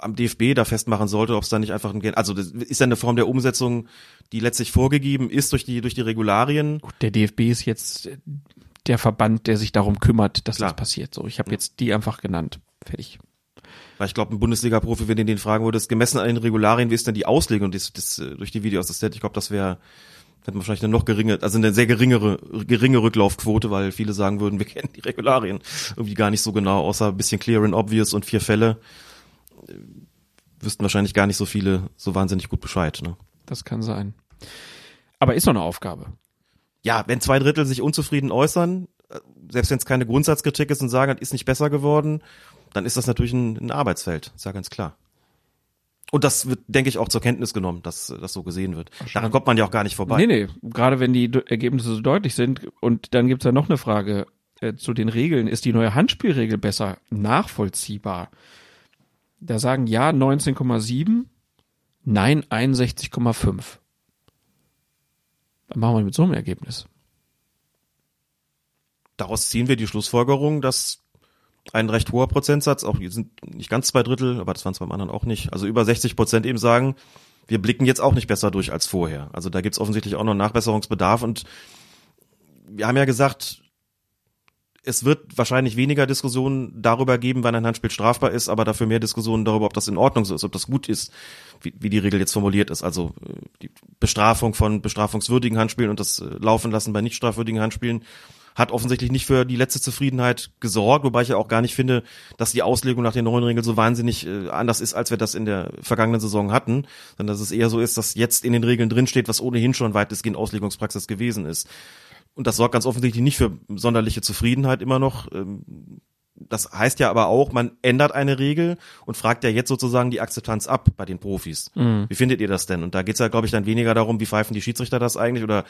am DFB da festmachen sollte, ob es da nicht einfach ein, also das ist ja eine Form der Umsetzung, die letztlich vorgegeben ist durch die durch die Regularien. Gut, der DFB ist jetzt der Verband, der sich darum kümmert, dass Klar. das passiert. So, ich habe jetzt die einfach genannt. Fertig. Weil ich glaube, ein Bundesliga-Profi, wenn du den fragen würdest, gemessen an den Regularien, wie ist denn die Auslegung des, des, äh, durch die Videoassistent? Ich glaube, das wäre hätte man wahrscheinlich eine noch geringe, also eine sehr geringere, geringe Rücklaufquote, weil viele sagen würden, wir kennen die Regularien irgendwie gar nicht so genau, außer ein bisschen clear and obvious und vier Fälle. Äh, Wüssten wahrscheinlich gar nicht so viele so wahnsinnig gut Bescheid. Ne? Das kann sein. Aber ist doch eine Aufgabe. Ja, wenn zwei Drittel sich unzufrieden äußern, äh, selbst wenn es keine Grundsatzkritik ist und sagen, ist nicht besser geworden, dann ist das natürlich ein, ein Arbeitsfeld, ist ja ganz klar. Und das wird, denke ich, auch zur Kenntnis genommen, dass das so gesehen wird. Daran kommt man ja auch gar nicht vorbei. Nee, nee, gerade wenn die Ergebnisse so deutlich sind. Und dann gibt's ja noch eine Frage äh, zu den Regeln. Ist die neue Handspielregel besser nachvollziehbar? Da sagen ja 19,7, nein 61,5. Was machen wir mit so einem Ergebnis? Daraus ziehen wir die Schlussfolgerung, dass ein recht hoher Prozentsatz, auch hier sind nicht ganz zwei Drittel, aber das waren es beim anderen auch nicht, also über 60 Prozent eben sagen, wir blicken jetzt auch nicht besser durch als vorher. Also da gibt's offensichtlich auch noch Nachbesserungsbedarf und wir haben ja gesagt, es wird wahrscheinlich weniger Diskussionen darüber geben, wann ein Handspiel strafbar ist, aber dafür mehr Diskussionen darüber, ob das in Ordnung so ist, ob das gut ist, wie, wie die Regel jetzt formuliert ist. Also äh, die Bestrafung von bestrafungswürdigen Handspielen und das äh, Laufen lassen bei nicht strafwürdigen Handspielen hat offensichtlich nicht für die letzte Zufriedenheit gesorgt, wobei ich ja auch gar nicht finde, dass die Auslegung nach den neuen Regeln so wahnsinnig äh, anders ist, als wir das in der vergangenen Saison hatten, sondern dass es eher so ist, dass jetzt in den Regeln drinsteht, was ohnehin schon weitestgehend Auslegungspraxis gewesen ist. Und das sorgt ganz offensichtlich nicht für sonderliche Zufriedenheit immer noch. Ähm, Das heißt ja aber auch, man ändert eine Regel und fragt ja jetzt sozusagen die Akzeptanz ab bei den Profis. Wie findet ihr das denn? Und da geht's ja, glaube ich, dann weniger darum, wie pfeifen die Schiedsrichter das eigentlich oder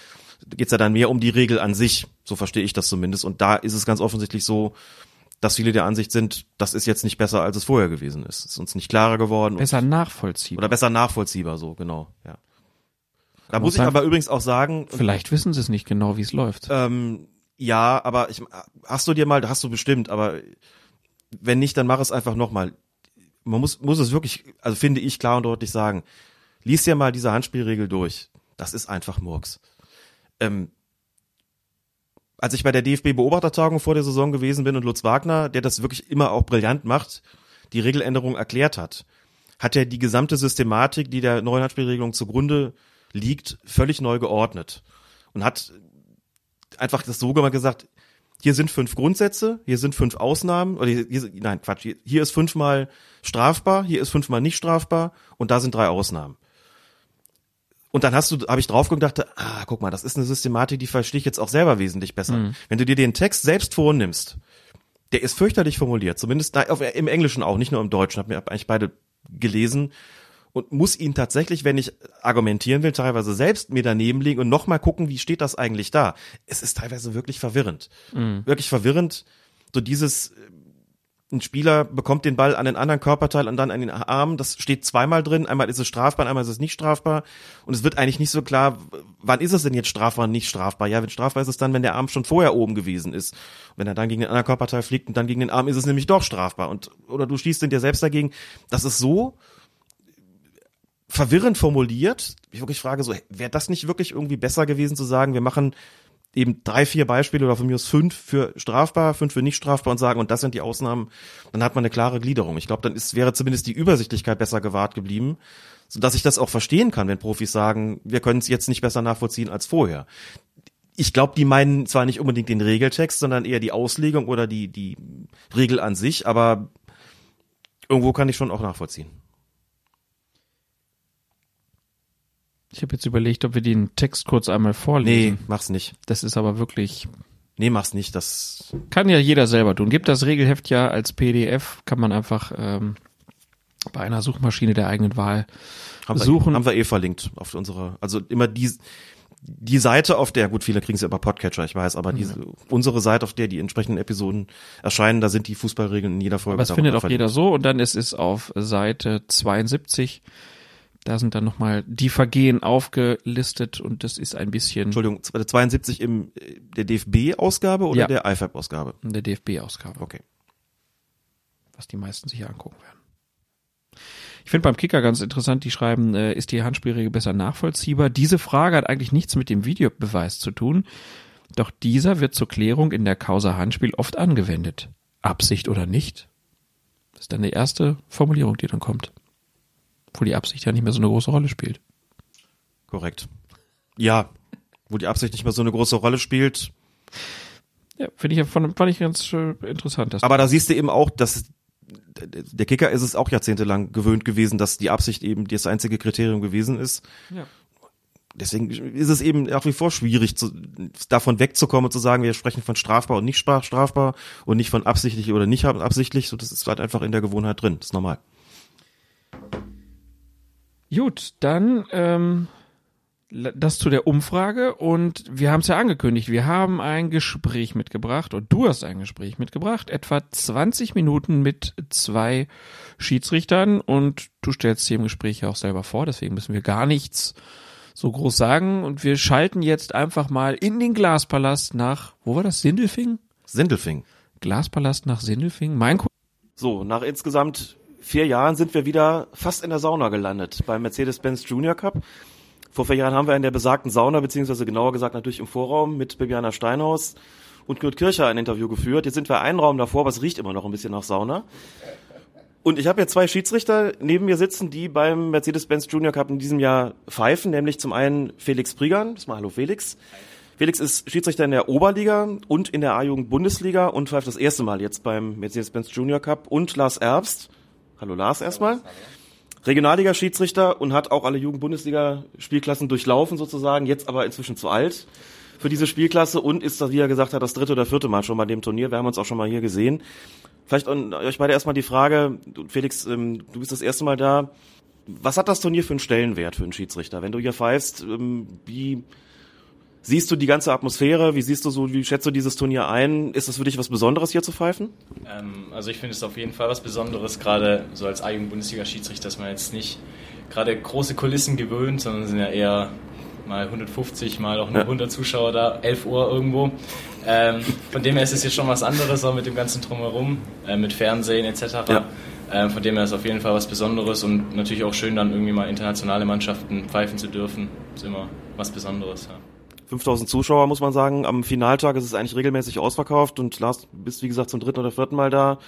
geht's ja dann mehr um die Regel an sich. So verstehe ich das zumindest. Und da ist es ganz offensichtlich so, dass viele der Ansicht sind, das ist jetzt nicht besser, als es vorher gewesen ist. Es ist uns nicht klarer geworden. Besser nachvollziehbar. oder besser nachvollziehbar, so, genau, ja. Da muss ich aber übrigens auch sagen, Vielleicht wissen sie es nicht genau, wie es läuft. ähm, ja, aber ich, hast du dir mal, hast du bestimmt, aber wenn nicht, dann mach es einfach nochmal. Man muss, muss es wirklich, also finde ich klar und deutlich sagen, lies dir mal diese Handspielregel durch. Das ist einfach Murks. Ähm, als ich bei der DFB-Beobachtertagung vor der Saison gewesen bin und Lutz Wagner, der das wirklich immer auch brillant macht, die Regeländerung erklärt hat, hat er die gesamte Systematik, die der neuen Handspielregelung zugrunde liegt, völlig neu geordnet und hat einfach das so gemacht gesagt, hier sind fünf Grundsätze, hier sind fünf Ausnahmen, oder hier, hier, nein, Quatsch, hier, hier ist fünfmal strafbar, hier ist fünfmal nicht strafbar und da sind drei Ausnahmen. Und dann hast du, habe ich drauf und dachte, ah, guck mal, das ist eine Systematik, die verstehe ich jetzt auch selber wesentlich besser. Mhm. Wenn du dir den Text selbst vornimmst, der ist fürchterlich formuliert, zumindest da, auf, im Englischen auch, nicht nur im Deutschen, habe mir eigentlich beide gelesen und muss ihn tatsächlich, wenn ich argumentieren will, teilweise selbst mir daneben legen und nochmal gucken, wie steht das eigentlich da. Es ist teilweise wirklich verwirrend. Mhm. Wirklich verwirrend, so dieses ein Spieler bekommt den Ball an den anderen Körperteil und dann an den Arm. Das steht zweimal drin. Einmal ist es strafbar, einmal ist es nicht strafbar. Und es wird eigentlich nicht so klar, wann ist es denn jetzt strafbar und nicht strafbar? Ja, wenn strafbar ist es dann, wenn der Arm schon vorher oben gewesen ist. wenn er dann gegen den anderen Körperteil fliegt und dann gegen den Arm ist es nämlich doch strafbar. Und, oder du schießt in dir selbst dagegen. Das ist so verwirrend formuliert. Ich wirklich frage so, wäre das nicht wirklich irgendwie besser gewesen zu sagen, wir machen eben drei, vier Beispiele oder von mir aus fünf für strafbar, fünf für nicht strafbar und sagen, und das sind die Ausnahmen, dann hat man eine klare Gliederung. Ich glaube, dann ist, wäre zumindest die Übersichtlichkeit besser gewahrt geblieben, sodass ich das auch verstehen kann, wenn Profis sagen, wir können es jetzt nicht besser nachvollziehen als vorher. Ich glaube, die meinen zwar nicht unbedingt den Regeltext, sondern eher die Auslegung oder die, die Regel an sich, aber irgendwo kann ich schon auch nachvollziehen. Ich habe jetzt überlegt, ob wir den Text kurz einmal vorlesen. Nee, mach's nicht. Das ist aber wirklich. Nee, mach's nicht. Das kann ja jeder selber tun. Gibt das Regelheft ja als PDF, kann man einfach ähm, bei einer Suchmaschine der eigenen Wahl haben suchen. Wir, haben wir eh verlinkt auf unserer, also immer die die Seite, auf der, gut, viele kriegen sie immer Podcatcher, ich weiß, aber diese, ja. unsere Seite, auf der die entsprechenden Episoden erscheinen, da sind die Fußballregeln in jeder Folge. Aber das findet auch jeder so und dann ist es auf Seite 72 da sind dann nochmal die Vergehen aufgelistet und das ist ein bisschen. Entschuldigung, 72 im der DFB-Ausgabe oder ja. der IFAB-Ausgabe? In der DFB-Ausgabe. Okay. Was die meisten sich angucken werden. Ich finde beim Kicker ganz interessant, die schreiben, äh, ist die Handspielregel besser nachvollziehbar? Diese Frage hat eigentlich nichts mit dem Videobeweis zu tun, doch dieser wird zur Klärung in der Causa Handspiel oft angewendet. Absicht oder nicht? Das ist dann die erste Formulierung, die dann kommt. Obwohl die Absicht ja nicht mehr so eine große Rolle spielt. Korrekt. Ja, wo die Absicht nicht mehr so eine große Rolle spielt. Ja, finde ich, fand, fand ich ganz äh, interessant. Aber da siehst du eben auch, dass der Kicker ist es auch jahrzehntelang gewöhnt gewesen, dass die Absicht eben das einzige Kriterium gewesen ist. Ja. Deswegen ist es eben nach wie vor schwierig, zu, davon wegzukommen und zu sagen, wir sprechen von strafbar und nicht strafbar und nicht von absichtlich oder nicht absichtlich. So, das ist halt einfach in der Gewohnheit drin. Das ist normal. Gut, dann ähm, das zu der Umfrage und wir haben es ja angekündigt, wir haben ein Gespräch mitgebracht und du hast ein Gespräch mitgebracht, etwa 20 Minuten mit zwei Schiedsrichtern und du stellst dir im Gespräch ja auch selber vor, deswegen müssen wir gar nichts so groß sagen und wir schalten jetzt einfach mal in den Glaspalast nach, wo war das, Sindelfing? Sindelfing. Glaspalast nach Sindelfing, mein Ko So, nach insgesamt vier Jahren sind wir wieder fast in der Sauna gelandet beim Mercedes-Benz Junior Cup. Vor vier Jahren haben wir in der besagten Sauna, beziehungsweise genauer gesagt natürlich im Vorraum mit Bibiana Steinhaus und Kurt Kircher ein Interview geführt. Jetzt sind wir einen Raum davor, aber es riecht immer noch ein bisschen nach Sauna. Und ich habe jetzt zwei Schiedsrichter neben mir sitzen, die beim Mercedes-Benz Junior Cup in diesem Jahr pfeifen, nämlich zum einen Felix Prigan. Mal hallo Felix. Felix ist Schiedsrichter in der Oberliga und in der A-Jugend Bundesliga und pfeift das erste Mal jetzt beim Mercedes-Benz Junior Cup und Lars Erbst Hallo Lars erstmal. Regionalliga-Schiedsrichter und hat auch alle Jugend-Bundesliga-Spielklassen durchlaufen sozusagen, jetzt aber inzwischen zu alt für diese Spielklasse und ist wie er gesagt hat, das dritte oder vierte Mal schon bei dem Turnier. Wir haben uns auch schon mal hier gesehen. Vielleicht an euch beide erstmal die Frage, Felix, ähm, du bist das erste Mal da. Was hat das Turnier für einen Stellenwert für einen Schiedsrichter? Wenn du hier pfeifst, ähm, wie Siehst du die ganze Atmosphäre? Wie siehst du so, wie schätzt du dieses Turnier ein? Ist das für dich was Besonderes hier zu pfeifen? Ähm, also ich finde es auf jeden Fall was Besonderes, gerade so als eigenen Bundesliga-Schiedsrichter, dass man jetzt nicht gerade große Kulissen gewöhnt, sondern sind ja eher mal 150, mal auch nur ja. 100 Zuschauer da, 11 Uhr irgendwo. Ähm, von dem her ist es jetzt schon was anderes, auch mit dem ganzen Drumherum, äh, mit Fernsehen etc. Ja. Ähm, von dem her ist es auf jeden Fall was Besonderes und natürlich auch schön, dann irgendwie mal internationale Mannschaften pfeifen zu dürfen. Ist immer was Besonderes. Ja. 5000 Zuschauer, muss man sagen. Am Finaltag ist es eigentlich regelmäßig ausverkauft und Lars, bist wie gesagt zum dritten oder vierten Mal da.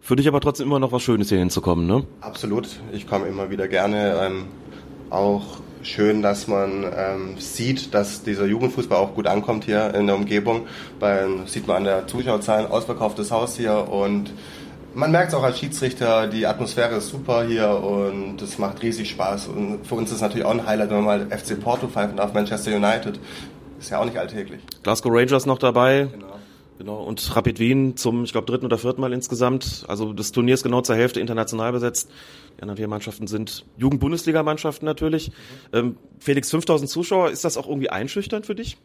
Für dich aber trotzdem immer noch was Schönes hier hinzukommen, ne? Absolut. Ich komme immer wieder gerne. Ähm, auch schön, dass man ähm, sieht, dass dieser Jugendfußball auch gut ankommt hier in der Umgebung. Bei, sieht man an der Zuschauerzahlen, ausverkauftes Haus hier und man merkt es auch als Schiedsrichter, die Atmosphäre ist super hier und es macht riesig Spaß. Und für uns ist es natürlich auch ein Highlight, wenn man mal FC Porto pfeifen darf, Manchester United. Ist ja auch nicht alltäglich. Glasgow Rangers noch dabei. Genau. Genau, und Rapid Wien zum, ich glaube, dritten oder vierten Mal insgesamt. Also das Turnier ist genau zur Hälfte international besetzt. Die anderen vier Mannschaften sind Jugend-Bundesliga-Mannschaften natürlich. Mhm. Ähm, Felix, 5000 Zuschauer, ist das auch irgendwie einschüchternd für dich?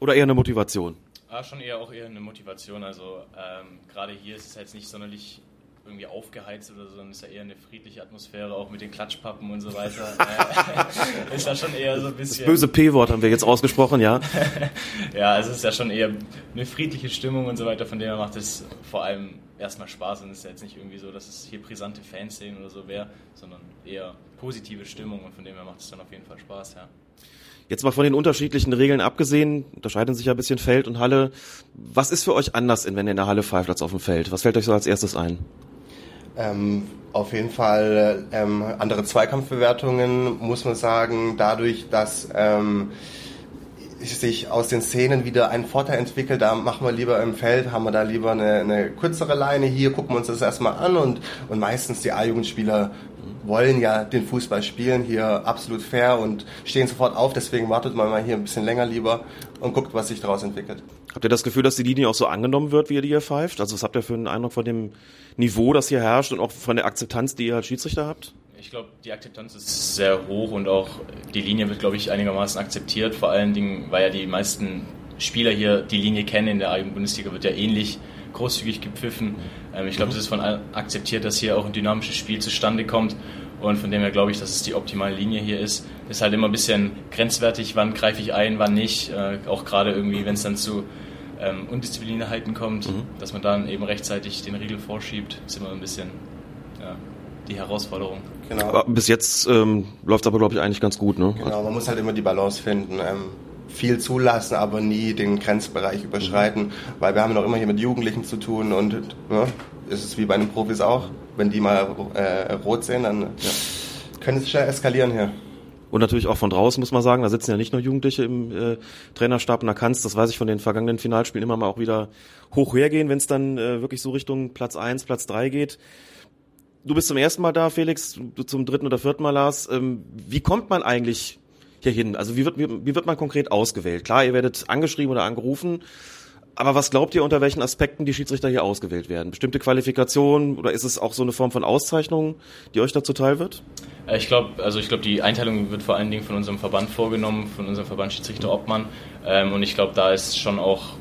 Oder eher eine Motivation? Ah, schon eher auch eher eine Motivation. Also ähm, gerade hier ist es jetzt nicht sonderlich irgendwie aufgeheizt oder so, sondern ist ja eher eine friedliche Atmosphäre, auch mit den Klatschpappen und so weiter. Ist ja schon eher so ein bisschen. Das böse P-Wort haben wir jetzt ausgesprochen, ja. ja, es ist ja schon eher eine friedliche Stimmung und so weiter, von dem her macht es vor allem erstmal Spaß und es ist ja jetzt nicht irgendwie so, dass es hier brisante Fanszenen oder so wäre, sondern eher positive Stimmung und von dem her macht es dann auf jeden Fall Spaß, ja. Jetzt mal von den unterschiedlichen Regeln abgesehen, unterscheiden sich ja ein bisschen Feld und Halle. Was ist für euch anders, wenn ihr in der Halle pfeift als auf dem Feld? Was fällt euch so als erstes ein? Ähm, auf jeden Fall ähm, andere Zweikampfbewertungen, muss man sagen, dadurch, dass ähm, sich aus den Szenen wieder ein Vorteil entwickelt, da machen wir lieber im Feld, haben wir da lieber eine, eine kürzere Leine, hier gucken wir uns das erstmal an und, und meistens die A-Jugendspieler wollen ja den Fußball spielen, hier absolut fair und stehen sofort auf, deswegen wartet man mal hier ein bisschen länger lieber und guckt, was sich daraus entwickelt. Habt ihr das Gefühl, dass die Linie auch so angenommen wird, wie ihr die hier pfeift? Also was habt ihr für einen Eindruck von dem Niveau, das hier herrscht und auch von der Akzeptanz, die ihr als Schiedsrichter habt? Ich glaube, die Akzeptanz ist sehr hoch und auch die Linie wird, glaube ich, einigermaßen akzeptiert. Vor allen Dingen, weil ja die meisten Spieler hier die Linie kennen in der eigenen Bundesliga, wird ja ähnlich großzügig gepfiffen. Ähm, ich glaube, es ist von allen akzeptiert, dass hier auch ein dynamisches Spiel zustande kommt. Und von dem her glaube ich, dass es die optimale Linie hier ist. Ist halt immer ein bisschen grenzwertig, wann greife ich ein, wann nicht. Äh, auch gerade irgendwie, wenn es dann zu ähm, Undisziplinierheiten kommt, mhm. dass man dann eben rechtzeitig den Riegel vorschiebt, ist immer ein bisschen ja, die Herausforderung. Genau. Aber bis jetzt ähm, läuft es aber, glaube ich, eigentlich ganz gut. Ne? Genau, man muss halt immer die Balance finden. Ähm, viel zulassen, aber nie den Grenzbereich überschreiten, mhm. weil wir haben noch immer hier mit Jugendlichen zu tun und ja, ist es wie bei den Profis auch. Wenn die mal äh, rot sehen, dann ja, können es schnell eskalieren hier. Und natürlich auch von draußen muss man sagen, da sitzen ja nicht nur Jugendliche im äh, Trainerstab und da kannst, das weiß ich von den vergangenen Finalspielen, immer mal auch wieder hoch hergehen, wenn es dann äh, wirklich so Richtung Platz eins, Platz drei geht. Du bist zum ersten Mal da, Felix, du zum dritten oder vierten Mal, Lars. Ähm, wie kommt man eigentlich hier hin? Also wie wird, wie, wie wird man konkret ausgewählt? Klar, ihr werdet angeschrieben oder angerufen. Aber was glaubt ihr, unter welchen Aspekten die Schiedsrichter hier ausgewählt werden? Bestimmte Qualifikationen oder ist es auch so eine Form von Auszeichnung, die euch dazu teil wird? Äh, ich glaube, also ich glaube, die Einteilung wird vor allen Dingen von unserem Verband vorgenommen, von unserem Verband Schiedsrichter Obmann. Ähm, und ich glaube, da ist schon auch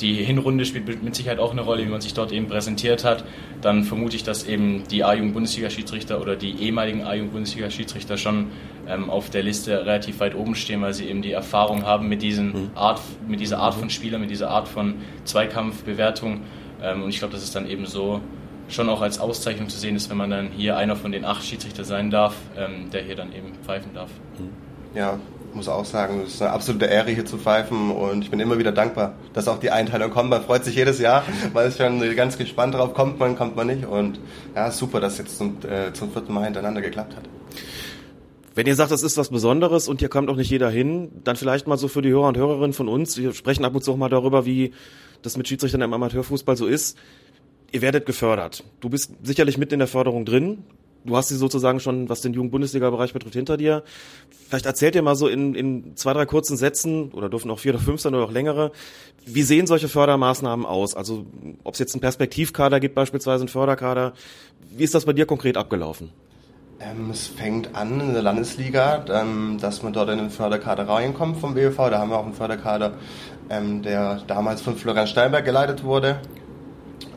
die Hinrunde spielt mit Sicherheit auch eine Rolle, wie man sich dort eben präsentiert hat. Dann vermute ich, dass eben die A-Jugend-Bundesliga-Schiedsrichter oder die ehemaligen A-Jugend-Bundesliga-Schiedsrichter schon ähm, auf der Liste relativ weit oben stehen, weil sie eben die Erfahrung haben mit, diesen mhm. Art, mit dieser Art von Spieler, mit dieser Art von Zweikampfbewertung. Ähm, und ich glaube, dass es dann eben so schon auch als Auszeichnung zu sehen ist, wenn man dann hier einer von den acht Schiedsrichter sein darf, ähm, der hier dann eben pfeifen darf. Ja, muss auch sagen, es ist eine absolute Ehre hier zu pfeifen und ich bin immer wieder dankbar, dass auch die Einteilung kommt. Man freut sich jedes Jahr, weil ist schon ganz gespannt drauf, kommt man, kommt man nicht und ja, super, dass es jetzt zum, äh, zum vierten Mal hintereinander geklappt hat. Wenn ihr sagt, das ist was Besonderes und hier kommt auch nicht jeder hin, dann vielleicht mal so für die Hörer und Hörerinnen von uns. Wir sprechen ab und zu auch mal darüber, wie das mit Schiedsrichtern im Amateurfußball so ist ihr werdet gefördert. Du bist sicherlich mit in der Förderung drin. Du hast sie sozusagen schon, was den Jugend-Bundesliga-Bereich betrifft, hinter dir. Vielleicht erzählt ihr mal so in, in zwei, drei kurzen Sätzen, oder dürfen auch vier oder fünf sein oder auch längere, wie sehen solche Fördermaßnahmen aus? Also ob es jetzt einen Perspektivkader gibt, beispielsweise einen Förderkader. Wie ist das bei dir konkret abgelaufen? Ähm, es fängt an in der Landesliga, ähm, dass man dort in den Förderkader reinkommt vom BV. Da haben wir auch einen Förderkader, ähm, der damals von Florian Steinberg geleitet wurde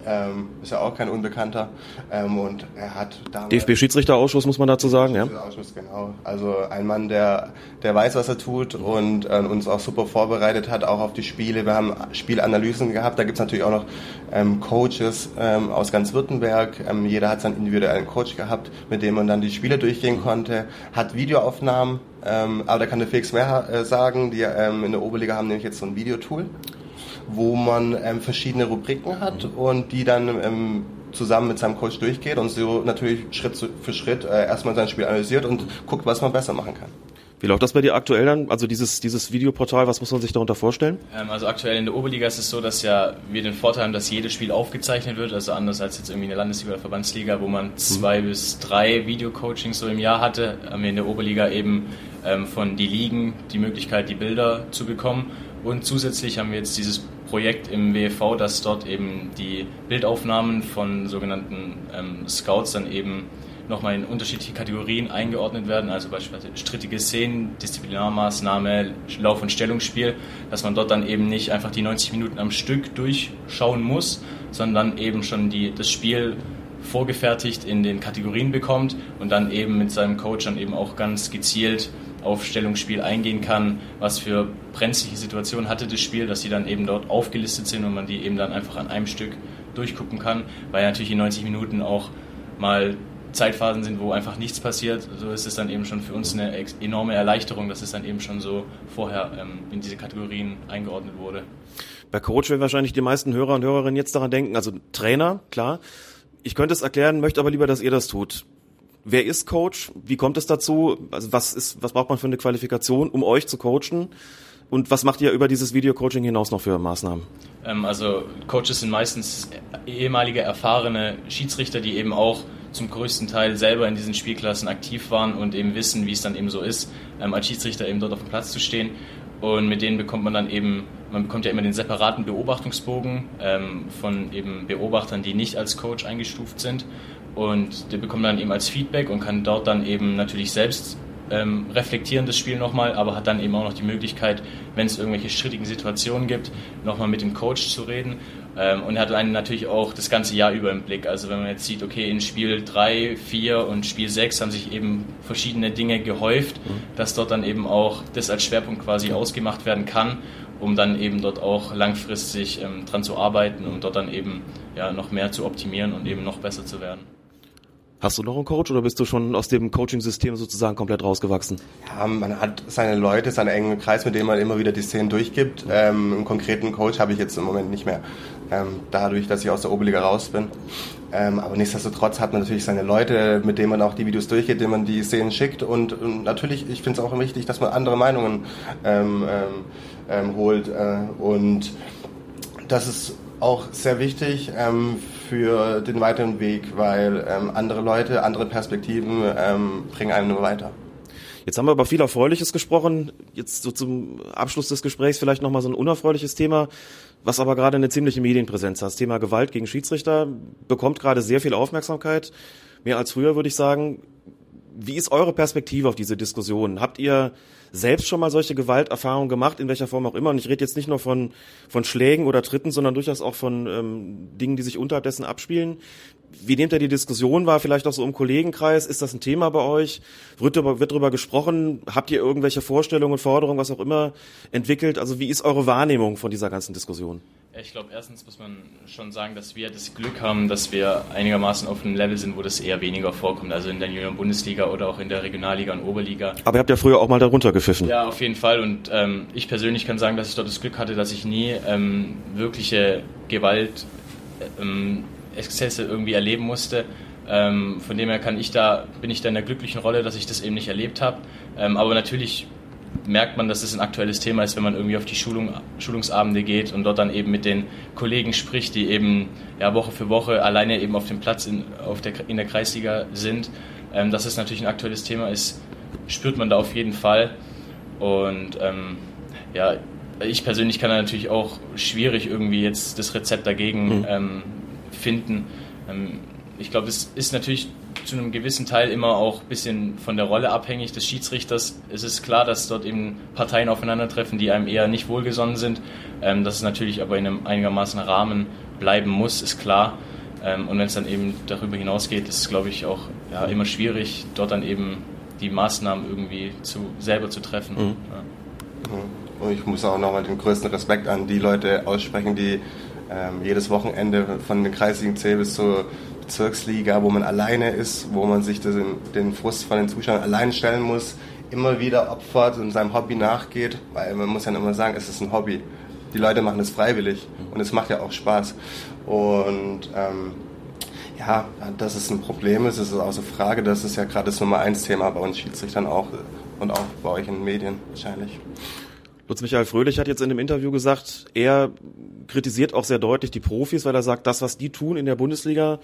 ähm, ist ja auch kein Unbekannter. Ähm, und er hat DFB-Schiedsrichterausschuss muss man dazu sagen, ja? Ausschuss, genau. Also ein Mann, der, der weiß, was er tut und äh, uns auch super vorbereitet hat, auch auf die Spiele. Wir haben Spielanalysen gehabt. Da gibt's natürlich auch noch ähm, Coaches ähm, aus ganz Württemberg. Ähm, jeder hat seinen individuellen Coach gehabt, mit dem man dann die Spiele durchgehen konnte. Hat Videoaufnahmen, ähm, aber da kann der Felix mehr äh, sagen. Die in der Oberliga haben nämlich jetzt so ein Videotool wo man ähm, verschiedene Rubriken hat und die dann ähm, zusammen mit seinem Coach durchgeht und so natürlich Schritt für Schritt äh, erstmal sein Spiel analysiert und guckt, was man besser machen kann. Wie läuft das bei dir aktuell dann? Also dieses, dieses Videoportal, was muss man sich darunter vorstellen? Ähm, also aktuell in der Oberliga ist es so, dass ja wir den Vorteil haben, dass jedes Spiel aufgezeichnet wird, also anders als jetzt irgendwie in der Landesliga oder Verbandsliga, wo man zwei mhm. bis drei Videocoachings so im Jahr hatte, haben wir in der Oberliga eben ähm, von die Ligen die Möglichkeit, die Bilder zu bekommen. Und zusätzlich haben wir jetzt dieses Projekt im WFV, dass dort eben die Bildaufnahmen von sogenannten ähm, Scouts dann eben nochmal in unterschiedliche Kategorien eingeordnet werden, also beispielsweise strittige Szenen, Disziplinarmaßnahme, Lauf- und Stellungsspiel, dass man dort dann eben nicht einfach die 90 Minuten am Stück durchschauen muss, sondern eben schon die, das Spiel vorgefertigt in den Kategorien bekommt und dann eben mit seinem Coach dann eben auch ganz gezielt auf Stellungsspiel eingehen kann, was für brenzliche Situationen hatte das Spiel, dass sie dann eben dort aufgelistet sind und man die eben dann einfach an einem Stück durchgucken kann, weil natürlich in 90 Minuten auch mal Zeitphasen sind, wo einfach nichts passiert, so ist es dann eben schon für uns eine enorme Erleichterung, dass es dann eben schon so vorher ähm, in diese Kategorien eingeordnet wurde. Bei Coach werden wahrscheinlich die meisten Hörer und Hörerinnen jetzt daran denken, also Trainer, klar. Ich könnte es erklären, möchte aber lieber, dass ihr das tut. Wer ist Coach? Wie kommt es dazu? Also was ist, was braucht man für eine Qualifikation, um euch zu coachen? Und was macht ihr über dieses Video-Coaching hinaus noch für Maßnahmen? Ähm, also Coaches sind meistens ehemalige erfahrene Schiedsrichter, die eben auch zum größten Teil selber in diesen Spielklassen aktiv waren und eben wissen, wie es dann eben so ist, ähm, als Schiedsrichter eben dort auf dem Platz zu stehen. Und mit denen bekommt man dann eben, man bekommt ja immer den separaten Beobachtungsbogen ähm, von eben Beobachtern, die nicht als Coach eingestuft sind. Und der bekommt dann eben als Feedback und kann dort dann eben natürlich selbst ähm, reflektieren das Spiel nochmal, aber hat dann eben auch noch die Möglichkeit, wenn es irgendwelche strittigen Situationen gibt, nochmal mit dem Coach zu reden. Ähm, und er hat einen natürlich auch das ganze Jahr über im Blick. Also wenn man jetzt sieht, okay, in Spiel 3, 4 und Spiel 6 haben sich eben verschiedene Dinge gehäuft, mhm. dass dort dann eben auch das als Schwerpunkt quasi ausgemacht werden kann, um dann eben dort auch langfristig ähm, dran zu arbeiten, um dort dann eben ja, noch mehr zu optimieren und eben noch besser zu werden. Hast du noch einen Coach oder bist du schon aus dem Coaching-System sozusagen komplett rausgewachsen? Ja, man hat seine Leute, seinen engen Kreis, mit dem man immer wieder die Szenen durchgibt. Ähm, einen konkreten Coach habe ich jetzt im Moment nicht mehr, ähm, dadurch, dass ich aus der Oberliga raus bin. Ähm, aber nichtsdestotrotz hat man natürlich seine Leute, mit denen man auch die Videos durchgeht, denen man die Szenen schickt. Und, und natürlich, ich finde es auch wichtig, dass man andere Meinungen ähm, ähm, ähm, holt. Äh, und das ist auch sehr wichtig ähm, für den weiteren Weg, weil ähm, andere Leute, andere Perspektiven ähm, bringen einen nur weiter. Jetzt haben wir über viel Erfreuliches gesprochen. Jetzt so zum Abschluss des Gesprächs vielleicht nochmal so ein unerfreuliches Thema, was aber gerade eine ziemliche Medienpräsenz hat. Das Thema Gewalt gegen Schiedsrichter bekommt gerade sehr viel Aufmerksamkeit. Mehr als früher, würde ich sagen. Wie ist eure Perspektive auf diese Diskussion? Habt ihr selbst schon mal solche Gewalterfahrungen gemacht, in welcher Form auch immer? Und ich rede jetzt nicht nur von, von Schlägen oder Tritten, sondern durchaus auch von ähm, Dingen, die sich unterhalb dessen abspielen. Wie nehmt ihr die Diskussion wahr? Vielleicht auch so im Kollegenkreis? Ist das ein Thema bei euch? Wird darüber, wird darüber gesprochen? Habt ihr irgendwelche Vorstellungen, Forderungen, was auch immer entwickelt? Also wie ist eure Wahrnehmung von dieser ganzen Diskussion? Ich glaube, erstens muss man schon sagen, dass wir das Glück haben, dass wir einigermaßen auf einem Level sind, wo das eher weniger vorkommt. Also in der Junioren-Bundesliga oder auch in der Regionalliga und Oberliga. Aber ihr habt ja früher auch mal darunter gepfiffen. Ja, auf jeden Fall. Und ähm, ich persönlich kann sagen, dass ich dort das Glück hatte, dass ich nie ähm, wirkliche Gewalt, ähm, Exzesse irgendwie erleben musste. Ähm, von dem her kann ich da, bin ich da in der glücklichen Rolle, dass ich das eben nicht erlebt habe. Ähm, aber natürlich merkt man, dass es ein aktuelles Thema ist, wenn man irgendwie auf die Schulung, Schulungsabende geht und dort dann eben mit den Kollegen spricht, die eben ja, Woche für Woche alleine eben auf dem Platz in, auf der, in der Kreisliga sind. Ähm, dass es natürlich ein aktuelles Thema ist, spürt man da auf jeden Fall. Und ähm, ja, ich persönlich kann da natürlich auch schwierig irgendwie jetzt das Rezept dagegen mhm. ähm, finden. Ähm, ich glaube, es ist natürlich zu einem gewissen Teil immer auch ein bisschen von der Rolle abhängig des Schiedsrichters. Es ist klar, dass dort eben Parteien aufeinandertreffen, die einem eher nicht wohlgesonnen sind. Ähm, dass es natürlich aber in einem einigermaßen Rahmen bleiben muss, ist klar. Ähm, und wenn es dann eben darüber hinausgeht, ist es, glaube ich, auch ja, immer schwierig, dort dann eben die Maßnahmen irgendwie zu, selber zu treffen. Mhm. Ja. Und ich muss auch nochmal den größten Respekt an die Leute aussprechen, die ähm, jedes Wochenende von den kreisigen C bis zur Bezirksliga, wo man alleine ist, wo man sich den, den Frust von den Zuschauern allein stellen muss, immer wieder opfert und seinem Hobby nachgeht, weil man muss ja immer sagen, es ist ein Hobby. Die Leute machen es freiwillig und es macht ja auch Spaß. Und ähm, Ja, dass es ein Problem ist, ist außer Frage. Das ist ja gerade das Nummer eins Thema bei uns Schiedsrichtern auch und auch bei euch in den Medien wahrscheinlich. Lutz Michael Fröhlich hat jetzt in dem Interview gesagt, er kritisiert auch sehr deutlich die Profis, weil er sagt, das, was die tun in der Bundesliga,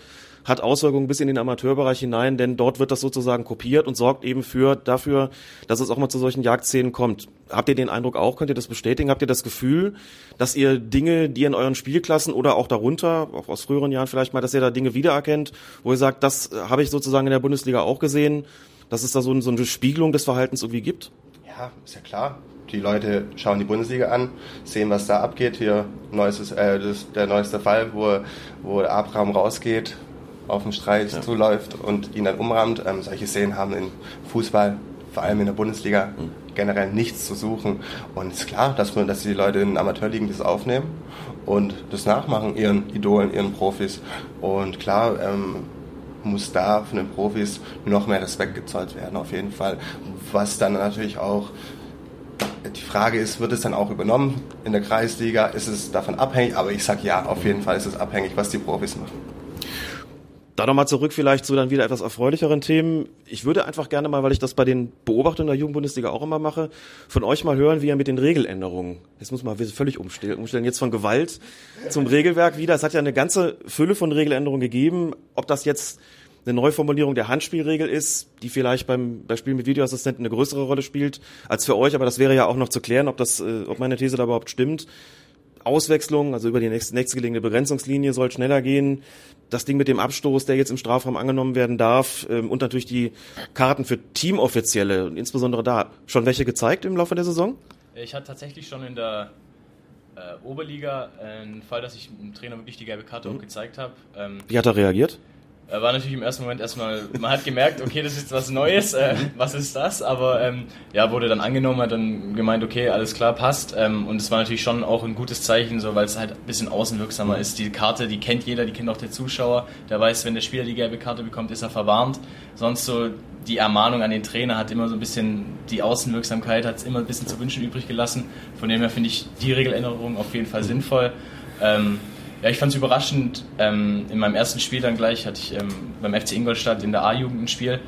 hat Auswirkungen bis in den Amateurbereich hinein, denn dort wird das sozusagen kopiert und sorgt eben für dafür, dass es auch mal zu solchen Jagdszenen kommt. Habt ihr den Eindruck auch? Könnt ihr das bestätigen? Habt ihr das Gefühl, dass ihr Dinge, die in euren Spielklassen oder auch darunter, auch aus früheren Jahren vielleicht mal, dass ihr da Dinge wiedererkennt, wo ihr sagt, das habe ich sozusagen in der Bundesliga auch gesehen, dass es da so, so eine Spiegelung des Verhaltens irgendwie gibt? Ja, ist ja klar die Leute schauen die Bundesliga an, sehen, was da abgeht. Hier neuestes, äh, das, der neueste Fall, wo, wo Abraham rausgeht, auf den Streich ja. zuläuft und ihn dann umrahmt. Ähm, solche Szenen haben im Fußball, vor allem in der Bundesliga, mhm. generell nichts zu suchen. Und es ist klar, dass, man, dass die Leute in Amateurligen das aufnehmen und das nachmachen, ihren Idolen, ihren Profis. Und klar, ähm, muss da von den Profis noch mehr Respekt gezollt werden, auf jeden Fall. Was dann natürlich auch die Frage ist, wird es dann auch übernommen in der Kreisliga? Ist es davon abhängig? Aber ich sage ja, auf jeden Fall ist es abhängig, was die Profis machen. Da nochmal zurück vielleicht zu dann wieder etwas erfreulicheren Themen. Ich würde einfach gerne mal, weil ich das bei den Beobachtungen der Jugendbundesliga auch immer mache, von euch mal hören, wie ihr mit den Regeländerungen, jetzt muss man völlig umstellen, jetzt von Gewalt zum Regelwerk wieder. Es hat ja eine ganze Fülle von Regeländerungen gegeben. Ob das jetzt eine Neuformulierung der Handspielregel ist, die vielleicht beim, bei Spielen mit Videoassistenten eine größere Rolle spielt als für euch, aber das wäre ja auch noch zu klären, ob das, äh, ob meine These da überhaupt stimmt. Auswechslung, also über die nächste, nächstgelegene Begrenzungslinie soll schneller gehen. Das Ding mit dem Abstoß, der jetzt im Strafraum angenommen werden darf ähm, und natürlich die Karten für Teamoffizielle und insbesondere da schon welche gezeigt im Laufe der Saison? Ich hatte tatsächlich schon in der äh, Oberliga einen Fall, dass ich dem Trainer wirklich die gelbe Karte mhm. auch gezeigt habe. Ähm, Wie hat er reagiert? Äh, war natürlich im ersten Moment erstmal, man hat gemerkt, okay, das ist was Neues, äh, was ist das? Aber ähm, ja, wurde dann angenommen, hat dann gemeint, okay, alles klar, passt. Ähm, und es war natürlich schon auch ein gutes Zeichen, so weil es halt ein bisschen außenwirksamer ist. Die Karte, die kennt jeder, die kennt auch der Zuschauer. Der weiß, wenn der Spieler die gelbe Karte bekommt, ist er verwarnt. Sonst so die Ermahnung an den Trainer hat immer so ein bisschen, die Außenwirksamkeit hat immer ein bisschen zu wünschen übrig gelassen. Von dem her finde ich die Regeländerung auf jeden Fall sinnvoll. Ähm, ja, ich fand es überraschend. Ähm, in meinem ersten Spiel dann gleich hatte ich ähm, beim FC Ingolstadt in der A-Jugend ein Spiel,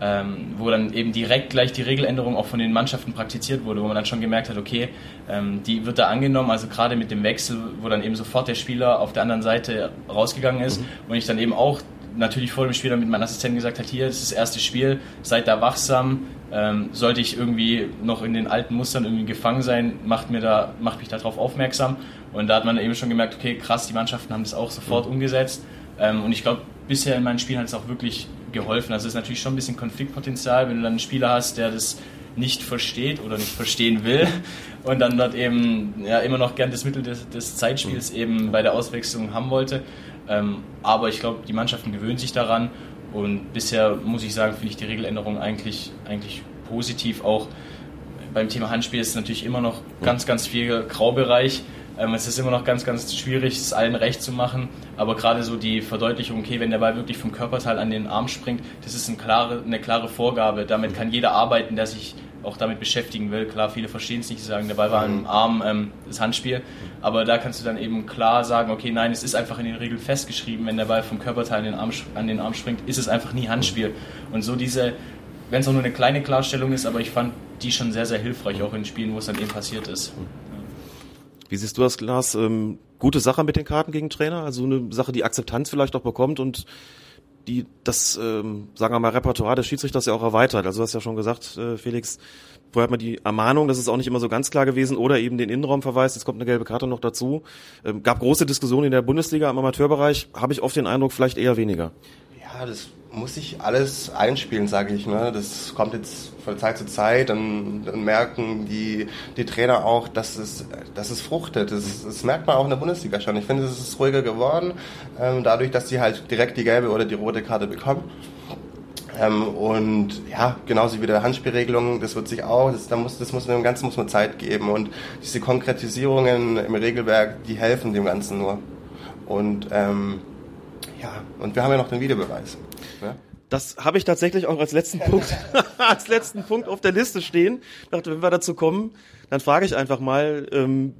ähm, wo dann eben direkt gleich die Regeländerung auch von den Mannschaften praktiziert wurde, wo man dann schon gemerkt hat, okay, ähm, die wird da angenommen, also gerade mit dem Wechsel, wo dann eben sofort der Spieler auf der anderen Seite rausgegangen ist mhm. und ich dann eben auch natürlich vor dem Spiel dann mit meinem Assistenten gesagt hat, hier, das ist das erste Spiel, seid da wachsam, ähm, sollte ich irgendwie noch in den alten Mustern irgendwie gefangen sein, macht, mir da, macht mich darauf aufmerksam. Und da hat man eben schon gemerkt, okay, krass, die Mannschaften haben das auch sofort umgesetzt. Ähm, und ich glaube, bisher in meinen Spielen hat es auch wirklich geholfen. Also es ist natürlich schon ein bisschen Konfliktpotenzial, wenn du dann einen Spieler hast, der das nicht versteht oder nicht verstehen will und dann dort eben ja, immer noch gern das Mittel des, des Zeitspiels eben bei der Auswechslung haben wollte. Ähm, aber ich glaube, die Mannschaften gewöhnen sich daran und bisher muss ich sagen, finde ich die Regeländerung eigentlich, eigentlich positiv. Auch beim Thema Handspiel ist natürlich immer noch ganz, ganz viel Graubereich. Ähm, es ist immer noch ganz, ganz schwierig, es allen recht zu machen. Aber gerade so die Verdeutlichung, okay, wenn der Ball wirklich vom Körperteil an den Arm springt, das ist eine klare, eine klare Vorgabe. Damit kann jeder arbeiten, der sich auch damit beschäftigen will. Klar, viele verstehen es nicht, sie sagen, der Ball war im Arm, ähm, das Handspiel. Aber da kannst du dann eben klar sagen, okay, nein, es ist einfach in den Regeln festgeschrieben, wenn der Ball vom Körperteil an den Arm, an den Arm springt, ist es einfach nie Handspiel. Und so diese, wenn es auch nur eine kleine Klarstellung ist, aber ich fand die schon sehr, sehr hilfreich, auch in Spielen, wo es dann eben passiert ist. Wie siehst du das, Glas? Ähm, gute Sache mit den Karten gegen Trainer? Also eine Sache, die Akzeptanz vielleicht auch bekommt und die das, ähm, sagen wir mal, Repertoire des Schiedsrichters ja auch erweitert. Also du hast ja schon gesagt, äh, Felix, vorher hat man die Ermahnung, das ist auch nicht immer so ganz klar gewesen, oder eben den Innenraumverweis, jetzt kommt eine gelbe Karte noch dazu. Ähm, gab große Diskussionen in der Bundesliga im Amateurbereich, habe ich oft den Eindruck, vielleicht eher weniger. Das muss sich alles einspielen, sage ich. Ne? Das kommt jetzt von Zeit zu Zeit, dann, dann merken die, die Trainer auch, dass es, dass es fruchtet. Das, das merkt man auch in der Bundesliga schon. Ich finde, es ist ruhiger geworden, ähm, dadurch, dass sie halt direkt die gelbe oder die rote Karte bekommen. Ähm, und ja, genauso wie der Handspielregelung, das wird sich auch, das, da muss, das muss dem Ganzen muss man Zeit geben. Und diese Konkretisierungen im Regelwerk, die helfen dem Ganzen nur. Und ähm, ja, und wir haben ja noch den Videobeweis. Ja? Das habe ich tatsächlich auch als letzten Punkt, als letzten Punkt auf der Liste stehen. Ich dachte, wenn wir dazu kommen, dann frage ich einfach mal, ähm,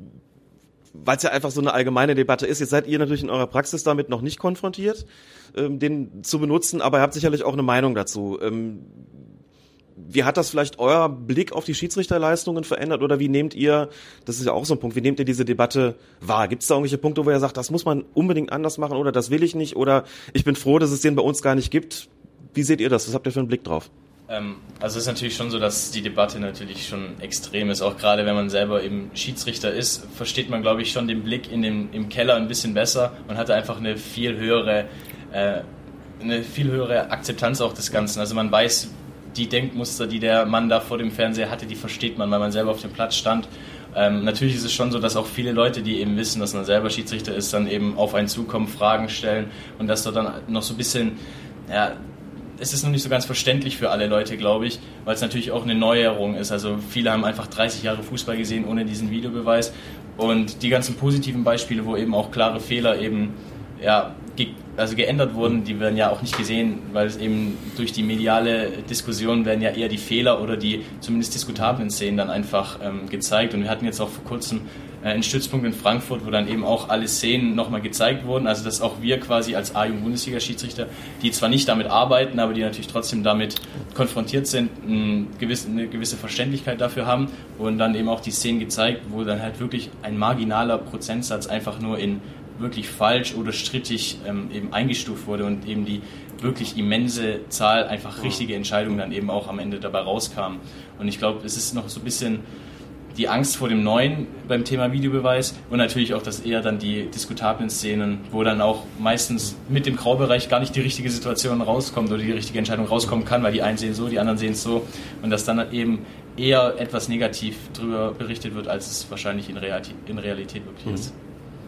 weil es ja einfach so eine allgemeine Debatte ist. Jetzt seid ihr natürlich in eurer Praxis damit noch nicht konfrontiert, ähm, den zu benutzen, aber ihr habt sicherlich auch eine Meinung dazu. Ähm, wie hat das vielleicht euer Blick auf die Schiedsrichterleistungen verändert oder wie nehmt ihr, das ist ja auch so ein Punkt, wie nehmt ihr diese Debatte wahr? Gibt es da irgendwelche Punkte, wo ihr sagt, das muss man unbedingt anders machen oder das will ich nicht oder ich bin froh, dass es den bei uns gar nicht gibt? Wie seht ihr das? Was habt ihr für einen Blick drauf? Ähm, also es ist natürlich schon so, dass die Debatte natürlich schon extrem ist. Auch gerade wenn man selber eben Schiedsrichter ist, versteht man, glaube ich, schon den Blick in dem, im Keller ein bisschen besser und hat einfach eine viel höhere, äh, eine viel höhere Akzeptanz auch des Ganzen. Also man weiß, die Denkmuster, die der Mann da vor dem Fernseher hatte, die versteht man, weil man selber auf dem Platz stand. Ähm, natürlich ist es schon so, dass auch viele Leute, die eben wissen, dass man selber Schiedsrichter ist, dann eben auf einen zukommen, Fragen stellen und dass da dann noch so ein bisschen ja, es ist noch nicht so ganz verständlich für alle Leute, glaube ich, weil es natürlich auch eine Neuerung ist. Also viele haben einfach 30 Jahre Fußball gesehen ohne diesen Videobeweis und die ganzen positiven Beispiele, wo eben auch klare Fehler eben ja, ge also geändert wurden, die werden ja auch nicht gesehen, weil es eben durch die mediale Diskussion werden ja eher die Fehler oder die zumindest diskutablen Szenen dann einfach ähm, gezeigt. Und wir hatten jetzt auch vor kurzem äh, einen Stützpunkt in Frankfurt, wo dann eben auch alle Szenen nochmal gezeigt wurden. Also dass auch wir quasi als A-Jugend-Bundesliga-Schiedsrichter, die zwar nicht damit arbeiten, aber die natürlich trotzdem damit konfrontiert sind, eine gewisse, eine gewisse Verständlichkeit dafür haben und dann eben auch die Szenen gezeigt, wo dann halt wirklich ein marginaler Prozentsatz einfach nur in wirklich falsch oder strittig ähm, eben eingestuft wurde und eben die wirklich immense Zahl einfach richtige Entscheidungen dann eben auch am Ende dabei rauskam. Und ich glaube, es ist noch so ein bisschen die Angst vor dem Neuen beim Thema Videobeweis und natürlich auch das eher dann die diskutablen Szenen, wo dann auch meistens mit dem Graubereich gar nicht die richtige Situation rauskommt oder die richtige Entscheidung rauskommen kann, weil die einen sehen so, die anderen sehen es so und dass dann eben eher etwas negativ darüber berichtet wird, als es wahrscheinlich in Realität, in Realität wirklich mhm. ist.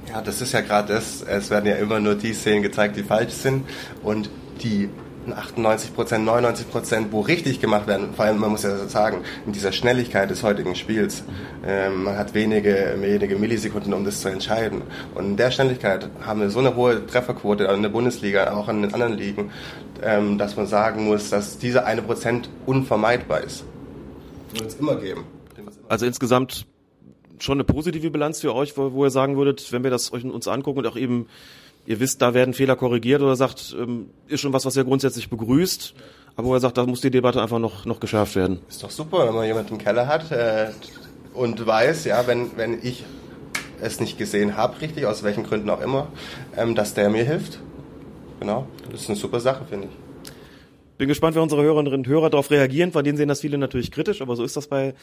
Ja, das ist ja gerade das. Es werden ja immer nur die Szenen gezeigt, die falsch sind und die 98 Prozent, 99 Prozent, wo richtig gemacht werden. Vor allem, man muss ja sagen, in dieser Schnelligkeit des heutigen Spiels, ähm, man hat wenige, wenige Millisekunden, um das zu entscheiden. Und in der Schnelligkeit haben wir so eine hohe Trefferquote in der Bundesliga, auch in den anderen Ligen, ähm, dass man sagen muss, dass dieser eine Prozent unvermeidbar ist. Wird es immer geben. Also insgesamt schon eine positive Bilanz für euch, wo, wo ihr sagen würdet, wenn wir das euch uns angucken und auch eben ihr wisst, da werden Fehler korrigiert oder sagt, ähm, ist schon was, was ihr grundsätzlich begrüßt, aber wo er sagt, da muss die Debatte einfach noch, noch geschärft werden. Ist doch super, wenn man jemanden im Keller hat äh, und weiß, ja, wenn, wenn ich es nicht gesehen habe, richtig, aus welchen Gründen auch immer, ähm, dass der mir hilft. Genau, das ist eine super Sache, finde ich. Bin gespannt, wie unsere Hörerinnen und Hörer darauf reagieren. Von denen sehen das viele natürlich kritisch, aber so ist das bei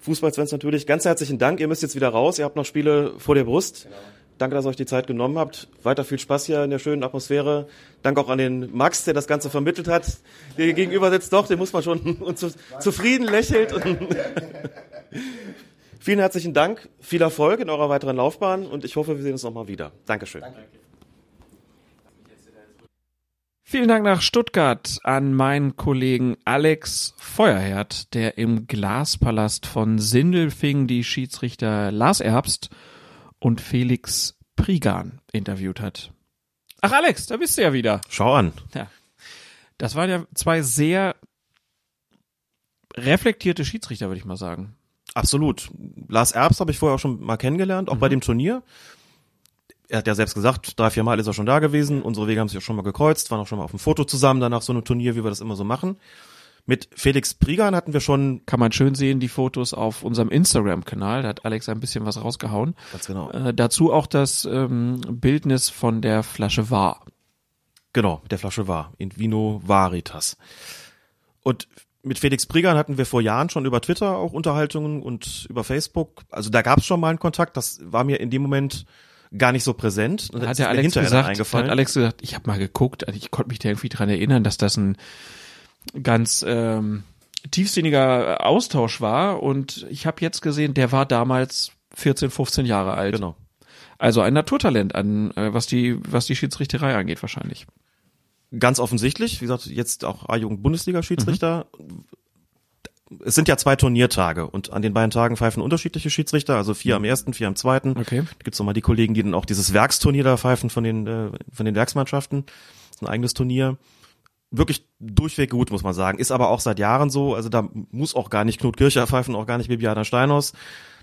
Fußballfans natürlich. Ganz herzlichen Dank. Ihr müsst jetzt wieder raus. Ihr habt noch Spiele vor der Brust. Genau. Danke, dass ihr euch die Zeit genommen habt. Weiter viel Spaß hier in der schönen Atmosphäre. Danke auch an den Max, der das Ganze vermittelt hat. Der hier gegenüber sitzt doch, den muss man schon und zu, zufrieden lächelt. Vielen herzlichen Dank, viel Erfolg in eurer weiteren Laufbahn und ich hoffe, wir sehen uns nochmal wieder. Dankeschön. Danke. Vielen Dank nach Stuttgart an meinen Kollegen Alex Feuerherd, der im Glaspalast von Sindelfing die Schiedsrichter Lars Erbst und Felix Prigan interviewt hat. Ach Alex, da bist du ja wieder. Schau an. Ja. Das waren ja zwei sehr reflektierte Schiedsrichter, würde ich mal sagen. Absolut. Lars Erbs habe ich vorher auch schon mal kennengelernt, auch mhm. bei dem Turnier. Er hat ja selbst gesagt, drei, vier Mal ist er schon da gewesen. Unsere Wege haben sich auch schon mal gekreuzt, waren auch schon mal auf dem Foto zusammen, danach so einem Turnier, wie wir das immer so machen. Mit Felix Prigan hatten wir schon. Kann man schön sehen, die Fotos auf unserem Instagram-Kanal. Da hat Alex ein bisschen was rausgehauen. Ganz genau. Äh, dazu auch das ähm, Bildnis von der Flasche War. Genau, der Flasche War. In Vino Varitas. Und mit Felix Prigan hatten wir vor Jahren schon über Twitter auch Unterhaltungen und über Facebook. Also da gab es schon mal einen Kontakt. Das war mir in dem Moment gar nicht so präsent. Und hat der Alex gesagt, hat Alex gesagt, ich habe mal geguckt, also ich konnte mich da irgendwie dran erinnern, dass das ein ganz ähm, tiefsinniger Austausch war. Und ich habe jetzt gesehen, der war damals 14, 15 Jahre alt. Genau. Also ein Naturtalent an, äh, was die, was die Schiedsrichterei angeht, wahrscheinlich. Ganz offensichtlich, wie gesagt, jetzt auch A-Jugend-Bundesliga-Schiedsrichter. Mhm. Es sind ja zwei Turniertage und an den beiden Tagen pfeifen unterschiedliche Schiedsrichter, also vier am ersten, vier am zweiten. Okay. Da gibt's nochmal die Kollegen, die dann auch dieses Werksturnier da pfeifen von den, äh, von den Werksmannschaften. Das ist ein eigenes Turnier wirklich durchweg gut, muss man sagen. Ist aber auch seit Jahren so. Also da muss auch gar nicht Knut Kircher pfeifen, auch gar nicht Bibiana Steinhaus.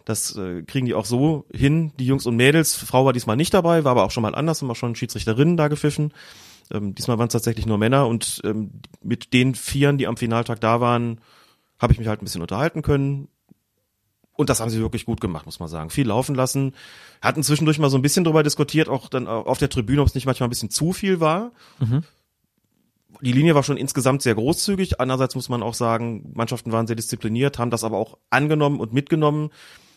Das äh, kriegen die auch so hin, die Jungs und Mädels. Frau war diesmal nicht dabei, war aber auch schon mal anders, haben auch schon Schiedsrichterinnen da gepfiffen. Ähm, diesmal waren es tatsächlich nur Männer und ähm, mit den Vieren, die am Finaltag da waren, habe ich mich halt ein bisschen unterhalten können. Und das haben sie wirklich gut gemacht, muss man sagen. Viel laufen lassen. Hatten zwischendurch mal so ein bisschen drüber diskutiert, auch dann auf der Tribüne, ob es nicht manchmal ein bisschen zu viel war. Mhm. Die Linie war schon insgesamt sehr großzügig. Andererseits muss man auch sagen, Mannschaften waren sehr diszipliniert, haben das aber auch angenommen und mitgenommen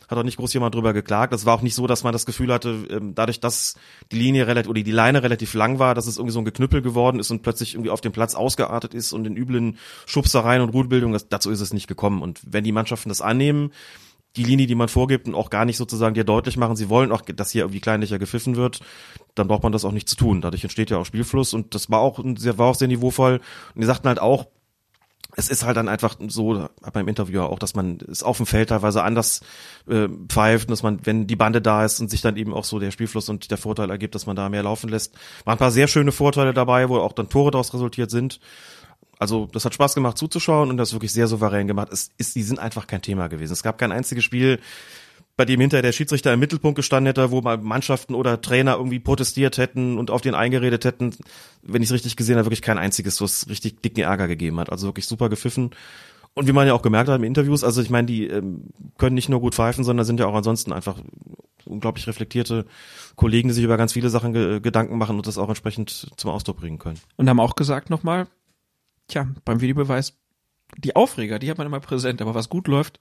hat auch nicht groß jemand drüber geklagt. Es war auch nicht so, dass man das Gefühl hatte, ähm, dadurch, dass die Linie relativ oder die Leine relativ lang war, dass es irgendwie so ein Geknüppel geworden ist und plötzlich irgendwie auf dem Platz ausgeartet ist und in üblen Schubsereien und Rudelbildung, das, dazu ist es nicht gekommen. Und wenn die Mannschaften das annehmen, die Linie, die man vorgibt und auch gar nicht sozusagen dir deutlich machen, sie wollen auch, dass hier irgendwie kleinlicher gepfiffen wird, dann braucht man das auch nicht zu tun. Dadurch entsteht ja auch Spielfluss und das war auch sehr, war auch sehr niveauvoll. Und die sagten halt auch, es ist halt dann einfach so, beim Interview auch, dass man es auf dem Feld teilweise anders äh, pfeift, dass man, wenn die Bande da ist und sich dann eben auch so der Spielfluss und der Vorteil ergibt, dass man da mehr laufen lässt. Waren ein paar sehr schöne Vorteile dabei, wo auch dann Tore daraus resultiert sind. Also das hat Spaß gemacht zuzuschauen und das wirklich sehr souverän gemacht. Es ist, die sind einfach kein Thema gewesen. Es gab kein einziges Spiel, bei dem hinter der Schiedsrichter im Mittelpunkt gestanden hätte, wo mal Mannschaften oder Trainer irgendwie protestiert hätten und auf den eingeredet hätten, wenn ich es richtig gesehen habe, wirklich kein einziges, was richtig dicken Ärger gegeben hat. Also wirklich super gepfiffen. Und wie man ja auch gemerkt hat in Interviews, also ich meine, die ähm, können nicht nur gut pfeifen, sondern sind ja auch ansonsten einfach unglaublich reflektierte Kollegen, die sich über ganz viele Sachen ge Gedanken machen und das auch entsprechend zum Ausdruck bringen können. Und haben auch gesagt nochmal, tja, beim Videobeweis, die Aufreger, die hat man immer präsent, aber was gut läuft,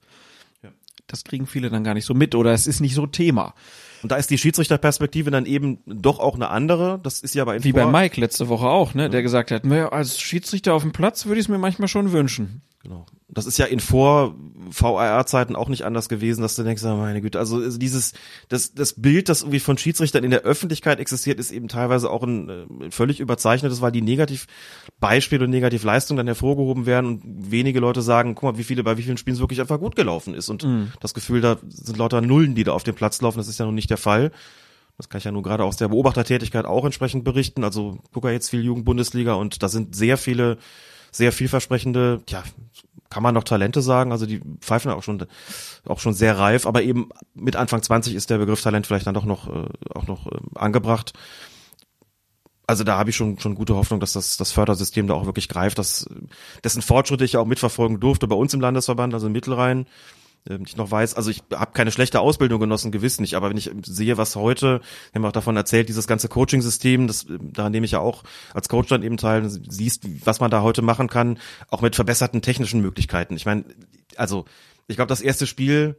das kriegen viele dann gar nicht so mit oder es ist nicht so Thema. Und da ist die Schiedsrichterperspektive dann eben doch auch eine andere. Das ist ja bei Wie bei Mike letzte Woche auch, ne, der gesagt hat, naja, als Schiedsrichter auf dem Platz würde ich es mir manchmal schon wünschen. Genau. Das ist ja in vor VAR-Zeiten auch nicht anders gewesen, dass du denkst, oh meine Güte, also dieses, das, das Bild, das irgendwie von Schiedsrichtern in der Öffentlichkeit existiert, ist eben teilweise auch ein äh, völlig überzeichnetes, weil die Negativbeispiele und Negativleistungen dann hervorgehoben werden und wenige Leute sagen, guck mal, wie viele, bei wie vielen Spielen es wirklich einfach gut gelaufen ist und mhm. das Gefühl, da sind lauter Nullen, die da auf dem Platz laufen, das ist ja nun nicht der Fall. Das kann ich ja nur gerade aus der Beobachtertätigkeit auch entsprechend berichten. Also guck ja jetzt viel Jugendbundesliga und da sind sehr viele sehr vielversprechende, ja, kann man noch Talente sagen, also die pfeifen auch schon auch schon sehr reif, aber eben mit Anfang 20 ist der Begriff Talent vielleicht dann doch noch äh, auch noch äh, angebracht. Also da habe ich schon schon gute Hoffnung, dass das das Fördersystem da auch wirklich greift, dass dessen Fortschritte ich ja auch mitverfolgen durfte bei uns im Landesverband, also im Mittelrhein ähm, ich noch weiß, also ich habe keine schlechte Ausbildung genossen, gewiss nicht, aber wenn ich sehe, was heute, wir haben auch davon erzählt, dieses ganze Coaching-System, das, daran nehme ich ja auch als Coach dann eben teil, siehst, was man da heute machen kann, auch mit verbesserten technischen Möglichkeiten. Ich meine, also ich glaube, das erste Spiel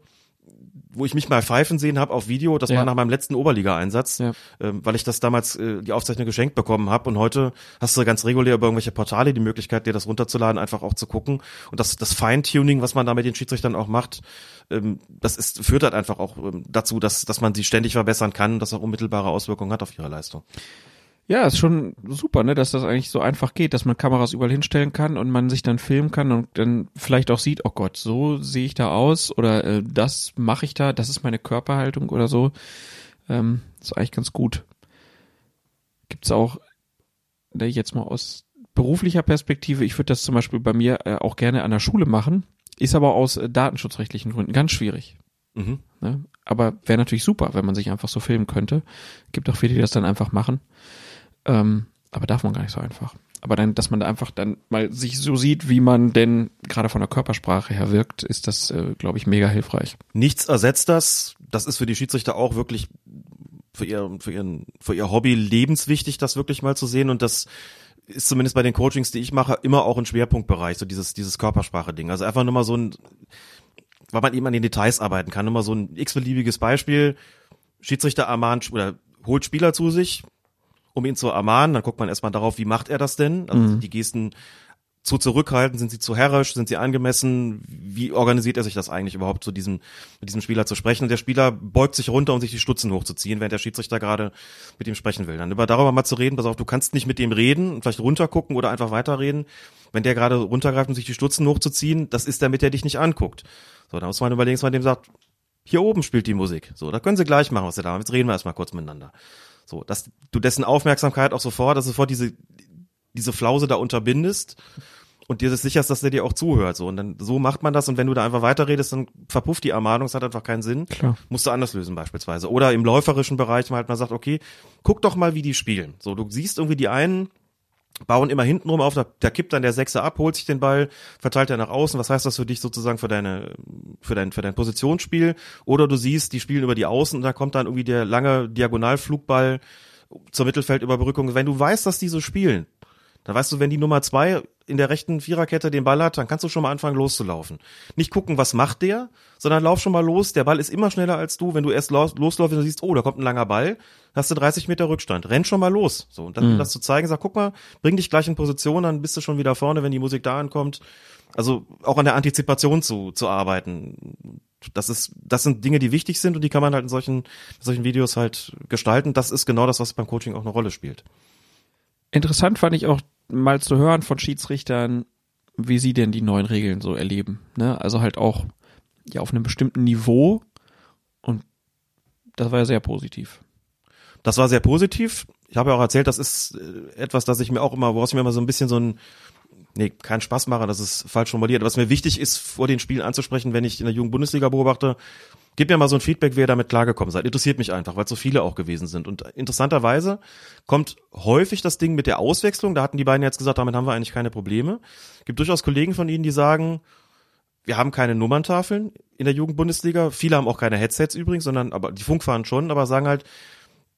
wo ich mich mal pfeifen sehen habe auf Video, das ja. war nach meinem letzten Oberliga-Einsatz, ja. ähm, weil ich das damals äh, die Aufzeichnung geschenkt bekommen habe und heute hast du ganz regulär über irgendwelche Portale die Möglichkeit, dir das runterzuladen, einfach auch zu gucken und das, das Feintuning, was man da mit den Schiedsrichtern auch macht, ähm, das ist, führt halt einfach auch ähm, dazu, dass, dass man sie ständig verbessern kann und das auch unmittelbare Auswirkungen hat auf ihre Leistung. Ja, ist schon super, ne, dass das eigentlich so einfach geht, dass man Kameras überall hinstellen kann und man sich dann filmen kann und dann vielleicht auch sieht, oh Gott, so sehe ich da aus oder äh, das mache ich da, das ist meine Körperhaltung oder so. Ähm, ist eigentlich ganz gut. Gibt's auch, ne, jetzt mal aus beruflicher Perspektive, ich würde das zum Beispiel bei mir äh, auch gerne an der Schule machen, ist aber aus äh, datenschutzrechtlichen Gründen ganz schwierig. Mhm. Ne? Aber wäre natürlich super, wenn man sich einfach so filmen könnte. Gibt auch viele, die das dann einfach machen. Ähm, aber darf man gar nicht so einfach. Aber dann, dass man da einfach dann mal sich so sieht, wie man denn gerade von der Körpersprache her wirkt, ist das, äh, glaube ich, mega hilfreich. Nichts ersetzt das. Das ist für die Schiedsrichter auch wirklich für ihr, für ihren, für ihr Hobby lebenswichtig, das wirklich mal zu sehen. Und das ist zumindest bei den Coachings, die ich mache, immer auch ein Schwerpunktbereich, so dieses, dieses Körpersprache-Ding. Also einfach nur mal so ein, weil man eben an den Details arbeiten kann, nur mal so ein x-beliebiges Beispiel. Schiedsrichter ermahnt oder holt Spieler zu sich, um ihn zu ermahnen. Dann guckt man erstmal darauf, wie macht er das denn? Also mhm. die Gesten zu zurückhaltend, sind sie zu herrisch, sind sie angemessen? Wie organisiert er sich das eigentlich überhaupt, zu diesem, mit diesem Spieler zu sprechen? Und der Spieler beugt sich runter, um sich die Stutzen hochzuziehen, während der Schiedsrichter gerade mit ihm sprechen will. Dann über darüber mal zu reden, pass auf, du kannst nicht mit dem reden, vielleicht runtergucken oder einfach weiterreden. Wenn der gerade runtergreift, um sich die Stutzen hochzuziehen, das ist damit der dich nicht anguckt. So, da muss man überlegen, dass man dem sagt, hier oben spielt die Musik. So, da können sie gleich machen, was sie da haben. Jetzt reden wir erstmal kurz miteinander. So, dass du dessen Aufmerksamkeit auch sofort, dass sofort diese, diese Flause da unterbindest und dir ist sicher ist, dass der dir auch zuhört. So. Und dann so macht man das und wenn du da einfach weiterredest, dann verpufft die Ermahnung, es hat einfach keinen Sinn. Klar. Musst du anders lösen beispielsweise. Oder im läuferischen Bereich mal halt mal sagt, okay, guck doch mal, wie die spielen. So, du siehst irgendwie die einen bauen immer hinten rum auf, da, da kippt dann der Sechser ab, holt sich den Ball, verteilt er nach außen. Was heißt das für dich sozusagen für deine, für dein, für dein Positionsspiel? Oder du siehst, die spielen über die Außen und da kommt dann irgendwie der lange Diagonalflugball zur Mittelfeldüberbrückung. Wenn du weißt, dass die so spielen, dann weißt du, wenn die Nummer zwei in der rechten Viererkette den Ball hat, dann kannst du schon mal anfangen loszulaufen. Nicht gucken, was macht der, sondern lauf schon mal los. Der Ball ist immer schneller als du. Wenn du erst los, losläufst und siehst, oh, da kommt ein langer Ball, hast du 30 Meter Rückstand. Renn schon mal los. So, und dann Mhm. das zu zeigen, sag, guck mal, bring dich gleich in Position, dann bist du schon wieder vorne, wenn die Musik da ankommt. Also auch an der Antizipation zu, zu arbeiten. Das ist, das sind Dinge, die wichtig sind und die kann man halt in solchen, in solchen Videos halt gestalten. Das ist genau das, was beim Coaching auch eine Rolle spielt. Interessant fand ich auch mal zu hören von Schiedsrichtern, wie sie denn die neuen Regeln so erleben. Ne? Also halt auch ja auf einem bestimmten Niveau und das war ja sehr positiv. Das war sehr positiv. Ich habe ja auch erzählt, das ist äh, etwas, das ich mir auch immer, woraus ich mir immer so ein bisschen so ein, nee, kein Spaß mache, das ist falsch formuliert. Was mir wichtig ist, vor den Spielen anzusprechen, wenn ich in der Jugend-Bundesliga beobachte, gib mir mal so ein Feedback, wie ihr damit klargekommen seid. Interessiert mich einfach, weil so viele auch gewesen sind. Und interessanterweise kommt häufig das Ding mit der Auswechslung. Da hatten die beiden jetzt gesagt, damit haben wir eigentlich keine Probleme. Gibt durchaus Kollegen von ihnen, die sagen, wir haben keine Nummerntafeln in der Jugendbundesliga. Viele haben auch keine Headsets übrigens, sondern aber die Funkfahren schon, aber sagen halt,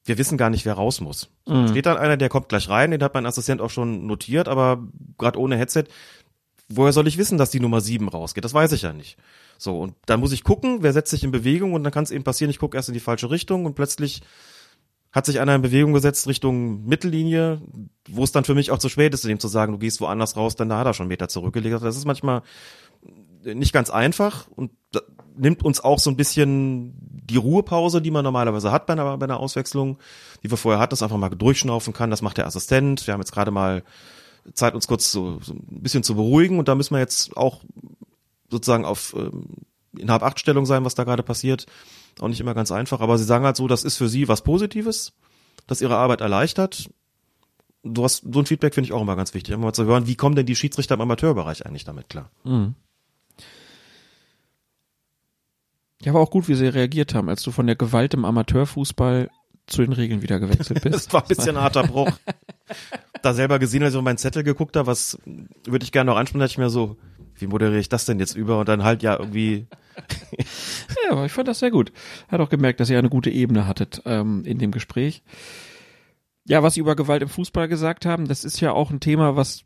wir wissen gar nicht, wer raus muss. So, Steht dann einer, der kommt gleich rein, den hat mein Assistent auch schon notiert, aber gerade ohne Headset, woher soll ich wissen, dass die Nummer sieben rausgeht? Das weiß ich ja nicht. So, und dann muss ich gucken, wer setzt sich in Bewegung und dann kann es eben passieren, ich gucke erst in die falsche Richtung und plötzlich hat sich einer in Bewegung gesetzt Richtung Mittellinie, wo es dann für mich auch zu spät ist, dem zu sagen, du gehst woanders raus, dann da hat er schon einen Meter zurückgelegt. Das ist manchmal nicht ganz einfach und nimmt uns auch so ein bisschen die Ruhepause, die man normalerweise hat bei einer, bei einer Auswechslung, die wir vorher hatten, dass einfach mal durchschnaufen kann. Das macht der Assistent. Wir haben jetzt gerade mal Zeit, uns kurz so, so ein bisschen zu beruhigen und da müssen wir jetzt auch sozusagen auf ähm, in Hab-Acht-Stellung sein, was da gerade passiert. Auch nicht immer ganz einfach, aber sie sagen halt so, das ist für sie was Positives, das ihre Arbeit erleichtert. Du hast so ein Feedback finde ich auch immer ganz wichtig, immer mal zu hören, wie kommen denn die Schiedsrichter im Amateurbereich eigentlich damit klar? Ja, war auch gut, wie sie reagiert haben, als du von der Gewalt im Amateurfußball zu den Regeln wieder gewechselt bist. Das war ein bisschen ein harter Bruch. da selber gesehen, als ich auf meinen Zettel geguckt habe, was würde ich gerne noch ansprechen, dachte ich mir so, wie moderiere ich das denn jetzt über? Und dann halt ja irgendwie, Ja, aber ich fand das sehr gut. Hat auch gemerkt, dass ihr eine gute Ebene hattet ähm, in dem Gespräch. Ja, was Sie über Gewalt im Fußball gesagt haben, das ist ja auch ein Thema, was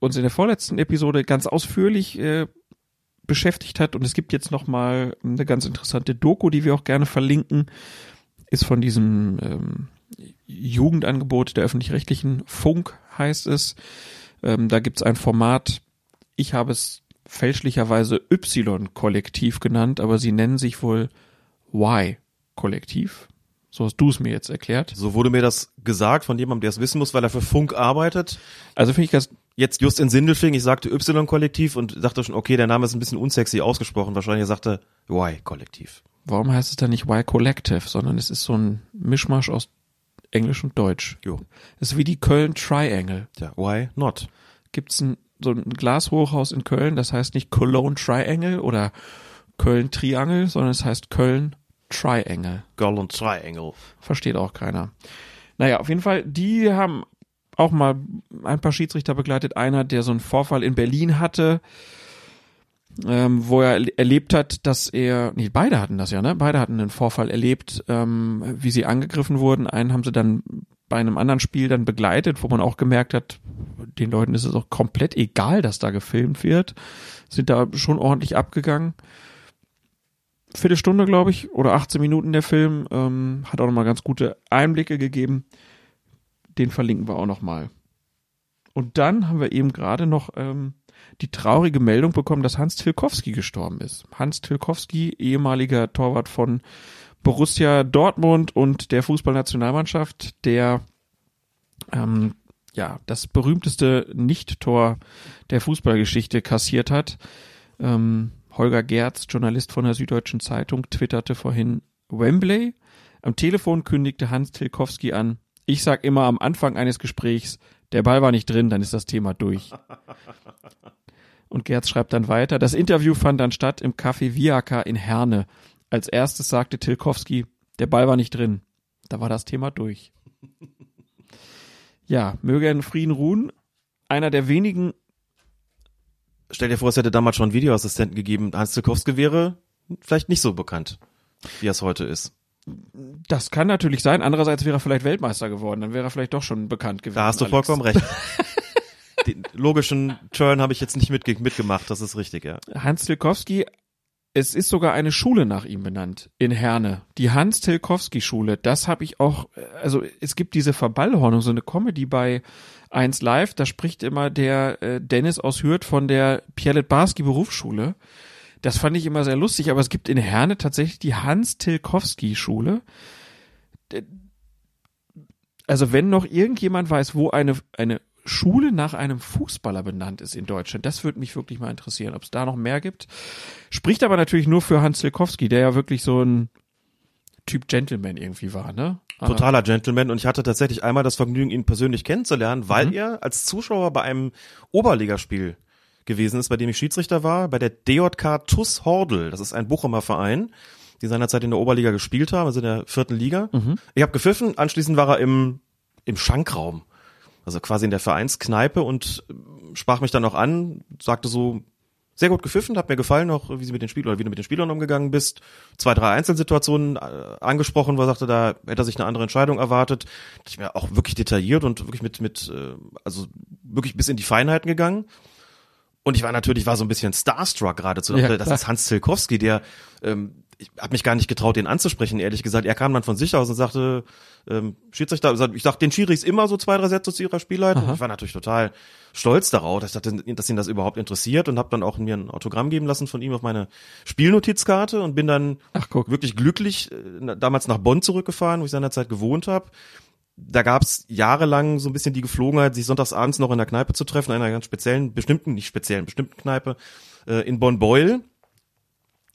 uns in der vorletzten Episode ganz ausführlich äh, beschäftigt hat. Und es gibt jetzt noch mal eine ganz interessante Doku, die wir auch gerne verlinken, ist von diesem ähm, Jugendangebot der öffentlich-rechtlichen Funk, heißt es. Ähm, da gibt's ein Format, ich habe es fälschlicherweise Y-Kollektiv genannt, aber sie nennen sich wohl Y-Kollektiv. So hast du es mir jetzt erklärt. so wurde mir das gesagt von jemandem, der es wissen muss, weil er für Funk arbeitet. Also finde ich ganz, Jetzt just in Sindelfing, ich sagte Y-Kollektiv und dachte schon, okay, der Name ist ein bisschen unsexy ausgesprochen. Wahrscheinlich er sagte Y-Kollektiv. warum heißt es dann nicht Y-Collective, sondern es ist so ein Mischmasch aus Englisch und Deutsch. Jo. Es ist wie die Köln Triangle. Ja, why not? Gibt's ein, so ein Glashochhaus in Köln, das heißt nicht Cologne Triangle oder Köln Triangle, sondern es heißt Köln Triangle. Und Triangle. Versteht auch keiner. Naja, auf jeden Fall, die haben auch mal ein paar Schiedsrichter begleitet. Einer, der so einen Vorfall in Berlin hatte, ähm, wo er erlebt hat, dass er, nee, beide hatten das ja, ne? Beide hatten einen Vorfall erlebt, ähm, wie sie angegriffen wurden. Einen haben sie dann bei einem anderen Spiel dann begleitet, wo man auch gemerkt hat, den Leuten ist es auch komplett egal, dass da gefilmt wird. Sind da schon ordentlich abgegangen. Viertelstunde, glaube ich, oder 18 Minuten der Film, ähm, hat auch nochmal ganz gute Einblicke gegeben. Den verlinken wir auch nochmal. Und dann haben wir eben gerade noch ähm, die traurige Meldung bekommen, dass Hans Tilkowski gestorben ist. Hans Tilkowski, ehemaliger Torwart von Borussia Dortmund und der Fußballnationalmannschaft, der ähm, ja das berühmteste Nicht-Tor der Fußballgeschichte kassiert hat. Ähm, Holger Gerz, Journalist von der Süddeutschen Zeitung, twitterte vorhin Wembley. Am Telefon kündigte Hans Tilkowski an, ich sag immer am Anfang eines Gesprächs, Der Ball war nicht drin, dann ist das Thema durch. Und Gerz schreibt dann weiter, das Interview fand dann statt im Café Viaka in Herne. Als erstes sagte Tilkowski, der Ball war nicht drin. Da war das Thema durch. Ja, möge er in Frieden ruhen. Einer der wenigen, Stell dir vor, es hätte damals schon einen Videoassistenten gegeben. Hans Tilkowski wäre vielleicht nicht so bekannt, wie er es heute ist. das kann natürlich sein. Andererseits wäre er vielleicht Weltmeister geworden. Dann wäre er vielleicht doch schon bekannt gewesen. Da hast du Alex. vollkommen recht. Den logischen Turn habe ich jetzt nicht mitge mitgemacht, das ist richtig, ja. Hans Tilkowski, es ist sogar eine Schule nach ihm benannt in Herne. Die Hans Tilkowski Schule. Das habe ich auch, äh, also es gibt diese Verballhornung, so eine Comedy bei 1 Live, da spricht immer der äh, Dennis aus Hürth von der Pierlet Barski Berufsschule. Das fand ich immer sehr lustig, aber es gibt in Herne tatsächlich die Hans Tilkowski Schule. D- Also wenn noch irgendjemand weiß, wo eine, eine Schule nach einem Fußballer benannt ist in Deutschland, das würde mich wirklich mal interessieren, ob es da noch mehr gibt. Spricht aber natürlich nur für Hans Tilkowski, der ja wirklich so ein Typ Gentleman irgendwie war, ne? Aber- Totaler Gentleman und ich hatte tatsächlich einmal das Vergnügen, ihn persönlich kennenzulernen, weil Mhm. er als Zuschauer bei einem Oberligaspiel gewesen ist, bei dem ich Schiedsrichter war, bei der DJK TUS Hordel. Das ist ein Bochumer Verein, die seinerzeit in der Oberliga gespielt haben, also in der vierten Liga. Mhm. Ich habe gepfiffen, anschließend war er im, im Schankraum, also quasi in der Vereinskneipe und äh, sprach mich dann auch an, sagte so, sehr gut gepfiffen, hat mir gefallen auch, wie sie mit den Spielern oder wie du mit den Spielern umgegangen bist. Zwei, drei Einzelsituationen äh, angesprochen, wo er sagte, da hätte er sich eine andere Entscheidung erwartet. Ich mir auch wirklich detailliert und wirklich mit, mit, äh, also wirklich bis in die Feinheiten gegangen. Und ich war natürlich, war so ein bisschen starstruck geradezu. Ja, das ist Hans Zilkowski, der, ähm, ich habe mich gar nicht getraut, den anzusprechen, ehrlich gesagt. Er kam dann von sich aus und sagte, ähm, Schiedsrichter, ich sag den Schiris immer so zwei, drei Sätze zu ihrer Spielleitung. Ich war natürlich total stolz darauf, dass, dachte, dass ihn das überhaupt interessiert und habe dann auch mir ein Autogramm geben lassen von ihm auf meine Spielnotizkarte und bin dann Ach, wirklich glücklich äh, damals nach Bonn zurückgefahren, wo ich seinerzeit gewohnt habe. Da gab's jahrelang so ein bisschen die Geflogenheit, sich sonntagsabends noch in der Kneipe zu treffen, in einer ganz speziellen, bestimmten, nicht speziellen, bestimmten Kneipe äh, in Bonn-Beul.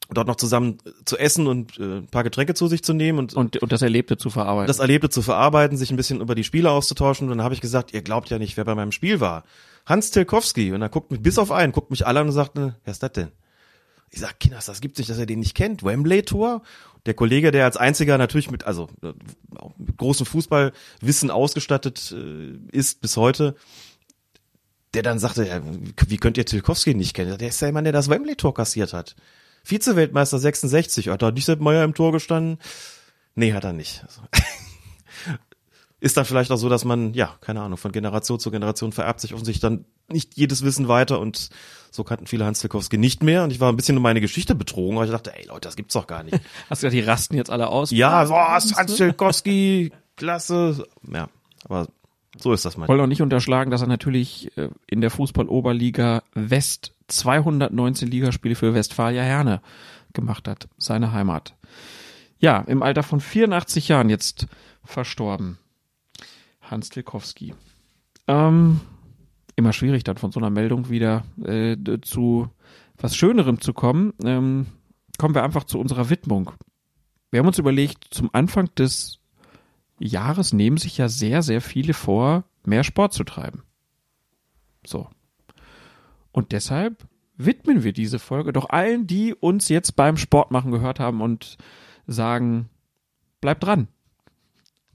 Dort noch zusammen zu essen und äh, ein paar Getränke zu sich zu nehmen und, und, und das Erlebte zu verarbeiten. das Erlebte zu verarbeiten, sich ein bisschen über die Spiele auszutauschen. Und dann habe ich gesagt, ihr glaubt ja nicht, wer bei meinem Spiel war. Hans Tilkowski. Und er guckt mich bis auf einen, guckt mich alle an und sagt, ne, wer ist das denn? Ich sag, Kinders, das gibt's nicht, dass er den nicht kennt. Wembley Tour. Der Kollege, der als einziger natürlich mit, also äh, mit großem Fußballwissen ausgestattet äh, ist bis heute, der dann sagte, ja, wie könnt ihr Tilkowski nicht kennen? Der ist ja jemand, der das Wembley Tor kassiert hat. Vize-Weltmeister 66. Hat da nicht Sepp Meier im Tor gestanden? Nee, hat er nicht. Also, ist dann vielleicht auch so, dass man, ja, keine Ahnung, von Generation zu Generation vererbt sich offensichtlich dann nicht jedes Wissen weiter und so kannten viele Hans Tilkowski nicht mehr und ich war ein bisschen um meine Geschichte betrogen, weil ich dachte, ey Leute, das gibt's doch gar nicht. Hast du gesagt, die rasten jetzt alle aus? ja, was, Hans Tilkowski, klasse. Ja, aber so ist das Ich mal. wollte auch nicht unterschlagen, dass er natürlich äh, in der Fußball-Oberliga West 219 Ligaspiele für Westfalia Herne gemacht hat, seine Heimat. Ja, im Alter von 84 Jahren jetzt verstorben. Hans Tilkowski. Ähm, immer schwierig dann von so einer Meldung wieder äh, zu was Schönerem zu kommen. Ähm, kommen wir einfach zu unserer Widmung. Wir haben uns überlegt, zum Anfang des Jahres nehmen sich ja sehr, sehr viele vor, mehr Sport zu treiben. So. Und deshalb widmen wir diese Folge doch allen, die uns jetzt beim Sportmachen gehört haben und sagen, bleibt dran.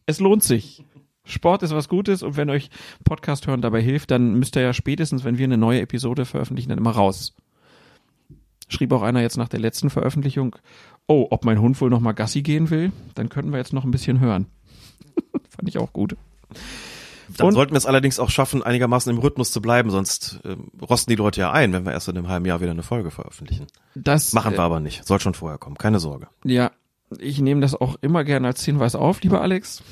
Es lohnt sich. Sport ist was Gutes und wenn euch Podcast hören dabei hilft, dann müsst ihr ja spätestens, wenn wir eine neue Episode veröffentlichen, dann immer raus. Schrieb auch einer jetzt nach der letzten Veröffentlichung, oh, ob mein Hund wohl noch mal Gassi gehen will, dann können wir jetzt noch ein bisschen hören. Fand ich auch gut. Dann Und- sollten wir es allerdings auch schaffen, einigermaßen im Rhythmus zu bleiben, sonst ähm, rosten die Leute ja ein, wenn wir erst in einem halben Jahr wieder eine Folge veröffentlichen. Das Machen äh, wir aber nicht. Soll schon vorher kommen, keine Sorge. Ja, ich nehme das auch immer gerne als Hinweis auf, lieber Alex.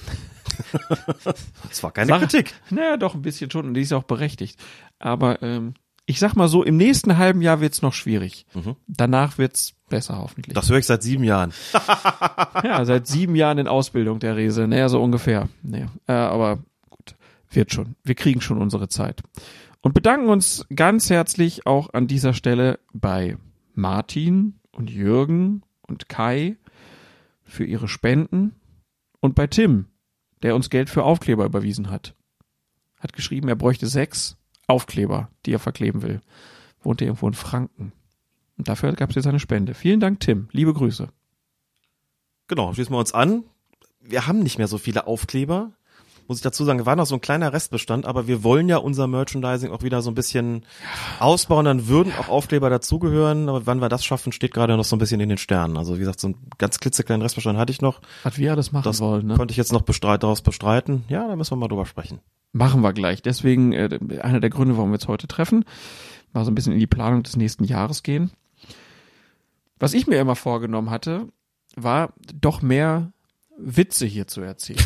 Das war keine Sag- Kritik. Naja, doch ein bisschen schon und die ist auch berechtigt. Aber ähm, ich sag mal so, im nächsten halben Jahr wird's noch schwierig. Danach wird's besser hoffentlich. Das höre ich seit sieben Jahren. ja, seit sieben Jahren in Ausbildung der Rese. Naja, so ungefähr. Naja, äh, aber wird schon. Wir kriegen schon unsere Zeit. Und bedanken uns ganz herzlich auch an dieser Stelle bei Martin und Jürgen und Kai für ihre Spenden und bei Tim, der uns Geld für Aufkleber überwiesen hat. hat geschrieben, er bräuchte sechs Aufkleber, die er verkleben will. Wohnt er irgendwo in Franken. Und dafür gab es jetzt eine Spende. Vielen Dank, Tim. Liebe Grüße. Genau, schließen wir uns an. Wir haben nicht mehr so viele Aufkleber. Muss ich dazu sagen, war noch so ein kleiner Restbestand, aber wir wollen ja unser Merchandising auch wieder so ein bisschen ausbauen. Dann würden auch Aufkleber dazugehören. Aber wann wir das schaffen, steht gerade noch so ein bisschen in den Sternen. Also wie gesagt, so ein ganz klitzekleinen Restbestand hatte ich noch. Was wir das machen Das wollen, ne? konnte ich jetzt noch bestreit, daraus bestreiten. Ja, da müssen wir mal drüber sprechen. Machen wir gleich. Deswegen äh, einer der Gründe, warum wir uns heute treffen, mal so ein bisschen in die Planung des nächsten Jahres gehen. Was ich mir immer vorgenommen hatte, war doch mehr Witze hier zu erzählen.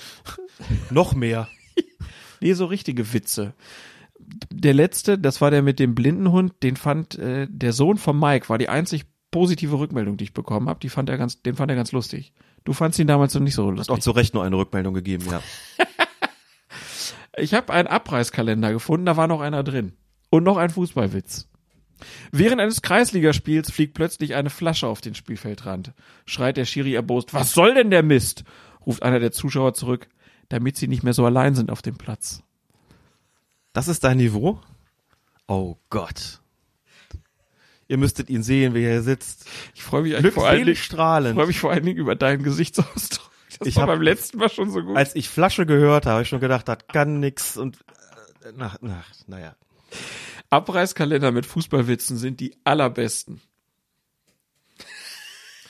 Noch mehr. Nee, so richtige Witze. Der letzte, das war der mit dem Blindenhund, den fand äh, der Sohn von Mike, war die einzig positive Rückmeldung, die ich bekommen habe. Die fand er ganz, den fand er ganz lustig. Du fandst ihn damals noch nicht so Hat lustig. auch zu Recht nur eine Rückmeldung gegeben, ja. Ich habe einen Abreißkalender gefunden, da war noch einer drin. Und noch ein Fußballwitz. Während eines Kreisligaspiels fliegt plötzlich eine Flasche auf den Spielfeldrand. Schreit der Schiri erbost, was soll denn der Mist? Ruft einer der Zuschauer zurück, damit sie nicht mehr so allein sind auf dem Platz. Das ist dein Niveau? Oh Gott. Ihr müsstet ihn sehen, wie er hier sitzt. Ich freue mich eigentlich vor allen Dingen, Glückselig ich strahlend. freue mich vor allen Dingen über deinen Gesichtsausdruck. Das Ich war hab- beim letzten Mal schon so gut. Als ich Flasche gehört habe, habe ich schon gedacht, das kann nix und äh, na, na, naja. Abreißkalender mit Fußballwitzen sind die allerbesten.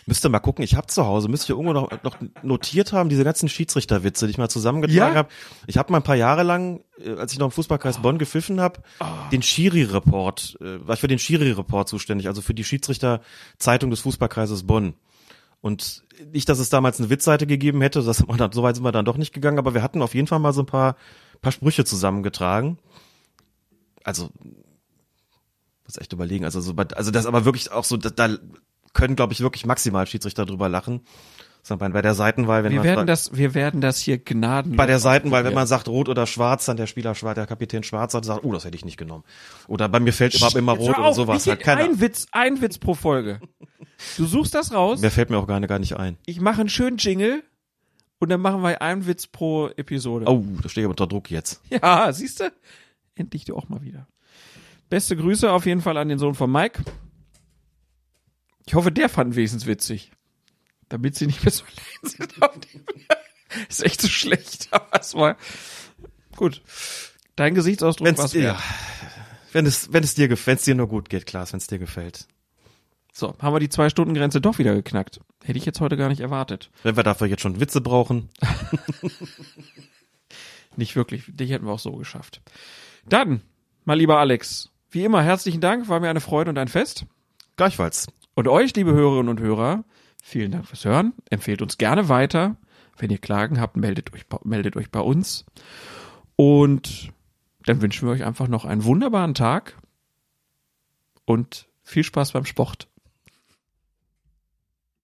Müsst ihr mal gucken, ich habe zu Hause, müsst ihr irgendwo noch, noch notiert haben, diese ganzen Schiedsrichterwitze, die ich mal zusammengetragen Ja? habe. Ich habe mal ein paar Jahre lang, äh, als ich noch im Fußballkreis Bonn gepfiffen habe, den Schiri-Report, äh, war ich für den Schiri-Report zuständig, also für die Schiedsrichter-Zeitung des Fußballkreises Bonn. Und nicht, dass es damals eine Witzseite gegeben hätte, das, so weit sind wir dann doch nicht gegangen, aber wir hatten auf jeden Fall mal so ein paar, paar Sprüche zusammengetragen. Also, muss echt überlegen, also so, also das aber wirklich auch so, da, da können, glaube ich, wirklich maximal Schiedsrichter drüber lachen. Ist Bei der Seitenwahl, wenn Wir man werden fragt- das, wir werden das hier gnadenlos. bei der Seitenwahl, wenn man sagt rot oder schwarz, dann der Spieler schwarz, der Kapitän schwarz hat, sagt, oh, das hätte ich nicht genommen. Oder bei mir fällt immer, immer rot hör oder auf, sowas. Halt keine, ein Witz, ein Witz pro Folge. Du suchst das raus, Mir fällt mir auch gar, nicht- gar nicht ein. ich mache einen schönen Jingle und dann machen wir einen Witz pro Episode. Oh, da stehe ich unter Druck jetzt. Ja, siehst du? Endlich du auch mal wieder. Beste Grüße auf jeden Fall an den Sohn von Mike. Ich hoffe, der fand wenigstens witzig. Damit sie nicht mehr so allein sind. auf dem- Ist echt so schlecht, aber es war gut. Dein Gesichtsausdruck Wenn's, war's ja, wenn es, wenn es dir gefällt, wenn es dir nur gut geht, Klaas, wenn es dir gefällt. So, haben wir die Zwei-Stunden-Grenze doch wieder geknackt. Hätte ich jetzt heute gar nicht erwartet. Wenn wir dafür jetzt schon Witze brauchen. Nicht wirklich. Dich hätten wir auch so geschafft. Dann, mal lieber Alex, wie immer herzlichen Dank, war mir eine Freude und ein Fest. Gleichfalls. Und euch, liebe Hörerinnen und Hörer, vielen Dank fürs Hören. Empfehlt uns gerne weiter. Wenn ihr Klagen habt, meldet euch, meldet euch bei uns. Und dann wünschen wir euch einfach noch einen wunderbaren Tag und viel Spaß beim Sport.